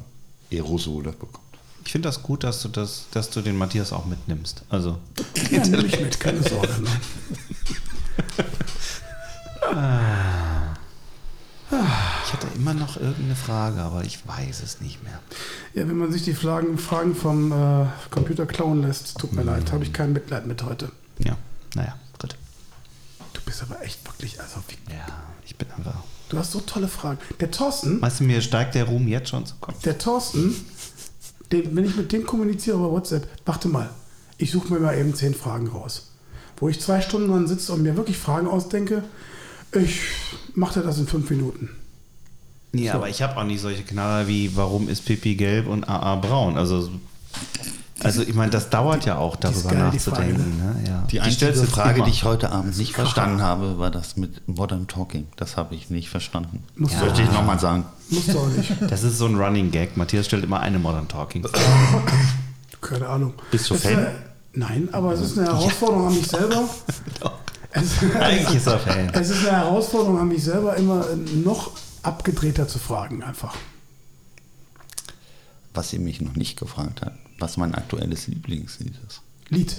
Aerosole bekommt. Ich finde das gut, dass du das, dass du den Matthias auch mitnimmst. Also Ja, nehme ich mit, keine Sorge. Ne? ich hatte immer noch irgendeine Frage, aber ich weiß es nicht mehr. Ja, wenn man sich die Fragen, Fragen vom äh, Computer klauen lässt, tut mir leid, habe ich kein Mitleid mit heute. Ja, naja, gut. Du bist aber echt wirklich, also wie, Ja, ich bin einfach. du hast so tolle Fragen. Der Thorsten, Weißt du, mir steigt der Ruhm jetzt schon zu Kopf. der Thorsten, den, wenn ich mit dem kommuniziere über WhatsApp, warte mal, ich suche mir mal eben zehn Fragen raus. Wo ich zwei Stunden dran sitze und mir wirklich Fragen ausdenke, ich mache das in fünf Minuten. Ja, aber ich habe auch nicht solche Knaller wie, warum ist Pipi gelb und AA braun? Also, also ich meine, das dauert ja auch, darüber geil, die nachzudenken. Ne? Ja. Die einzige Frage, immer. die ich heute Abend nicht verstanden habe, war das mit Modern Talking. Das habe ich nicht verstanden. Muss Soll ich nochmal sagen? Musst du auch nicht. Das ist so ein Running Gag. Matthias stellt immer eine Modern Talking. Keine Ahnung. Bist du Es Fan? Ist, nein, aber es ist eine Herausforderung an mich selber. Es, Eigentlich ist er Fan. es ist eine Herausforderung an mich selber, immer noch abgedrehter zu fragen, einfach. Was ihr mich noch nicht gefragt habt, was mein aktuelles Lieblingslied ist. Lied.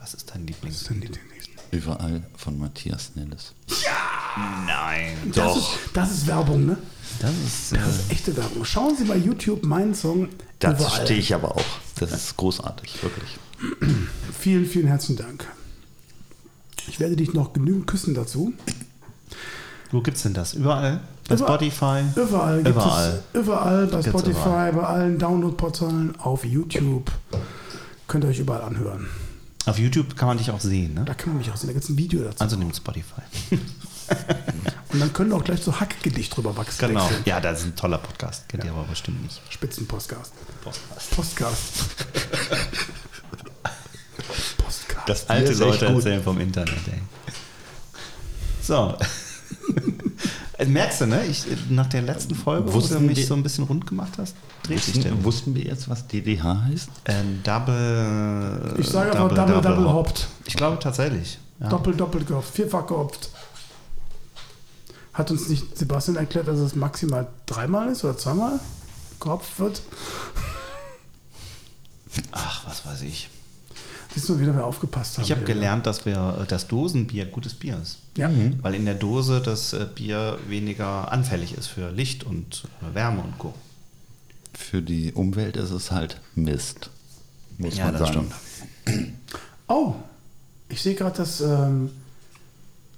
Was ist dein Was ist denn Lied denn nächsten? Überall von Matthias Nelles. Nein. Das ist, das ist Werbung, ne? Das ist. Äh, Das ist echte Werbung. Schauen Sie bei YouTube meinen Song. Dazu stehe ich aber auch. Das ist großartig, wirklich. Vielen, vielen herzlichen Dank. Ich werde dich noch genügend küssen dazu. wo gibt's denn das? Überall? Bei Überall. Spotify? Überall gibt Überall. es überall bei Gibt's Spotify, überall. bei allen Download-Portalen, auf YouTube. Könnt ihr euch überall anhören. Auf YouTube kann man dich auch sehen, ne? Da kann man mich auch sehen. Da gibt es ein Video dazu. Also nimm Spotify. Und dann können auch gleich so Hackgedicht drüber wachsen. Genau. wechseln. Ja, das ist ein toller Podcast. Kennt ihr aber bestimmt nicht. Spitzenpostcast. Podcast. Postcast. Das Alte Leute erzählen vom Internet, ey. So. Merkst du, ne? Ich, nach der letzten Folge, wo Wussten du mich die- so ein bisschen rund gemacht hast, dreht sich der. Wussten, wussten wir jetzt, was DDH heißt? Ähm, double. Ich sage einfach Double, Double Hopped. Ich glaube tatsächlich. Ja. Doppelt, doppelt gehopft. Vierfach gehopft. Hat uns nicht Sebastian erklärt, dass es maximal dreimal ist oder zweimal gehopft wird? Ach, was weiß ich. Siehst du wieder, wer aufgepasst hat. Ich habe gelernt, dass wir das Dosenbier gutes Bier ist. Ja. Weil in der Dose das äh, Bier weniger anfällig ist für Licht und äh, Wärme und Co. Für die Umwelt ist es halt Mist. Muss Ja, man das sagen. Oh, ich sehe gerade, dass, ähm,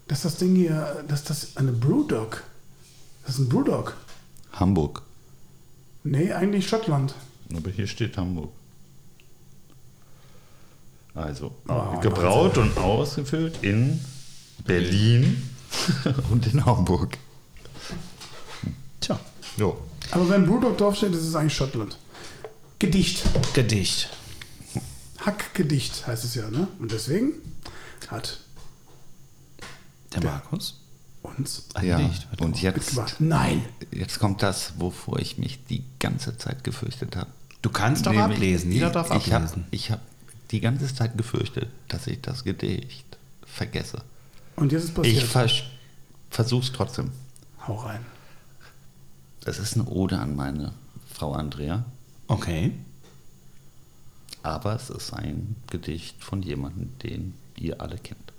dass das Ding hier, dass das eine Brewdog. Das ist ein Brewdog. Hamburg. Nee, eigentlich Schottland. Aber hier steht Hamburg. Also, Oh, gebraut und ausgefüllt in Berlin und in Hamburg. Jo. Aber wenn Brewdog draufsteht, ist es eigentlich Schottland. Gedicht. Gedicht. Hackgedicht heißt es ja, ne? Und deswegen hat Der Markus? uns Ein Ja. Gedicht. Und jetzt. Nein. jetzt kommt das, wovor ich mich die ganze Zeit gefürchtet habe. Du kannst doch Nämlich, ablesen. Jeder darf ich hab- ablesen. Ich habe die ganze Zeit gefürchtet, dass ich das Gedicht vergesse. Und jetzt ist Ich passiert. vers versuche es trotzdem. Hau rein. Es ist eine Ode an meine Frau Andrea, Okay. aber es ist ein Gedicht von jemandem, den ihr alle kennt.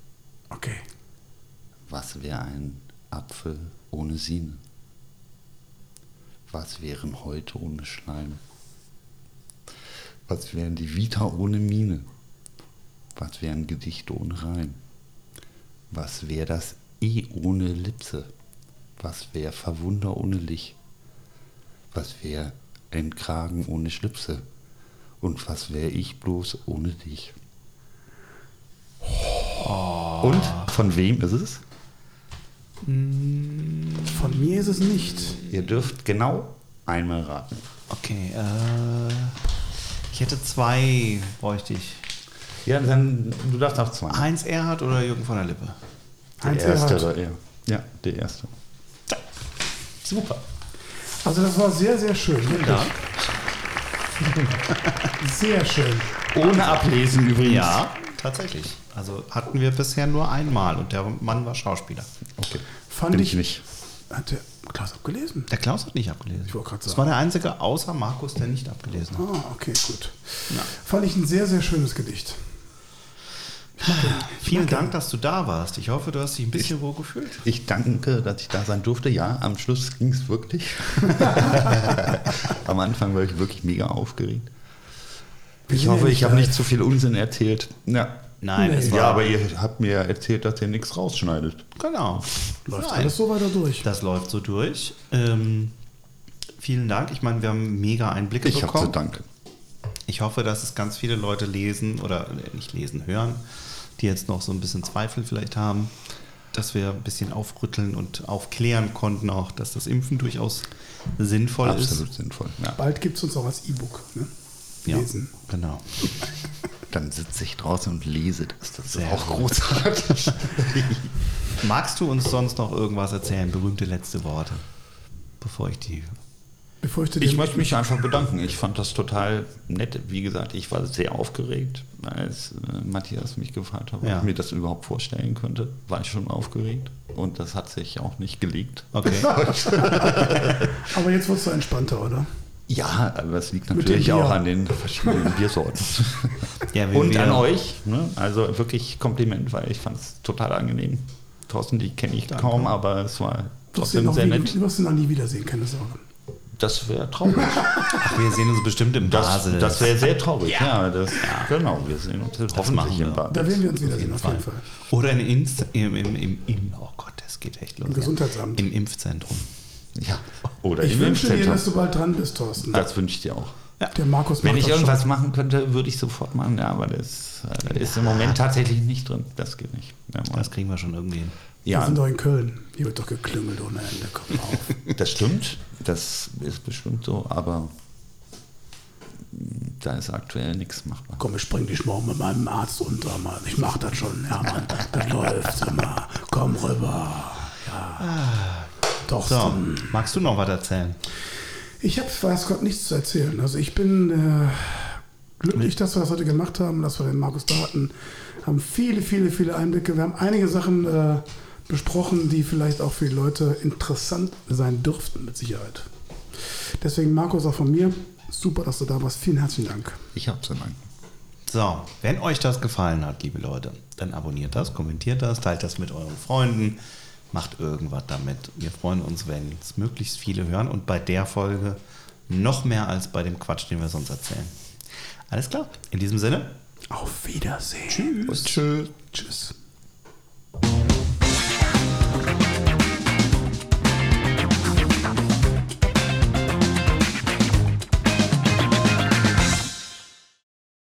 Okay. Was wäre ein Apfel ohne Sine? Was wären heute ohne Schleim? Was wären die Vita ohne Mine? Was wären Gedichte ohne Reim? Was wäre das E ohne Lipse? Was wäre Verwunder ohne Licht? Was wäre ein Kragen ohne Schlipse? Und was wäre ich bloß ohne dich? Und von wem ist es? Von mir ist es nicht. Ihr dürft genau einmal raten. Okay. Äh, ich hätte zwei, bräuchte ich. Ja, dann du darfst auch zwei. Heinz Erhardt oder Jürgen von der Lippe? Der Heinz erste Erhardt. er. Ja, der erste. Super. Also das war sehr, sehr schön. Wirklich. Ja. Sehr schön. Ohne Ablesen übrigens. ja, tatsächlich. Also hatten wir bisher nur einmal und der Mann war Schauspieler. Okay. Fand Bin ich, ich nicht. Hat der Klaus abgelesen? Der Klaus hat nicht abgelesen. Ich wollte gerade Das sagen. war der einzige außer Markus, der nicht abgelesen hat. Ah, okay, gut. Fand ich ein sehr, sehr schönes Gedicht. Vielen Dank, dass du da warst. Ich hoffe, du hast dich ein bisschen wohl gefühlt. Ich danke, dass ich da sein durfte. Ja, am Schluss ging es wirklich. am Anfang war ich wirklich mega aufgeregt. Ich ja hoffe, ich habe nicht zu viel Unsinn erzählt. Ja. Nein, Nee. es war Ja, aber ihr habt mir erzählt, dass ihr nichts rausschneidet. genau. Läuft Nein. alles so weiter durch. Das läuft so durch. Ähm, vielen Dank. Ich meine, wir haben mega Einblicke Ich habe bekommen. zu danken. Ich hoffe, dass es ganz viele Leute lesen oder äh, nicht lesen, hören, die jetzt noch so ein bisschen Zweifel vielleicht haben, dass wir ein bisschen aufrütteln und aufklären konnten auch, dass das Impfen durchaus sinnvoll Absolut ist. sinnvoll. Ja. Bald gibt es uns auch als E-Book. Ne? Ja, Lesen. genau. Dann sitze ich draußen und lese das. Das ist Sehr auch gut. großartig. Magst du uns sonst noch irgendwas erzählen? Berühmte letzte Worte, bevor ich die. Bevor ich Ich möchte mich einfach bedanken. Ich fand das total nett. Wie gesagt, ich war sehr aufgeregt, als äh, Matthias mich gefragt hat, ob Ja. ich mir das überhaupt vorstellen könnte. War ich schon aufgeregt und das hat sich auch nicht gelegt. Okay. Aber jetzt wirst du entspannter, oder? Ja, aber es liegt natürlich auch an den verschiedenen Biersorten. Ja, und wir- an euch. Ne? Also wirklich Kompliment, weil ich fand es total angenehm. Thorsten, die kenne ich kaum, aber es war trotzdem noch sehr nie, nett. du wirst ihn noch nie wiedersehen, keine Sorge. Das wäre traurig. Ach, wir sehen uns bestimmt im Das, Basel. das wäre sehr traurig. Ja, das, genau. Wir sehen uns hoffentlich wir. im Bad. Da werden wir uns wiedersehen, auf jeden Fall. Oder in Inst im, im, im, im, oh Gott, das geht echt los. Im Gesundheitsamt. Im Impfzentrum. Ja. Oder Ich wünsche dir, dass du bald dran bist, Thorsten. Das wünsche ich dir auch. Der Markus Wenn ich das irgendwas machen könnte, würde ich sofort machen. Ja, aber das äh, ist im Moment tatsächlich nicht drin. Das geht nicht. Ja, Das kriegen wir schon irgendwie hin. schon. Wir ja sind doch in Köln. Hier wird doch geklüngelt ohne Ende. Komm auf. das stimmt. Das ist bestimmt so. Aber da ist aktuell nichts machbar. Komm, ich spring dich morgen mit meinem Arzt unter, Mann. Ich mach das schon. Ja, Mann. Das läuft immer. Komm rüber. Ja. Doch. So, magst du noch was erzählen? Ich habe, weiß Gott, nichts zu erzählen. Also ich bin äh, glücklich, dass wir das heute gemacht haben, dass wir den Markus da hatten. Haben viele, viele, viele Einblicke. Wir haben einige Sachen äh, besprochen, die vielleicht auch für die Leute interessant sein dürften, mit Sicherheit. Deswegen, Markus, auch von mir, super, dass du da warst. Vielen herzlichen Dank. Ich habe zu danken. So, wenn euch das gefallen hat, liebe Leute, dann abonniert das, kommentiert das, teilt das mit euren Freunden, macht irgendwas damit. Wir freuen uns, wenn es möglichst viele hören und bei der Folge noch mehr als bei dem Quatsch, den wir sonst erzählen. Alles klar, in diesem Sinne, Auf Wiedersehen. Tschüss. Tschüss.